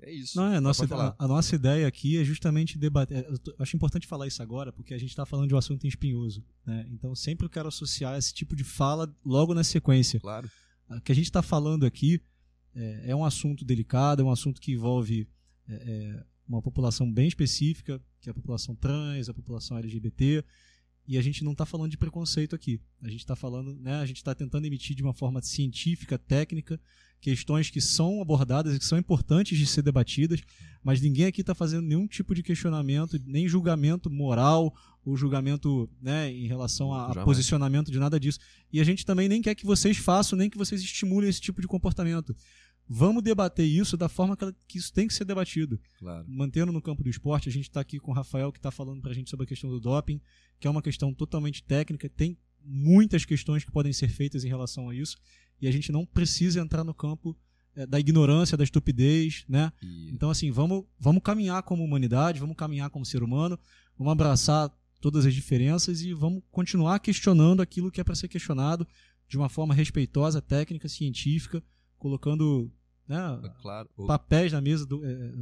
é isso. Não, é, a, nossa, a, a nossa ideia aqui é justamente debater. tô- eu acho importante falar isso agora, porque a gente está falando de um assunto espinhoso. Né? Então, sempre eu quero associar esse tipo de fala logo na sequência. Claro. O que a gente está falando aqui é, é um assunto delicado, é um assunto que envolve é, é, uma população bem específica, que é a população trans, a população LGBT, e a gente não está falando de preconceito aqui. A gente está falando, né, a gente está tentando emitir de uma forma científica, técnica, questões que são abordadas e que são importantes de ser debatidas, mas ninguém aqui está fazendo nenhum tipo de questionamento, nem julgamento moral ou julgamento né, em relação a, a posicionamento de nada disso. E a gente também nem quer que vocês façam, nem que vocês estimulem esse tipo de comportamento. Vamos debater isso da forma que, ela- que isso tem que ser debatido. Claro. Mantendo no campo do esporte, a gente está aqui com o Rafael, que está falando para a gente sobre a questão do doping, que é uma questão totalmente técnica, tem muitas questões que podem ser feitas em relação a isso, e a gente não precisa entrar no campo eh, da ignorância, da estupidez, né? E Então, assim, vamos, vamos caminhar como humanidade, vamos caminhar como ser humano, vamos abraçar todas as diferenças e vamos continuar questionando aquilo que é para ser questionado de uma forma respeitosa, técnica, científica, colocando né, claro. o- papéis na mesa, do, é,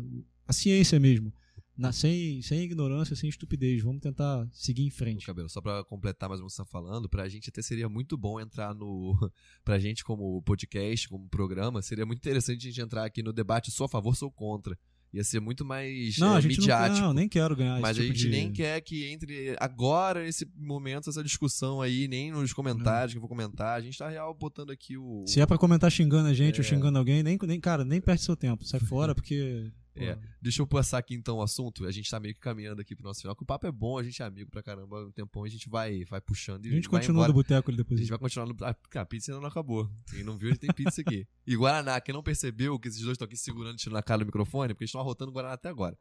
a ciência mesmo, na- sem, sem ignorância, sem estupidez. Vamos tentar seguir em o frente. cabelo, só pra completar mais o que você tá falando, pra gente até seria muito bom entrar no. pra gente, como podcast, como programa, seria muito interessante a gente entrar aqui no debate sou a favor, sou contra. Ia ser muito mais Não, é, a gente midiático. não, não, nem quero ganhar Mas esse a tipo gente de- nem quer que entre agora, nesse momento, essa discussão aí, nem nos comentários que eu vou comentar. A gente tá real botando aqui o. Se é pra comentar xingando a gente É. ou xingando alguém, nem, nem, cara, nem perde seu tempo. Sai fora, porque. É. pô, Deixa eu passar aqui então o assunto. A gente tá meio que caminhando aqui pro nosso final, que o papo é bom, a gente é amigo pra caramba. Um tempão a gente vai, vai puxando e a gente vai continua embora. do boteco ali A depois. gente vai continuar no. Ah, a pizza ainda não acabou. Quem não viu, a gente tem pizza aqui. E Guaraná, quem não percebeu que esses dois estão aqui segurando, tirando a cara do microfone, porque eles estão arrotando Guaraná até agora.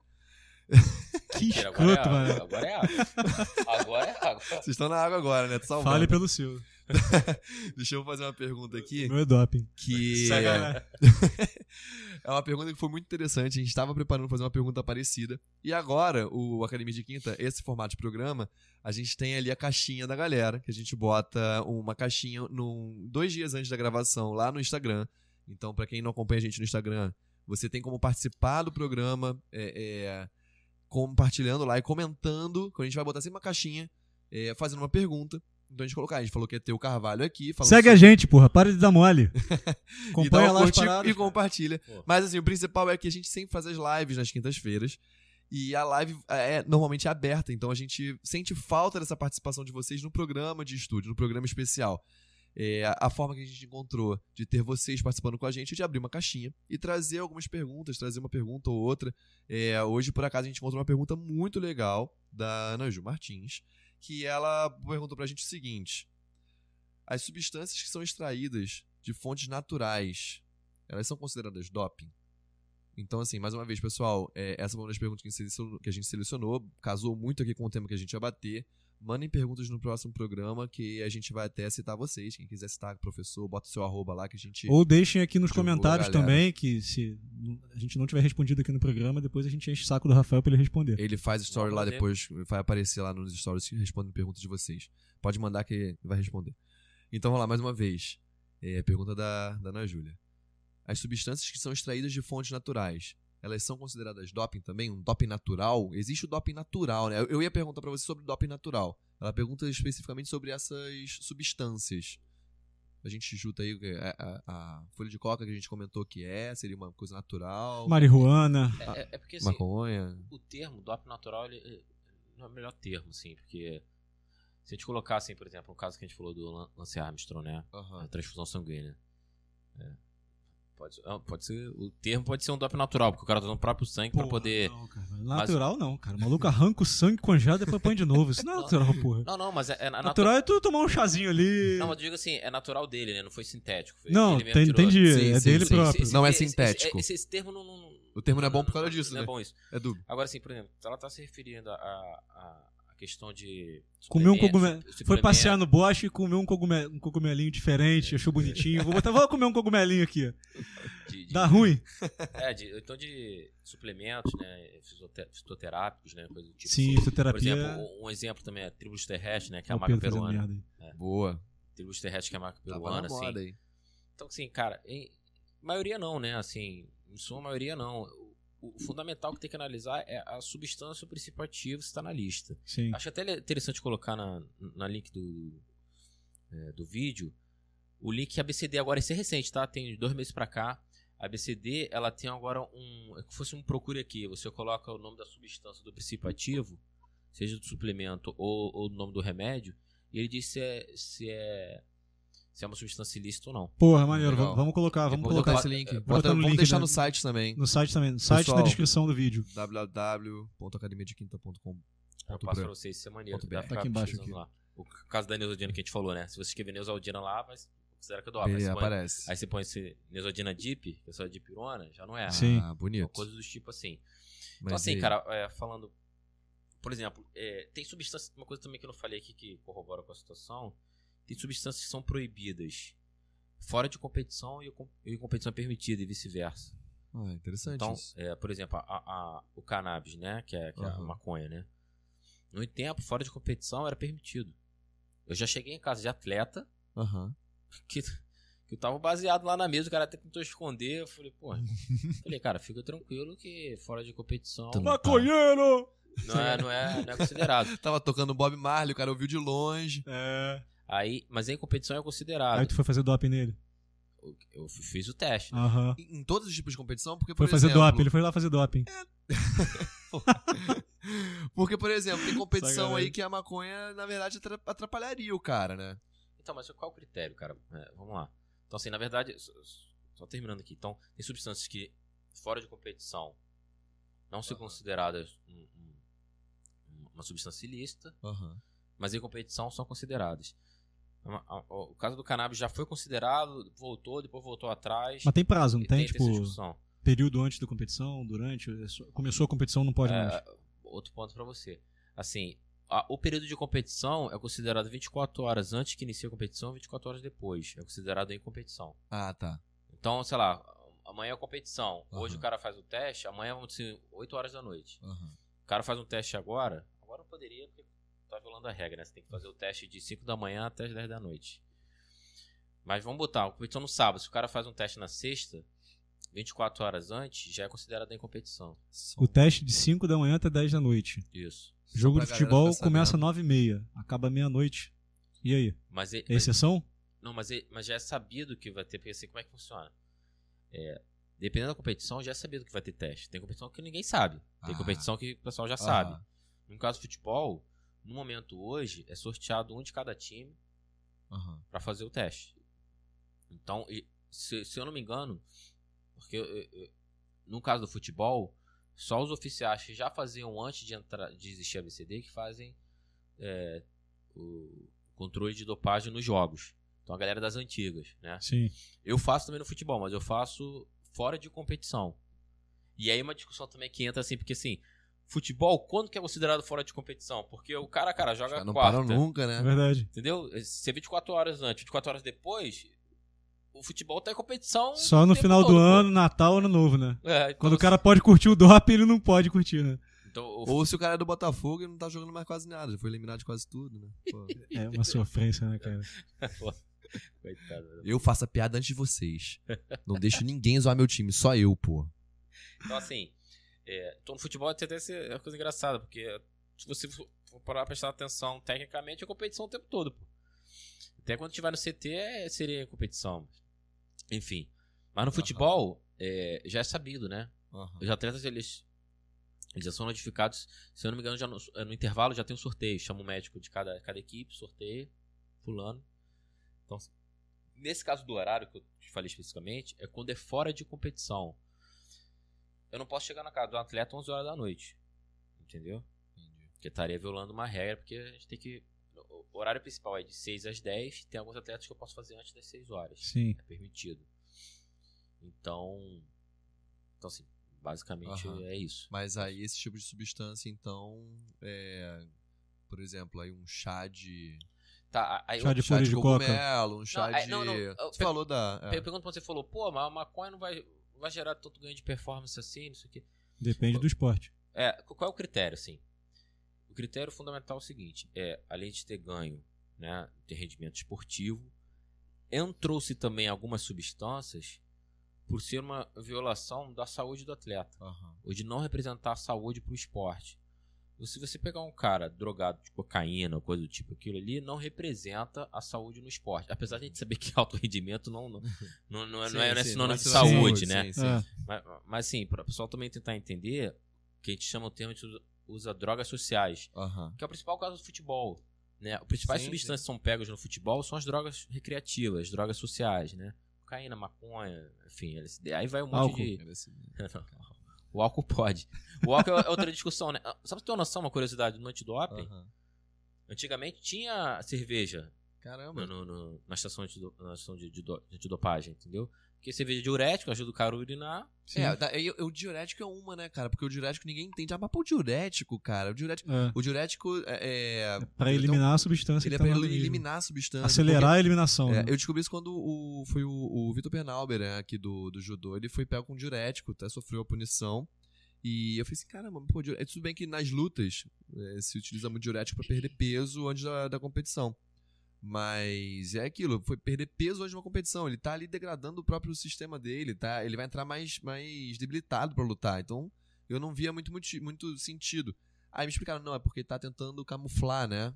Que Mentira, agora, escroto, é água, agora é água. Agora é água. Vocês estão na água agora, né? Fale pelo seu. Deixa eu fazer uma pergunta aqui. Meu é doping. Que Sacanagem. é uma pergunta que foi muito interessante. A gente estava preparando pra fazer uma pergunta parecida. E agora, o Academia de Quinta, esse formato de programa, a gente tem ali a caixinha da galera, que a gente bota uma caixinha num, dois dias antes da gravação lá no Instagram. Então, pra quem não acompanha a gente no Instagram, você tem como participar do programa, é, é, compartilhando lá e comentando. Quando a gente vai botar sempre uma caixinha, é, fazendo uma pergunta. Então a gente colocar, a gente falou que ia ter o Carvalho aqui. Segue a gente, porra. Para de dar mole. Acompanha lá paradas. e compartilha. Pô. Mas assim, o principal é que a gente sempre faz as lives nas quintas-feiras. E a live é normalmente aberta, então a gente sente falta dessa participação de vocês no programa de estúdio, no programa especial. É, a- a forma que a gente encontrou de ter vocês participando com a gente é de abrir uma caixinha e trazer algumas perguntas, trazer uma pergunta ou outra. É, hoje, por acaso, a gente encontrou uma pergunta muito legal da Ana Ju Martins, que ela perguntou pra gente o seguinte: As substâncias que são extraídas de fontes naturais, elas são consideradas doping? Então, assim, mais uma vez, pessoal, é, essa foi uma das perguntas que a, gente selecionou, casou muito aqui com o tema que a gente ia bater. Mandem perguntas no próximo programa que a gente vai até citar vocês. Quem quiser citar o professor, bota o seu arroba lá que a gente. Ou deixem aqui nos comentários também, que se a gente não tiver respondido aqui no programa, depois a gente enche o saco do Rafael pra ele responder. Ele faz story lá depois, vai aparecer lá nos stories respondendo perguntas de vocês. Pode mandar que ele vai responder. Então vamos lá, mais uma vez. É, pergunta da, da Ana Júlia. As substâncias que são extraídas de fontes naturais, elas são consideradas doping também? Um doping natural? Existe o doping natural, né? Eu, ia perguntar pra você sobre o doping natural. Ela pergunta especificamente sobre essas substâncias. A gente chuta aí a, a- a folha de coca que a gente comentou que é, seria uma coisa natural. Marihuana. É, é- é porque assim, Maconha. o termo doping natural ele, ele não é o melhor termo, assim, porque se a gente colocar, assim, por exemplo, o caso que a gente falou do Lan- Lance Armstrong, né? Aham. A transfusão sanguínea. É. Pode, ah, pode ser, o termo pode ser um doping natural, porque o cara tá no próprio sangue pra Porra, poder. Não, cara. Natural não, cara. O maluco arranca o sangue, congela e depois põe de novo. Isso não é natural, porra. Não, não, mas é, é na- Natural é tu tomar um chazinho ali. Não, mas eu digo assim, é natural dele, né? Não foi sintético. Foi Não, ele entendi. Sim, é sim, dele sim, próprio. Não é esse- esse- sintético. Esse, esse termo não, não- O termo não é bom por causa disso, não né? é bom isso. É dúbio. Agora, assim, por exemplo, ela tá se referindo a, a, a questão de. Comeu um cogumelo. Foi passear no bosque e comeu um, cogumel, um cogumelinho diferente, achou bonitinho. Vou botar, vou comer um cogumelinho aqui. de, de- Dá ruim. É, de, então de suplementos, né? Fitoterápicos, né? Coisa do tipo. Sim, assim. Por fisioterapia. exemplo, um exemplo também é tribos terrestres, né? Que é a o maca peruana. merda aí. Boa. tributos terrestres que é marca Tava na peruana, assim. aí. Então, assim, cara, em maioria não, né? Assim, em sua maioria não. O, o fundamental que tem que analisar é a substância, o princípio ativo, está na lista. Sim. Acho até interessante colocar na, na link do, é, do vídeo o link ABCD agora, esse é recente, tá? Tem dois meses pra cá. A ABCD, ela tem agora um. É que fosse um procure aqui. Você coloca o nome da substância do princípio ativo, seja do suplemento ou, ou do nome do remédio, e ele diz se é, se é, se é uma substância ilícita ou não. Porra, maneiro. Legal. Vamos, colocar, vamos colocar esse link. botar Bota- vamos link deixar da- no site também. no site também. No site Pessoal. na descrição do vídeo. www.academiadequinta.com Eu passo pra vocês, isso é maneiro. Tá aqui embaixo aqui. Lá. O caso da Neosodina que a gente falou, né? Se você escrever Neosodina lá, vai considera que é do Aí, Ele você põe- aparece. aí você põe esse Neosodina Deep, que é só dipirona, já não é. Sim. Ah, bonito. Coisas do tipo assim. Mas Então, assim, e aí? cara, é, falando. Por exemplo, é, tem substâncias. Uma coisa também que eu não falei aqui que corrobora com a situação. Tem substâncias que são proibidas fora de competição e, e competição é permitida e vice-versa. Ah, interessante Então, isso. é, por exemplo, a, a- o cannabis, né? Que é, que é a maconha, né? No tempo, fora de competição, era permitido. Eu já cheguei em casa de atleta Aham. que, que eu tava baseado lá na mesa, o cara até tentou esconder. Eu falei, pô. falei, cara, fica tranquilo que fora de competição não Maconheiro! não é, não é, não é considerado. Tava tocando Bob Marley, o cara ouviu de longe. É. Aí, mas em competição é considerado. Aí tu foi fazer doping nele. Eu, fiz o teste. né? Aham. Em todos os tipos de competição, porque, por Foi fazer exemplo... doping, ele foi lá fazer doping. Porque, por exemplo, tem competição Sacanagem. aí que a maconha, na verdade, atra- atrapalharia o cara, né? Então, mas qual é o critério, cara? É, vamos lá. Então, assim, na verdade, só, só terminando aqui. Então, tem substâncias que, fora de competição, não são Aham. consideradas um- um- uma substância ilícita, Aham. mas em competição são consideradas. A- O caso do cannabis já foi considerado, voltou, depois voltou atrás. Mas tem prazo, não tem? essa Tipo, período antes da competição, durante? é Começou a competição, não pode É, mais. outro ponto pra você. Assim, a- o período de competição é considerado 24 horas antes que inicie a competição e 24 horas depois. É considerado em competição. Ah, tá. Então, sei lá, amanhã é a competição. Hoje Aham. o cara faz o teste, amanhã vão ser 8 horas da noite. Aham. O cara faz um teste agora, agora não poderia porque tá violando a regra, né? Você tem que fazer o teste de 5 da manhã até as 10 da noite. Mas vamos botar, a competição no sábado. Se o cara faz um teste na sexta, 24 horas antes, já é considerado em competição. O teste de 5 da manhã até 10 da noite. Isso. Jogo pra de futebol começa sabendo. 9 e meia, acaba meia-noite. E aí? Mas, É mas- exceção? Não, mas, é- mas já é sabido que vai ter, porque assim, como é que funciona? É, dependendo da competição, já é sabido que vai ter teste. Tem competição que ninguém sabe. Tem Ah. competição que o pessoal já Ah. sabe. No caso do futebol, no momento hoje, é sorteado um de cada time Aham. pra fazer o teste. Então, se, se eu não me engano, porque eu- eu- no caso do futebol, só os oficiais que já faziam antes de entrar, de existir a BCD que fazem é, o controle de dopagem nos jogos. Então a galera das antigas, né? Sim. Eu faço também no futebol, mas eu faço fora de competição. E aí uma discussão também que entra assim, porque assim, futebol, quando que é considerado fora de competição? Porque o cara, cara, joga não quarta, param nunca, É né? verdade. entendeu? Se é 24 horas antes, 24 horas depois, o futebol tá em competição Só no final do todo, pô. ano, Natal, Ano Novo, né? É, então, Quando o cara pode curtir o doping, ele não pode curtir, né? então, o- Ou se o cara é do Botafogo e não tá jogando mais quase nada, já foi eliminado de quase tudo, né? Pô. É uma sofrência, né, cara? Coitado, né? Eu faço a piada antes de vocês. Não deixo ninguém zoar meu time, só eu, pô. Então, assim, é, então no futebol tem até essa uma coisa engraçada, porque se você for parar pra prestar atenção tecnicamente, é competição o tempo todo, pô. Até quando tiver no CT, é, seria competição. Enfim. Mas no futebol, é, já é sabido, né? Aham. Os atletas, eles, eles já são notificados, se eu não me engano, já no, no intervalo já tem um sorteio. Chama o médico de cada, cada equipe, sorteio, fulano. Então, nesse caso do horário que eu te falei especificamente, é quando é fora de competição. Eu não posso chegar na casa do atleta 11 horas da noite. Entendeu? Porque estaria violando uma regra, porque a gente tem que. O horário principal é de 6 às 10. Tem alguns atletas que eu posso fazer antes das 6 horas. Sim. É permitido. Então. Então, assim, basicamente Aham. é isso. Mas aí esse tipo de substância, então, é. Por exemplo, aí um chá de. Tá, aí Chá de chá folha de de coca. cogumelo, um chá Não, de. não, não, eu- Você falou da. é. eu pergunto pra você, falou, pô, mas a maconha não vai, vai gerar tanto ganho de performance assim, não sei o quê. Depende do esporte. É, qual é o critério, assim? O critério fundamental é o seguinte: é, além de ter ganho né, de rendimento esportivo. Entrou-se também algumas substâncias por ser uma violação da saúde do atleta, ou de não representar a saúde para o esporte. Se você pegar um cara drogado de cocaína ou coisa do tipo, aquilo ali não representa a saúde no esporte. Apesar de a gente saber que alto rendimento não, não, não, não é, não é, não é Sim, sinônimo sim, de é saúde, sim, né? sim, sim. É. Mas, mas assim, para o pessoal também tentar entender, que a gente chama o termo, a gente usa, usa drogas sociais, Aham. que é o principal caso do futebol. Né? As principais Sim, substâncias que são pegas no futebol são as drogas recreativas, drogas sociais, né? Cocaína, maconha, enfim, LSD. Aí vai um monte Álcool. de. o álcool pode. O álcool é outra discussão, né? Só pra você ter uma noção, uma curiosidade no antidoping, Aham. antigamente tinha cerveja Caramba. no, no- no- na estação, de, na estação de, de, de antidopagem, entendeu? Porque cerveja é diurético ajuda o cara a urinar. É, da- e- o diurético é uma, né, cara? Porque o diurético ninguém entende. Ah, mas pô, o diurético, cara. O diurético, É. o diurético é. é- Pra então, eliminar a substância Ele é que tá pra eliminar a substância. Acelerar a eliminação. porque- é, né? eu descobri isso quando o, foi o, o Vitor Penalber, né, aqui do, do judô. Ele foi pego com diurético, até sofreu a punição. E eu falei assim, caramba, pô, é tudo bem que nas lutas é, se utiliza muito diurético pra perder peso antes da, da competição. Mas é aquilo, foi perder peso antes de uma competição. Ele tá ali degradando o próprio sistema dele, tá? Ele vai entrar mais, mais debilitado pra lutar. Então, eu não via muito, muito, muito sentido. Aí me explicaram, não, é porque tá tentando camuflar, né?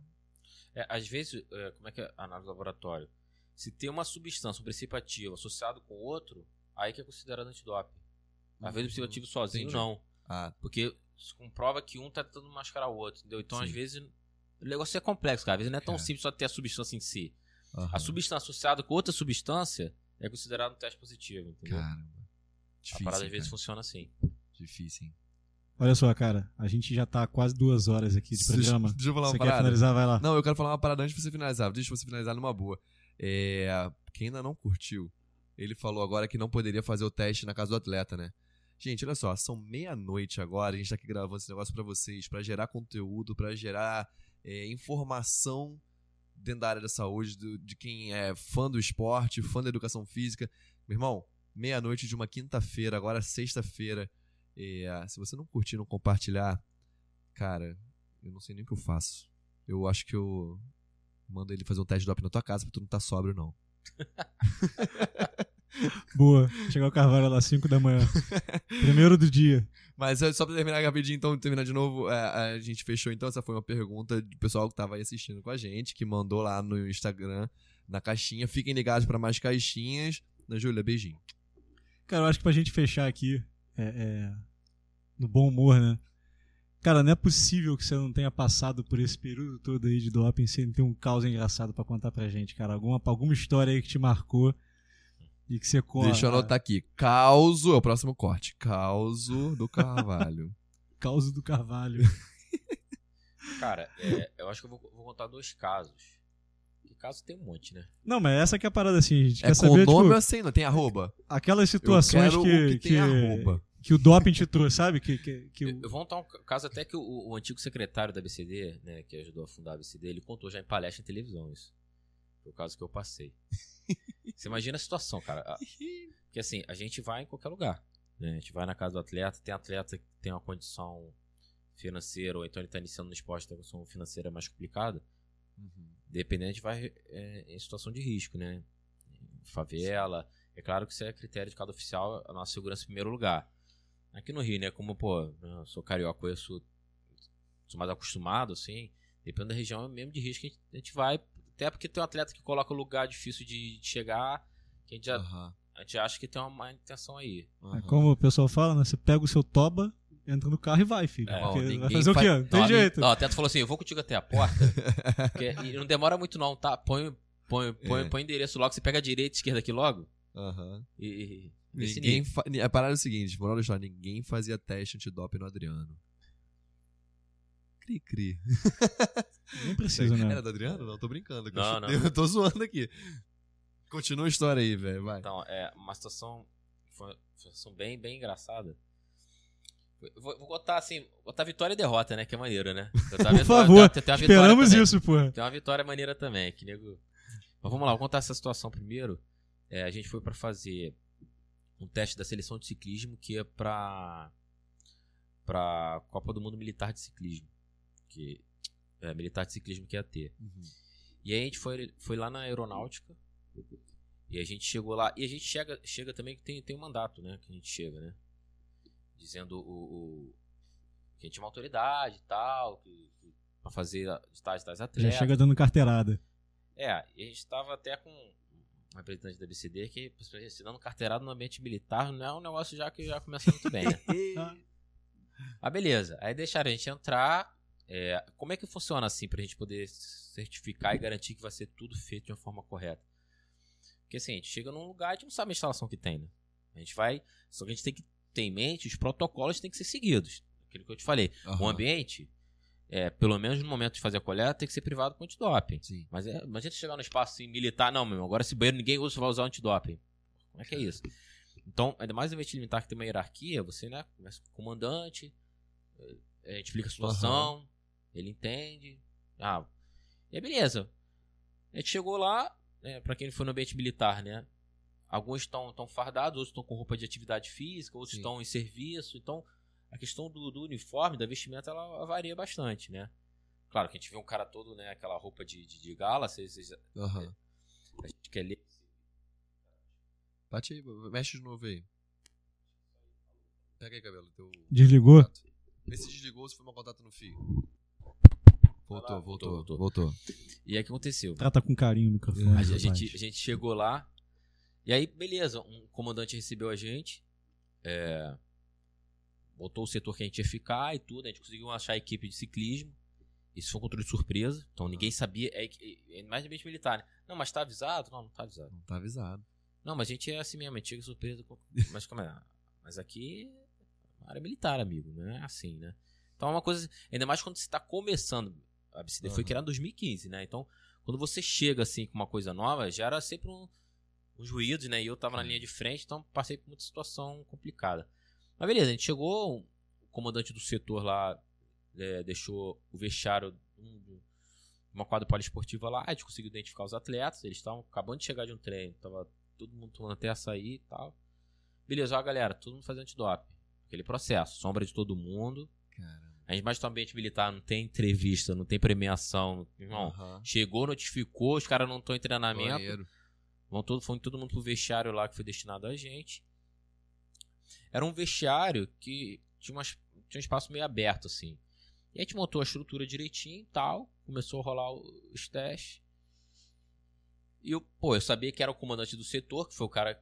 É, às vezes, é, como é que é a análise do laboratório? Se tem uma substância, um princípio ativo associado com outro, aí que é considerado antidoping. Às vezes o princípio ativo sozinho Entendi. não. Ah, Porque se comprova que um tá tentando mascarar o outro, entendeu? Então, Sim. às vezes, o negócio é complexo, cara. Às vezes não é tão Cara. simples só ter a substância em si. aham. A substância associada com outra substância é considerado um teste positivo, entendeu? Caramba. a Difícil, parada às vezes cara. funciona assim. Difícil, hein? Olha só, cara, a gente já tá quase duas horas aqui de programa. Deixa eu falar uma Você quer parada. finalizar? Vai lá. Não, eu quero falar uma parada antes de você finalizar. Deixa você finalizar numa boa. É, quem ainda não curtiu, ele falou agora que não poderia fazer o teste na casa do atleta, né? Gente, olha só, são meia-noite agora, a gente tá aqui gravando esse negócio pra vocês, pra gerar conteúdo, pra gerar é, informação dentro da área da saúde, do- de quem é fã do esporte, fã da educação física. Meu irmão, meia-noite de uma quinta-feira, agora sexta-feira. é, se você não curtir, não compartilhar, cara, eu não sei nem o que eu faço. Eu acho que eu mando ele fazer um teste de doping na tua casa pra tu não tá sóbrio, não. Boa. Chegar o Carvalho lá às 5 da manhã. Primeiro do dia. Mas só pra terminar rapidinho, então, terminar de novo, é, a gente fechou então. Essa foi uma pergunta do pessoal que tava aí assistindo com a gente, que mandou lá no Instagram, na caixinha. Fiquem ligados pra mais caixinhas. Na Júlia, beijinho. Cara, eu acho que pra gente fechar aqui, é, é, no bom humor, né? Cara, não é possível que você não tenha passado por esse período todo aí de doping sem ter um caos engraçado pra contar pra gente, cara. Alguma, alguma história aí que te marcou e que você conta. Deixa eu anotar aqui. Causo, é o próximo corte. Causo do Carvalho. Caos do Carvalho. Cara, é, eu acho que eu vou, vou contar dois casos. Que caso tem um monte, né? Não, mas essa que é a parada assim, a gente é quer com saber, nome tipo, ou assim, não tem arroba? aquelas Eu situações quero que, o que que, tem arroba. que o doping te trouxe, sabe? Que, que, que Eu, o- eu vou contar um ca- caso até que o, o antigo secretário da BCD, né, que ajudou a fundar a BCD, ele contou já em palestra em televisão isso. Foi o caso que eu passei. Você imagina a situação, cara. Porque assim, a gente vai em qualquer lugar. Né? A gente vai na casa do atleta, tem atleta que tem uma condição financeira, ou então ele está iniciando no esporte, tem uma condição financeira mais complicada. Dependendo, a gente vai é, em situação de risco, né? Favela. É claro que isso é critério de cada oficial, a nossa segurança em primeiro lugar. Aqui no Rio, né? Como, pô, eu sou carioca, conheço, sou mais acostumado, assim. Dependendo da região, é mesmo de risco, a gente, a gente vai. Até porque tem um atleta que coloca lugar difícil de, de chegar, que a gente, já, Aham, a gente acha que tem uma má intenção aí. é aham. como o pessoal fala, né? Você pega o seu toba, entra no carro e vai, filho. É, ó, vai fazer o faz- quê? Não tem Ó, jeito. Ó, o Teto falou assim: eu vou contigo até a porta. porque- e não demora muito, não, tá? Põe, põe, põe, É. põe endereço logo, você pega a direita e esquerda aqui logo. Aham. E. e nesse Ninguém nível. fa... A parada é o seguinte, moral da história, ninguém fazia teste antidoping no Adriano. Cri, cri. Nem precisa, né? Era do Adriano? Não, tô brincando. Não, eu, não. eu tô zoando aqui. Continua a história aí, velho, vai. Então, é uma situação. Foi uma situação bem, bem engraçada. Vou, vou botar assim, botar vitória e derrota, né? Que é maneiro, né? Botar Por vitória- favor, tem- tem uma vitória esperamos também. isso, porra. Tem uma vitória maneira também, que nego. Mas vamos lá, vou contar essa situação primeiro. É, a gente foi pra fazer um teste da seleção de ciclismo que é pra para Copa do Mundo Militar de Ciclismo, que é militar de ciclismo que ia ter. Uhum. E aí a gente foi, foi lá na aeronáutica. E a gente chegou lá. E a gente chega, chega também que tem, tem um mandato, né? Que a gente chega, né? Dizendo o, o- que a gente tinha uma autoridade e tal, que, que pra fazer de tais, tais Já atletas. chega dando carteirada. É, e a gente tava até com um representante da BCD que, se dando carteirada no ambiente militar, não é um negócio já que já começa muito bem, né? Ah, beleza. Aí deixaram a gente entrar. É, como é que funciona assim pra gente poder certificar e garantir que vai ser tudo feito de uma forma correta? Porque assim, a gente chega num lugar e a gente não sabe a instalação que tem, né? A gente vai. Só que a gente tem que ter em mente, os protocolos têm que ser seguidos. Aquilo que eu te falei. O Aham. ambiente, é, pelo menos no momento de fazer a coleta, tem que ser privado com antidoping. Sim. Mas é, imagina você chegar no espaço assim, militar, não, meu irmão, agora esse banheiro ninguém usa, você vai usar antidoping. Como é que é isso? Então, ainda mais no ambiente militar que tem uma hierarquia, você, né, conversa com o comandante, a gente explica a situação, ele entende. Ah, e aí beleza. A gente chegou lá, né, pra quem foi no ambiente militar, né, alguns estão tão fardados, outros estão com roupa de atividade física, outros estão em serviço, então a questão do, do uniforme, da vestimenta, ela varia bastante, né. Claro que a gente vê um cara todo, né, aquela roupa de, de, de gala, vocês, vocês Aham. a gente quer ler. Bate aí, mexe de novo aí. Pega aí, cabelo. Teu... Desligou? Vê se desligou ou se foi meu contato no fio. Voltou, lá, voltou, voltou, voltou. E aí o que aconteceu? Trata com carinho o microfone. A, gente, a gente chegou lá. E aí, beleza, um comandante recebeu a gente. É, botou o setor que a gente ia ficar e tudo. A gente conseguiu achar a equipe de ciclismo. Isso foi um controle de surpresa. Então ninguém sabia. É, é, é mais ambiente militar, né? Não, mas tá avisado? Não, não tá avisado. Não tá avisado. Não, mas a gente é assim mesmo, a gente chega surpresa. Mas como é? Mas aqui área militar, amigo, não é assim, né? Então é uma coisa. Ainda mais quando você está começando. A BCD foi Aham. criada em 2015, né? Então, quando você chega assim com uma coisa nova, gera sempre um, uns ruídos, né? E eu tava na linha de frente, então passei por muita situação complicada. Mas beleza, a gente chegou, o comandante do setor lá é, deixou o vestiário um- uma quadra poliesportiva lá, a gente conseguiu identificar os atletas, eles estavam acabando de chegar de um treino, tava todo mundo tomando até açaí e tal. Beleza, ó galera, todo mundo fazendo antidoping. Aquele processo, sombra de todo mundo. Caramba. A gente mais no ambiente militar, não tem entrevista, não tem premiação. Irmão, Aham. chegou, notificou, os caras não estão em treinamento. Banheiro. Vão todo, foi todo mundo pro vestiário lá que foi destinado a gente. Era um vestiário que tinha, umas, tinha um espaço meio aberto, assim. E a gente montou a estrutura direitinho e tal. Começou a rolar os testes. E eu, pô, eu sabia que era o comandante do setor, que foi o cara.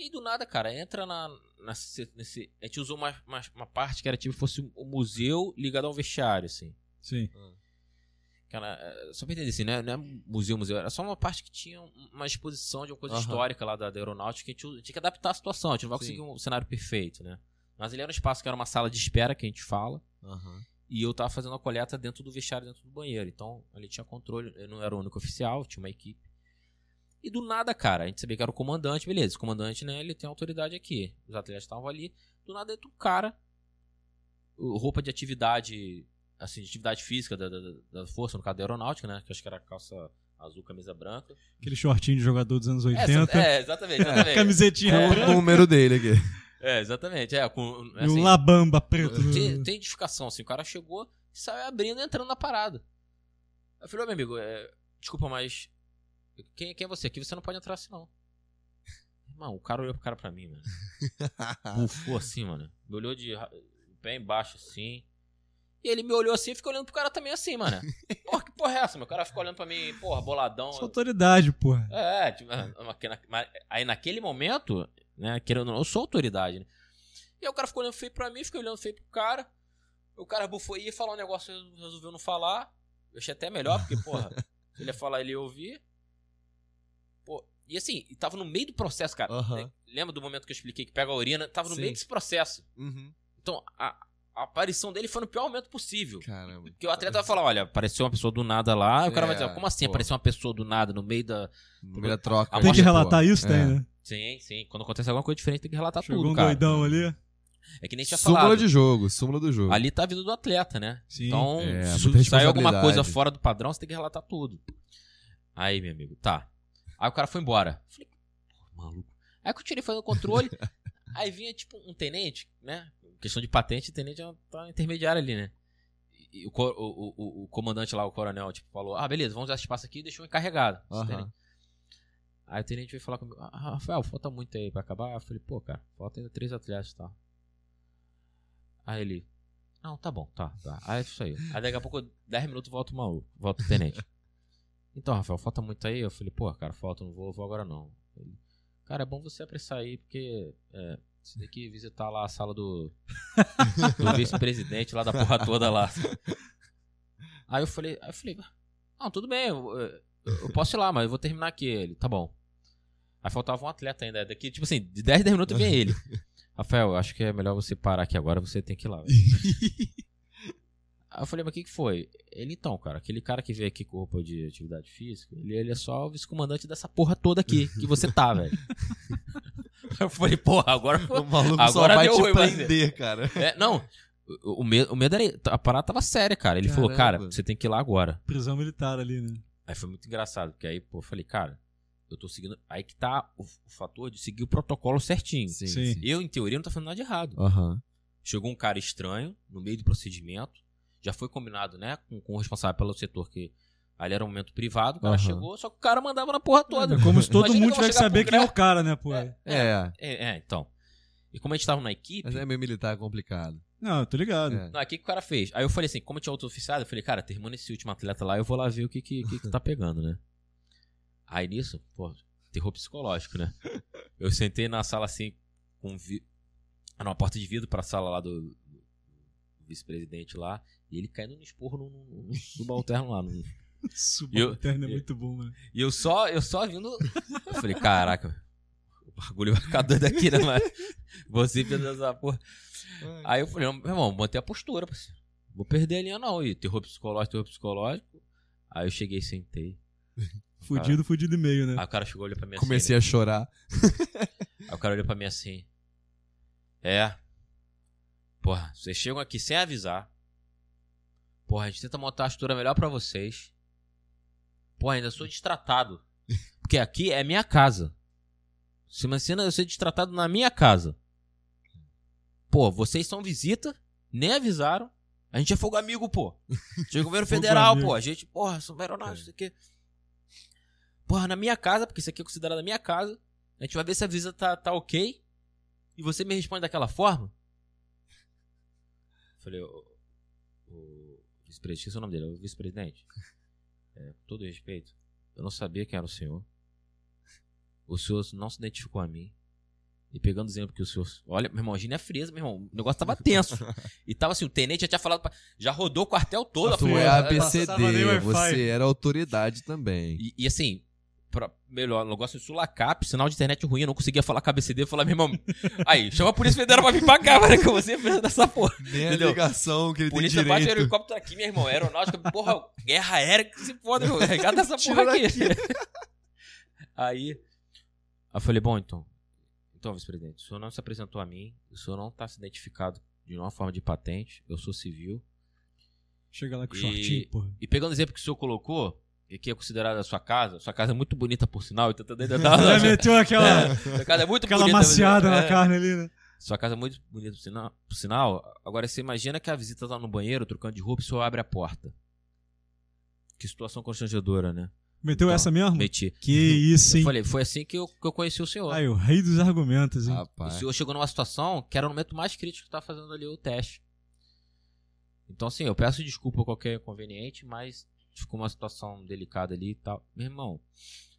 E do nada, cara, entra na. nesse, nesse- a gente usou uma, uma, uma parte que era tipo fosse um museu ligado ao vestiário, assim. Sim. Cara, é, só pra entender assim, né? Não é museu, museu. Era só uma parte que tinha um- uma exposição de uma coisa Aham. histórica lá da, da aeronáutica que a gente tinha que adaptar a situação. A gente não vai Sim. conseguir um cenário perfeito, né? Mas ele era um espaço que era uma sala de espera que a gente fala. Aham. E eu tava fazendo a coleta dentro do vestiário, dentro do banheiro. Então, ali tinha controle. Eu não era o único oficial, tinha uma equipe. E do nada, cara, a gente sabia que era o comandante, beleza. O comandante, né, ele tem autoridade aqui. Os atletas estavam ali. Do nada entra um cara, o- roupa de atividade, assim, de atividade física da, da, da força, no caso da aeronáutica, né? Que acho que era calça azul, camisa branca. Aquele shortinho de jogador dos anos 80. Essa- é, exatamente, exatamente. Camisetinha É o número dele aqui. É, exatamente. É, com, e um assim, labamba preto. Tem, tem identificação, assim. O cara chegou e saiu abrindo e entrando na parada. Eu falei, ô meu amigo, é, desculpa, mas. Quem, quem é você? Aqui você não pode entrar assim, não. Irmão, o cara olhou pro cara pra mim, mano. Bufou assim, mano. Me olhou de pé embaixo, assim. E ele me olhou assim e ficou olhando pro cara também assim, mano. Porra, que porra é essa, meu? O cara ficou olhando pra mim, porra, boladão. Sua autoridade, porra. É, tipo, ah, mas- na- mas aí naquele momento, né, querendo ou não, eu sou autoridade, né? E aí o cara ficou olhando feio pra mim, fiquei olhando feio pro cara. O cara bufou ia falar um negócio, resolveu não falar. Eu achei até melhor, porque, porra, se ele ia falar, ele ia ouvir. E assim, e tava no meio do processo, cara. Né? Lembra do momento que eu expliquei que pega a urina? Tava no Sim. meio desse processo. Uhum. Então, a, a aparição dele foi no pior momento possível. Caramba. Porque o atleta vai falar, olha, apareceu uma pessoa do nada lá. E o cara vai É, dizer, como assim pô. apareceu uma pessoa do nada no meio da, Primeira troca. A Tem que mostra, relatar pô. isso, tem, É. né? Sim, sim. Quando acontece alguma coisa diferente, tem que relatar Chegou tudo, um cara. doidão ali. É que nem tinha Súmula falado. de jogo, súmula do jogo. Ali tá a vida do atleta, né? Sim. Então, É, se sair alguma coisa fora do padrão, você tem que relatar tudo. Aí, meu amigo, tá. Aí o cara foi embora. Falei, pô, maluco. Aí eu continuei fazendo controle. aí vinha, tipo, um tenente, né? Questão de patente, tenente é uma tá intermediário ali, né? e o, o, o, o comandante lá, o coronel, tipo, falou: Ah, beleza, vamos usar esse espaço aqui e deixou encarregado. tenente. Aí o tenente veio falar comigo: ah, Rafael, falta muito aí pra acabar. Eu falei: Pô, cara, falta ainda três atletas e tal. Aí ele: Não, tá bom, tá, tá. Aí isso aí. Aí daqui a pouco, 10 minutos, volta o maluco, volta o tenente. Então, Rafael, falta muito aí? Eu falei: Pô, cara, falta, não vou, vou agora não. Ele, cara, é bom você apressar aí, porque. É, você tem que visitar lá a sala do, do vice-presidente lá da porra toda lá. Aí eu falei, aí eu falei, não, tudo bem, eu, eu- eu posso ir lá, mas eu vou terminar aqui. Ele, tá bom. Aí faltava um atleta ainda. Daqui, tipo assim, de 10 10 minutos vem ele. Rafael, acho que é melhor você parar aqui agora, você tem que ir lá. velho." Aí eu falei, mas o que, que foi? Ele, então, cara, aquele cara que veio aqui com roupa de atividade física, ele, ele é só o vice-comandante dessa porra toda aqui, que você tá, velho. eu falei, porra, agora. O maluco só Agora vai deu te prender, cara. É, não, o, o medo, o medo era. A parada tava séria, cara. Ele falou, cara, Caramba. você tem que ir lá agora. Prisão militar ali, né? Aí foi muito engraçado, porque aí, pô, eu falei, cara, eu tô seguindo. Aí que tá o, o fator de seguir o protocolo certinho. Sim, Sim. sim. Eu, em teoria, não tô fazendo nada de errado. Aham. Chegou um cara estranho no meio do procedimento. Já foi combinado, né, com, com o responsável pelo setor que ali era um momento privado. O cara Aham. chegou, só que o cara mandava na porra toda. É como se todo Imagina mundo tivesse que saber quem é o cara- né, pô? É. É, É, é, então. E como a gente tava na equipe. mas é meio militar complicado. Não, eu tô ligado. É. Não, o que, o cara fez? Aí eu falei assim, como tinha outro oficial, eu falei, cara, termina esse último atleta lá, eu vou lá ver o que que, que, que tá pegando, né? Aí nisso, pô, terror psicológico, né? Eu sentei na sala assim, com vi... numa porta de vidro pra sala lá do vice-presidente lá, e ele caindo no esporro no, no, no subalterno lá. no- Subalterno é eu- muito bom, né? E eu só, eu só vindo. Eu falei, caraca, o bagulho vai ficar doido aqui, né, mas você fez essa porra. Aí eu falei, meu irmão, mantém a postura, parceiro. Vou perder a linha, não. E terror psicológico, terror psicológico. Aí eu cheguei e sentei. Fudido, fudido e meio, né? Aí o cara chegou olhou pra mim Comecei assim. a chorar. né? Aí o cara olhou pra mim assim. É. Porra, vocês chegam aqui sem avisar. Porra, a gente tenta montar a postura melhor pra vocês. Porra, ainda sou destratado. Porque aqui é minha casa. Se imagina eu ser destratado na minha casa. Pô, vocês são visita, nem avisaram. A gente é fogo amigo, pô. O governo federal, pô. A gente, porra, são aeronáuticos, isso aqui. Porra, na minha casa, porque isso aqui é considerado a minha casa. A gente vai ver se a visita tá, tá ok. E você me responde daquela forma? Falei, o, o vice-presidente, esqueci o nome dele, o vice-presidente. É, com todo respeito, eu não sabia quem era o senhor. O senhor não se identificou a mim. E pegando o exemplo que o senhor. Olha, meu irmão, a Gina é frieza, meu irmão. O negócio tava tenso. e tava assim, o tenente já tinha falado. pra- Já rodou o quartel todo. Tu Foi, é ABCD, você era autoridade também. E, e assim, pra, melhor, negócio de sulacap, sinal de internet ruim, eu não conseguia falar com a BCD. Eu falava, meu irmão, aí, chama a Polícia Federal pra vir pra cá, mano, que ser preso dessa porra. Nem a Entendeu? ligação que ele Polícia tem bate o direito. helicóptero aqui, meu irmão, aeronáutica, porra, guerra aérea, que se foda, meu, regata essa porra aqui. aí, eu falei, bom, então, então, vice-presidente, o senhor não se apresentou a mim, o senhor não tá se identificado de nenhuma forma de patente, eu sou civil, Chega lá com o shortinho, porra. E pegando o exemplo que o senhor colocou, e que é considerada a sua casa, sua casa é muito bonita por sinal, então tentando Já meteu aquela, Sua casa é muito aquela bonita. maciada é. na carne ali, né? Sua casa é muito bonita por sinal, por sinal. Agora você imagina que a visita tá no banheiro, trocando de roupa, e o senhor abre a porta. Que situação constrangedora, né? Meteu Então, essa mesmo? Meti. Que isso, Eu hein? falei, foi assim que eu, que eu conheci o senhor. Aí, o rei dos argumentos, hein? o Rapaz. senhor chegou numa situação que era o momento mais crítico que tá fazendo ali o teste. Então, assim, eu peço desculpa a qualquer inconveniente, mas ficou uma situação delicada ali e tal. Meu irmão,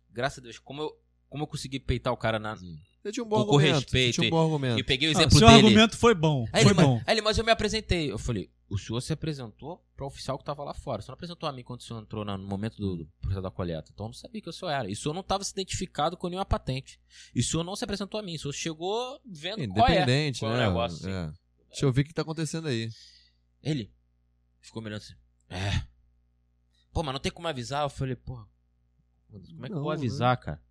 graças a Deus, como eu, como eu consegui peitar o cara na. Você tinha um bom Com argumento. respeito um e- bom argumento. E peguei o Ah, exemplo seu dele. argumento foi bom. Aí foi ele, bom. mas, aí ele, mas eu me apresentei. Eu falei, o senhor se apresentou para o oficial que estava lá fora. Você não apresentou a mim quando o senhor entrou no momento do, do processo da coleta. Então eu não sabia que o senhor era. E o senhor não estava se identificado com nenhuma patente. E o senhor não se apresentou a mim. O senhor chegou vendo qual é. Independente, qual é o né? negócio, assim. É. Deixa eu ver o que tá acontecendo aí. Ele ficou mirando assim. É. Pô, mas não tem como avisar. Eu falei, pô, como é que eu Não, vou avisar, cara?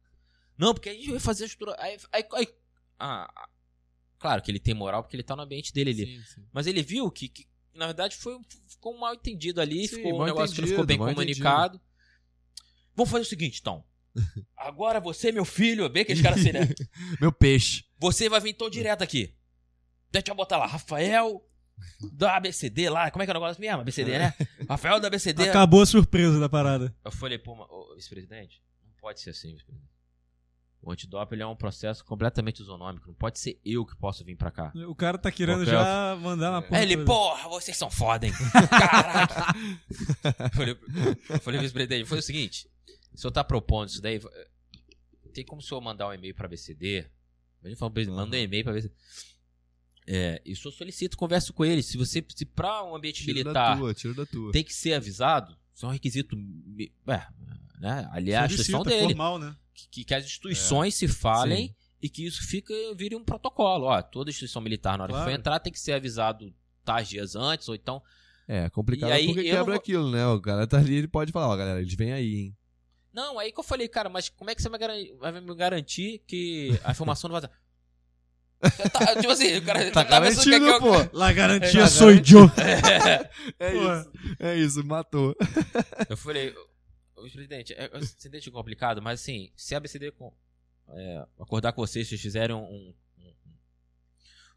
Não, porque a gente vai fazer a estrutura. Aí, aí, aí- ah, claro que ele tem moral porque ele tá no ambiente dele ali. Sim, sim. Mas ele viu que, que, na verdade, foi, ficou um mal entendido ali, Sim, ficou um negócio que não entendido, ficou bem comunicado. Vamos fazer o seguinte, então. Agora você, meu filho, bem aqueles caras assim, né? Meu peixe. Você vai vir tão direto aqui. Deixa eu botar lá, Rafael do ABCD lá, como é que é o negócio mesmo? ABCD, né? Rafael do ABCD. Acabou a surpresa da parada. Eu falei, pô, mas, ô, vice-presidente, não pode ser assim, vice-presidente. O antidoping ele é um processo completamente isonômico. Não pode ser eu que posso vir pra cá. O cara tá querendo Qualquer- já mandar na porra. Aí ele, porra, vocês são foda, hein? Caraca. eu falei, eu falei vice-presidente, foi o seguinte: o senhor tá propondo isso daí? Tem como o senhor mandar um e-mail pra BCD? A gente falou, "Presidente, manda um e-mail pra BCD. É, e o senhor solicita, conversa com ele. Se você, se pra um ambiente Tira militar da tua, tira da tua. tem que ser avisado, isso é um requisito. É, né? Ali é a Solicita, instituição dele. formal, né? Que, que as instituições se falem Sim. e que isso fica, vire um protocolo. Ó, toda instituição militar, na hora que Claro. for entrar, tem que ser avisado tais dias antes, ou então. É, complicado E aí, porque eu quebra vou- aquilo, né? O cara tá ali, ele pode falar, ó, galera, eles vêm aí, hein? Não, aí que eu falei, cara, mas como é que você vai, garan- vai me garantir que a informação não vai tá- tipo assim, o cara Tá tá que garantido, aqui é o- pô. La garantia É, sou garante- eu. É Pô. isso. É isso, matou. Eu falei, presidente, é, você entende complicado, mas assim, se a ABCD com- é, acordar com vocês, vocês fizerem um, um,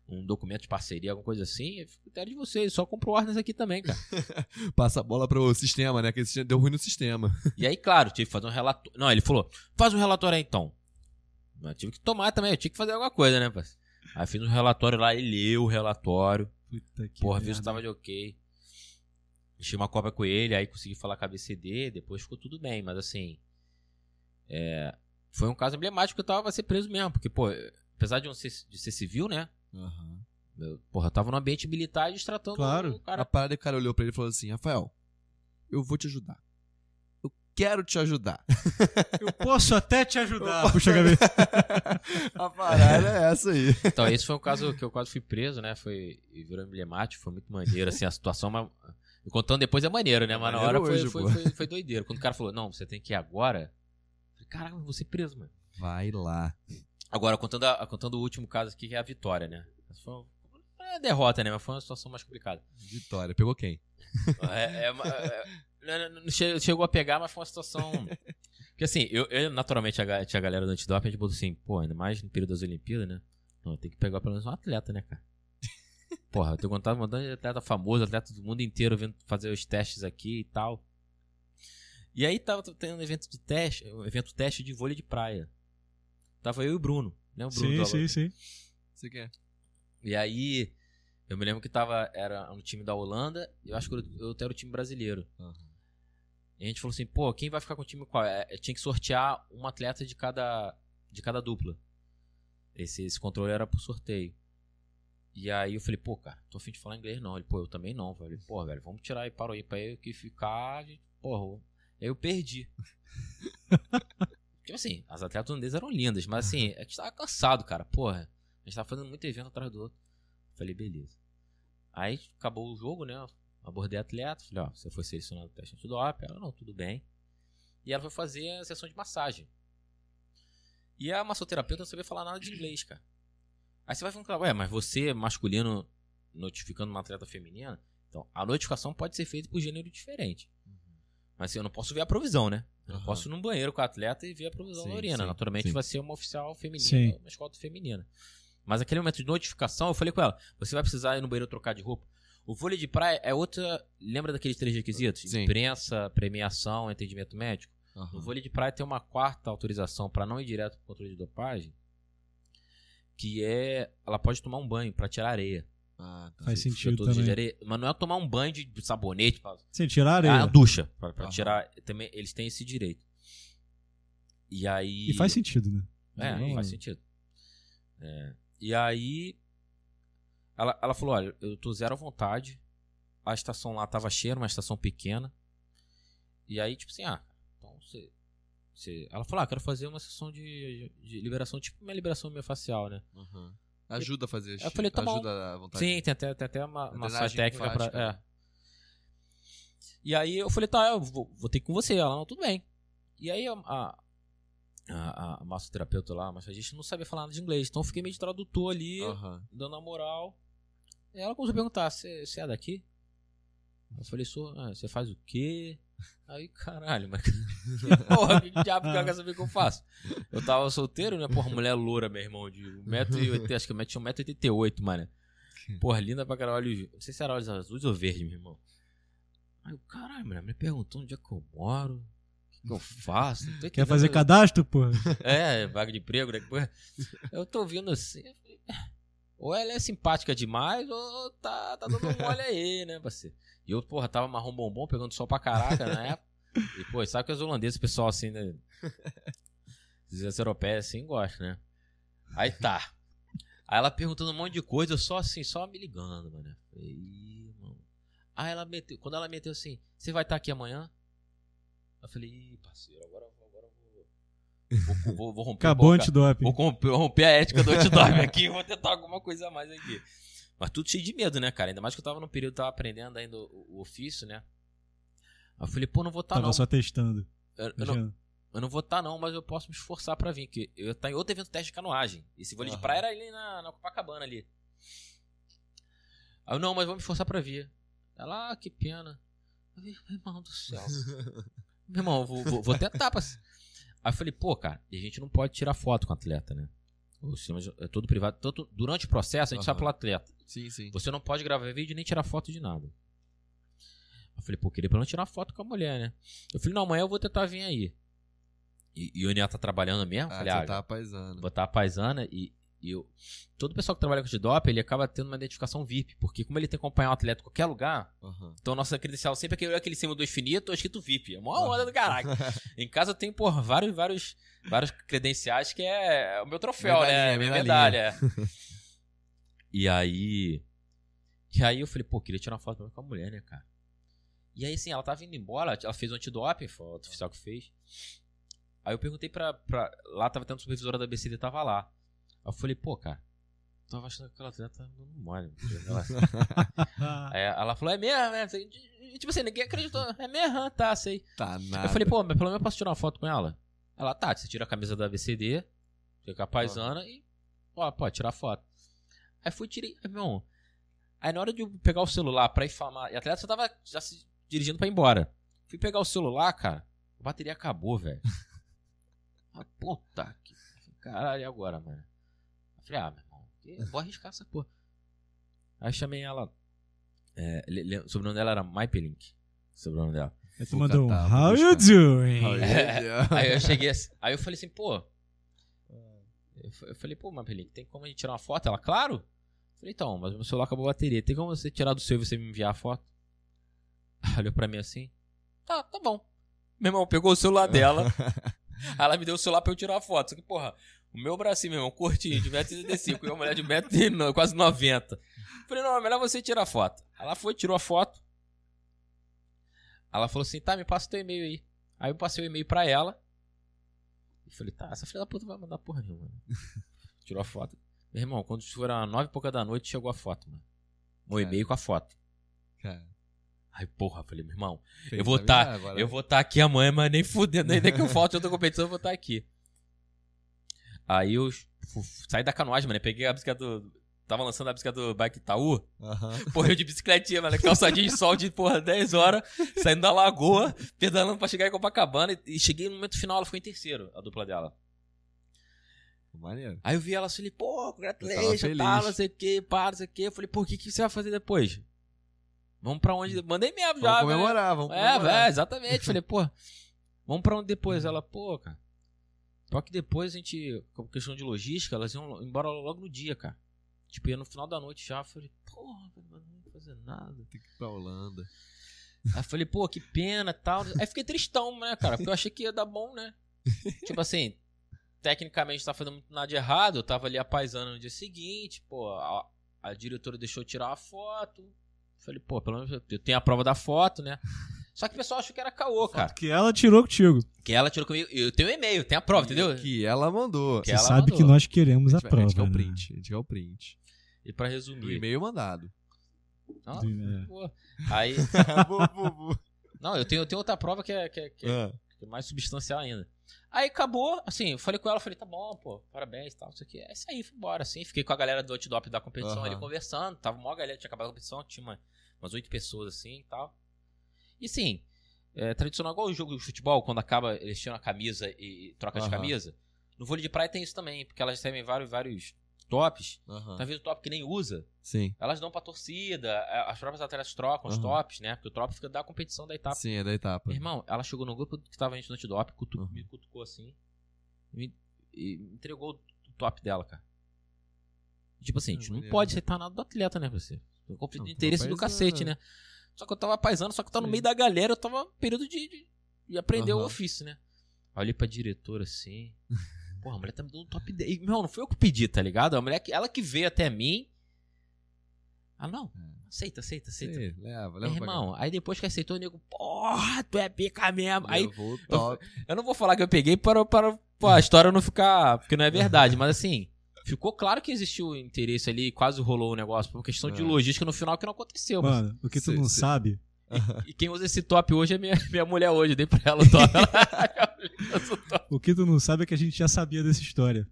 um documento de parceria, alguma coisa assim, é critério de vocês, só compro ordens aqui também, cara. Passa a bola pro sistema, né? Que deu ruim no sistema. E aí, claro, tive que fazer um relatório. Não, ele falou, faz um relatório aí então. Mas tive que tomar também, eu tinha que fazer alguma coisa, né, parceiro? Aí fiz um relatório lá, ele leu o relatório. Puta que Porra, viu se tava de ok. Deixei uma cópia com ele, aí consegui falar com a BCD, depois ficou tudo bem, mas assim. é, foi um caso emblemático que eu tava pra ser preso mesmo, porque, pô, apesar de, eu ser, de ser civil, né? Eu, porra, eu tava no ambiente militar e destratando Claro. o A cara. parada que o cara olhou pra ele e falou assim: Rafael, eu vou te ajudar. Quero te ajudar. Eu posso até te ajudar. Puxa a cabeça. a parada é essa aí. Então, esse foi um caso que eu quase fui preso, né? Foi, e virou emblemático, foi muito maneiro, assim, a situação. Mas, contando depois é maneiro, né? Mas na hora foi, hoje, foi, foi, foi doideiro. Quando o cara falou, não, você tem que ir agora. Eu falei, caraca, eu vou ser preso, mano. Vai lá. Agora, contando, a- contando o último caso aqui, que é a vitória, né? Foi é derrota, né? Mas foi uma situação mais complicada. Vitória. Pegou quem? É, é uma- é- chegou a pegar, mas foi uma situação. Porque assim, eu, eu, naturalmente a, tinha a galera do antidoping, a gente botou assim, pô, ainda mais no período das Olimpíadas, né? Não, tem que pegar pelo menos um atleta, né, cara? Porra, eu tenho contato com um atleta famoso, atleta do mundo inteiro vindo fazer os testes aqui e tal. E aí tava tendo um evento de teste, um evento teste de vôlei de praia. Tava eu e o Bruno, né? O Bruno Sim, sim, sim. Você quer? e aí, eu me lembro que tava, era no time da Holanda, e eu acho que eu, eu era o time brasileiro. E a gente falou assim, pô, quem vai ficar com o time qual? É, é, tinha que sortear um atleta de cada, de cada dupla. Esse, esse controle era por sorteio. E aí eu falei, pô, cara, tô afim de falar inglês não. Ele, pô, eu também não. Falei, pô, velho, vamos tirar aí para aí pra eu que ficar. de- Porra, aí eu perdi. tipo assim, as atletas holandesas eram lindas, mas assim, a gente tava cansado, cara. Porra, a gente tava fazendo muito evento atrás do outro. Falei, beleza. Aí acabou o jogo, né? Abordei a atleta, falei, ó, você foi selecionado no teste antidoping? Ela, não, tudo bem. E ela foi fazer a sessão de massagem. E a massoterapeuta não sabia falar nada de inglês, cara. Aí você vai falar, ué, mas você, masculino, notificando uma atleta feminina? Então, a notificação pode ser feita por gênero diferente. Mas assim, eu não posso ver a provisão, né? Eu não Aham. posso ir num banheiro com a atleta e ver a provisão Sim, na urina. sim, Naturalmente sim. vai ser uma oficial feminina, Sim. uma escolta feminina. Mas aquele momento de notificação, eu falei com ela: você vai precisar ir no banheiro trocar de roupa. O vôlei de praia é outra. Lembra daqueles três requisitos? Sim. Imprensa, premiação, atendimento médico? No Aham. vôlei de praia tem uma quarta autorização para não ir direto pro controle de dopagem, que é ela pode tomar um banho para tirar areia. Ah, tá. Faz sentido também. areia, mas não é tomar um banho de sabonete, pra, Sem tirar ah, areia. uma ducha para tirar. Também eles têm esse direito. E aí E faz sentido, né? é, Não- faz sentido. É, E aí, ela, ela falou: olha, eu tô zero à vontade. A estação lá tava cheia, uma estação pequena. E aí, tipo assim, ah, então você. você... Ela falou: ah, quero fazer uma sessão de, de liberação, tipo minha liberação miofascial, né? Aham. Ajuda a fazer Eu falei, tá bom. Ajuda a vontade. Sim, tem até, tem até uma, só técnica pra. É. né? E aí eu falei, tá, eu vou, vou ter que ir com você. Ela, não, tudo bem. E aí a, a, a, a massoterapeuta lá, a massagista, não sabia falar nada de inglês. Então eu fiquei meio de tradutor ali, Aham. dando a moral. Ela começou a perguntar, você é daqui? Eu falei, sou, ah, você faz o quê? Aí, caralho, mas. Porra, que diabo que ela quer saber que eu faço? Eu tava solteiro, né? Porra, mulher loura, meu irmão, de 1,80m, acho que eu tinha 1,88m, mano. Porra, linda pra caralho. olhos- Não sei se era olhos azuis ou verdes, meu irmão. Aí caralho, mulher, me perguntou onde é que eu moro. O que, que eu faço? Quer fazer cadastro, pô? É, vaga de emprego, né? Porra, Eu tô ouvindo assim. eu falei, Ou ela é simpática demais, ou tá, tá dando mole aí, né, parceiro? E eu, porra, tava marrom bombom, pegando sol pra caraca na época. E, pô, sabe que os holandeses, pessoal assim, né? Os europeias assim gostam, né? Aí tá. Aí ela perguntando um monte de coisa, eu só assim, só me ligando, mano. Falei, mano. Aí ela meteu, quando ela meteu assim, você vai estar aqui amanhã? Eu falei, Ih, parceiro, agora, eu vou- vou, vou, vou, romper Acabou o antidoping. Vou romper, romper a ética do antidoping aqui, vou tentar alguma coisa a mais aqui. Mas tudo cheio de medo, né, cara? Ainda mais que eu tava no período, tava aprendendo ainda o, o ofício, né? Aí eu falei, pô, não vou estar Tava não. só testando. Eu, eu não. Eu não vou estar não, mas eu posso me esforçar pra vir, que eu tá em outro evento teste de canoagem. Esse vôlei de Aham. praia era ali na, na Copacabana ali. Aí eu, não, mas vou me esforçar pra vir. Ela, ah, que pena. Eu falei, meu irmão do céu. meu irmão, eu vou, vou, vou tentar. Pra... Aí eu falei, pô, cara, e a gente não pode tirar foto com o atleta, né? O é todo privado. Tanto durante o processo, a gente Aham. sabe pelo atleta. Sim, sim. Você não pode gravar vídeo nem tirar foto de nada. Eu falei, pô, queria pelo menos tirar foto com a mulher, né? Eu falei, não, amanhã eu vou tentar vir aí. E, e o Eniel tá trabalhando mesmo. Ah, falei, ah, tá paisando. botar a paisana e, e eu. Todo o pessoal que trabalha com antidoping, ele acaba tendo uma identificação VIP, porque como ele tem que acompanhar um atleta em qualquer lugar, Aham. então nossa credencial sempre é aquele, aquele símbolo do infinito escrito VIP. É uma Ah. onda do caralho. em casa eu tenho, porra, vários, vários, vários credenciais que é o meu troféu, né? Medalhinha, Minha medalhinha. medalha. é. e aí. E aí eu falei, pô, queria tirar uma foto com a mulher, né, cara? E aí, assim, ela tava indo embora, ela fez o antidoping, foi o oficial que fez. Aí eu perguntei pra, pra. Lá tava tendo supervisora da BCD, tava lá. Aí eu falei, pô, cara, tava achando que aquela atleta tá dando mole. Ela, Aí ela falou, é mesmo, é. E, Tipo assim, ninguém acreditou. É mesmo, ah, tá, sei. Tá nada. Eu falei, pô, mas pelo menos eu posso tirar uma foto com ela? Ela, tá, você tira a camisa da VCD, fica a paisana e. Ó, pode tirar foto. Aí fui, tirei. Aí, meu irmão. Aí na hora de eu pegar o celular pra ir filmar. E a atleta só tava já se dirigindo pra ir embora. Fui pegar o celular, cara. A bateria acabou, velho. ah, puta que. Caralho, e agora, mano? Eu falei, ah, meu irmão, vou arriscar essa porra. Aí chamei ela. É, o sobrenome dela era Maipelink. O sobrenome dela. Aí tu mandou um How you doing? Aí eu cheguei assim, aí eu falei assim, pô. Eu fa- eu falei, pô, Mapelinho, tem como a gente tirar uma foto? Ela, claro. Eu falei, então, mas meu celular acabou a bateria. Tem como você tirar do seu e você me enviar a foto? Olhou pra mim assim. Tá, tá bom. Meu irmão pegou o celular dela. aí ela me deu o celular pra eu tirar a foto. Só que, porra, o meu bracinho, meu irmão, curtinho, de 1,65m, e uma mulher de 1,90m, quase 90 Falei, não, é melhor você tirar a foto. Ela foi, tirou a foto. Ela falou assim, tá, me passa o teu e-mail aí. Aí eu passei o e-mail pra ela. E falei, tá, essa filha da puta vai mandar porra nenhuma. Tirou a foto. Meu irmão, quando foram nove e pouca da noite, chegou a foto, mano. Cara. e-mail com a foto. Cara, Aí, porra, falei, meu irmão, fez eu vou tá- agora. eu vou estar aqui amanhã, mas nem fudendo, ainda que eu falte outra competição, eu vou estar aqui. Aí eu saí da canoagem, mano. Peguei a bicicleta do. Tava lançando a bicicleta do Bike Itaú. Aham. Porra, eu de bicicletinha, mano. Calçadinho de sol de, porra, 10 horas. Saindo da lagoa, pedalando pra chegar em Copacabana. E, e cheguei no momento final, ela foi em terceiro, a dupla dela. Maneiro. Aí eu vi ela assim, pô, Eu tava congratulations, tá, não sei o que, pá, não sei o que. Eu falei, pô, o que, que você vai fazer depois? Vamos pra onde? Mandei mesmo já, Vamos velho. comemorar, vamos É, comemorar. velho, exatamente. Falei, pô, vamos pra onde depois? Ela, pô, cara. Só que depois a gente, com questão de logística, elas iam embora logo no dia, cara. Tipo, ia no final da noite já. Falei, porra, não vou fazer nada. Tem que ir pra Holanda. Aí falei, pô, que pena e tal. Aí fiquei tristão, né, cara? Porque eu achei que ia dar bom, né? tipo assim, tecnicamente tá fazendo muito nada de errado. Eu tava ali apaisando no dia seguinte, pô, a, a diretora deixou eu tirar a foto. Falei, pô, pelo menos eu tenho a prova da foto, né? Só que o pessoal achou que era caô, cara. Que ela tirou contigo. Que ela tirou comigo. Eu tenho um e-mail, tem a prova, entendeu? Que ela mandou. Que Você ela sabe mandou. que nós queremos a a gente, vai- a gente quer prova. o né? print. A gente quer o print. E pra Do resumir. e-mail mandado. Ah. Aí. Não, eu tenho, eu tenho outra prova que é, que é- que é Ah, que é mais substancial ainda. Aí acabou, assim, eu falei com ela, falei, tá bom, pô, parabéns e tal, isso aqui. É isso aí, fui embora, assim. Fiquei com a galera do Outdop da competição Aham. ali conversando. Tava uma galera, tinha acabado a competição, tinha uma- umas oito pessoas assim e tal. E sim, é tradicional igual o jogo de futebol, quando acaba, eles tiram a camisa e, troca de Aham. camisa. No vôlei de praia tem isso também, porque elas recebem vários, vários tops, tá vendo o top que nem usa, Sim. elas dão pra torcida, é, as próprias atletas trocam os Aham. tops, né? Porque o top fica da competição da etapa. Sim, é da etapa. Meu irmão, ela chegou no grupo que tava gente no antidop, cutu Uhum. me cutucou assim me- e entregou o top dela, cara. Tipo assim, a gente É, não maneiro. pode aceitar nada do atleta, né, você? Um conflito Não, de interesse do paisando. cacete, né? Só que eu tava paisando, só que eu tava no meio da galera, eu tava no período de, de, de aprender o Aham. ofício, né? Olhei pra diretora assim. Porra, a mulher tá me dando top 10. E, Meu, não foi eu que pedi, tá ligado? A mulher, que- ela que veio até mim. Ah, não. Aceita, aceita, aceita. Sim, leva, leva pra irmão, aí depois que aceitou, o nego, porra, tu é pica mesmo. Aí Levou o top. eu não vou falar que eu peguei para, para pô, a história não ficar. Porque não é verdade, mas assim. Ficou claro que existiu interesse ali, quase rolou o negócio, por questão de É. logística no final que não aconteceu. mas- Mano, o que tu Cê- não cê- sabe. E quem usa esse top hoje é minha, minha mulher hoje. Eu dei pra ela o top. O que tu não sabe é que a gente já sabia dessa história.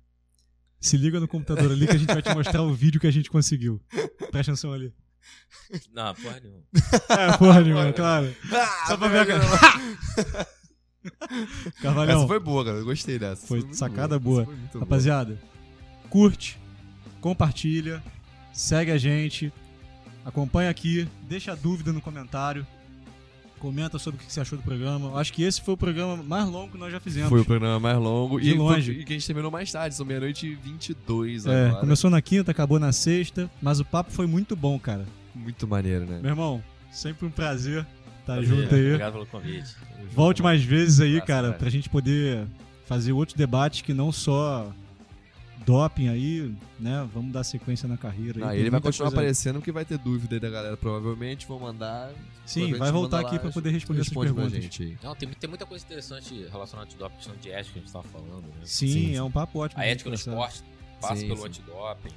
Se liga no computador ali que a gente vai te mostrar o vídeo que a gente conseguiu. Presta atenção ali. não, porra nenhuma. É, porra nenhuma, claro. Ah, Só pra ver a cara. Carvalhão, Essa foi boa, cara. Eu gostei dessa. Foi muito sacada boa. foi muito rapaziada, curte, compartilha, segue a gente, acompanha aqui, deixa dúvida no comentário, comenta sobre o que você achou do programa. Eu Acho que esse foi o programa mais longo que nós já fizemos. Foi o programa mais longo. De e, foi- longe. e que a gente terminou mais tarde. São meia-noite e 22 É, agora. começou na quinta, acabou na sexta, mas o papo foi muito bom, cara. Muito maneiro, né? Meu irmão, sempre um prazer estar Prazer, junto aí. Obrigado pelo convite. Volte mais vezes aí, Abraço, cara, cara. pra gente poder fazer outros debates que não só doping aí, né? Vamos dar sequência na carreira. aí, Não, ele vai continuar coisa- aparecendo porque vai ter dúvida aí da galera. Provavelmente vão mandar. Sim, vai voltar aqui pra poder responder essas perguntas. gente. Não, tem, tem muita coisa interessante relacionada ao antidoping, questão de ética que a gente tava falando, né? Sim, Sim, é um papo ótimo. A ética no esporte passa Sim, pelo sim. antidoping.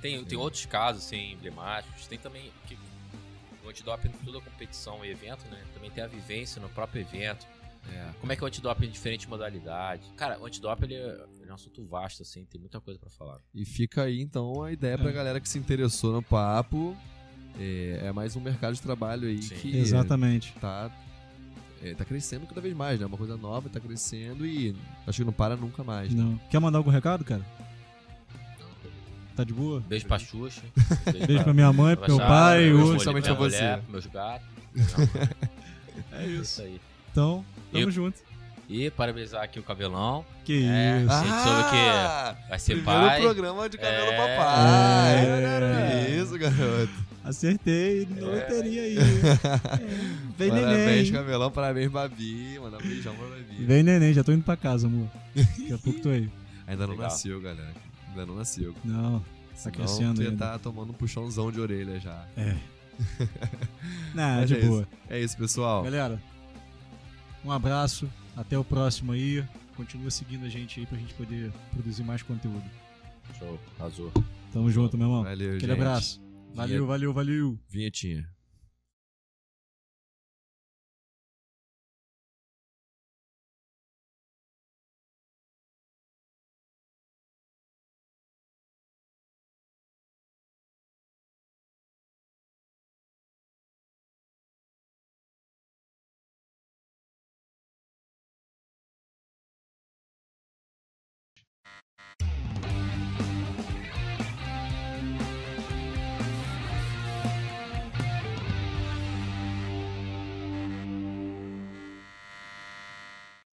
Tem, tem outros casos, assim, emblemáticos. Tem também que o antidoping em toda competição e evento, né? Também tem a vivência no próprio evento. É. Como é que é o antidoping em diferentes modalidades? Cara, o antidoping ele é, é um assunto vasto, assim, tem muita coisa pra falar. E fica aí então a ideia pra É. galera que se interessou no papo. É, é mais um mercado de trabalho aí Sim. que Exatamente. tá, é, tá crescendo cada vez mais, né? Uma coisa nova, tá crescendo e acho que não para nunca mais. né? Não. Quer mandar algum recado, cara? Tá de boa? Beijo pra Xuxa. Beijo pra minha mãe, pro meu pai. beijo hoje. pra Principalmente minha pra você. mulher, pros meus gatos. É É isso. isso aí. Então, tamo Eu- junto. E parabenizar aqui o Cabelão. Que É. isso. A gente soube que vai ser primeiro pai. programa de cabelo É. papai. É. Que isso, garoto. Acertei na É. loteria aí. É. Vem Parabéns, neném. cabelão. Parabéns, Babi. Mandar um beijão pra Babi. Vem neném, já tô indo pra casa, amor. Daqui a pouco tô aí. Ainda não Legal. nasceu, galera. Ainda não nasceu. Não, Senão crescendo ainda. tá tomando um puxãozão de orelha já. não, Mas de é isso. boa. É isso, pessoal. Galera, um abraço. Até o próximo aí. Continua seguindo a gente aí pra gente poder produzir mais conteúdo. Show, azul. Tamo junto, meu irmão. Valeu, Aquele gente. abraço. Valeu, valeu, valeu. Vinhetinha.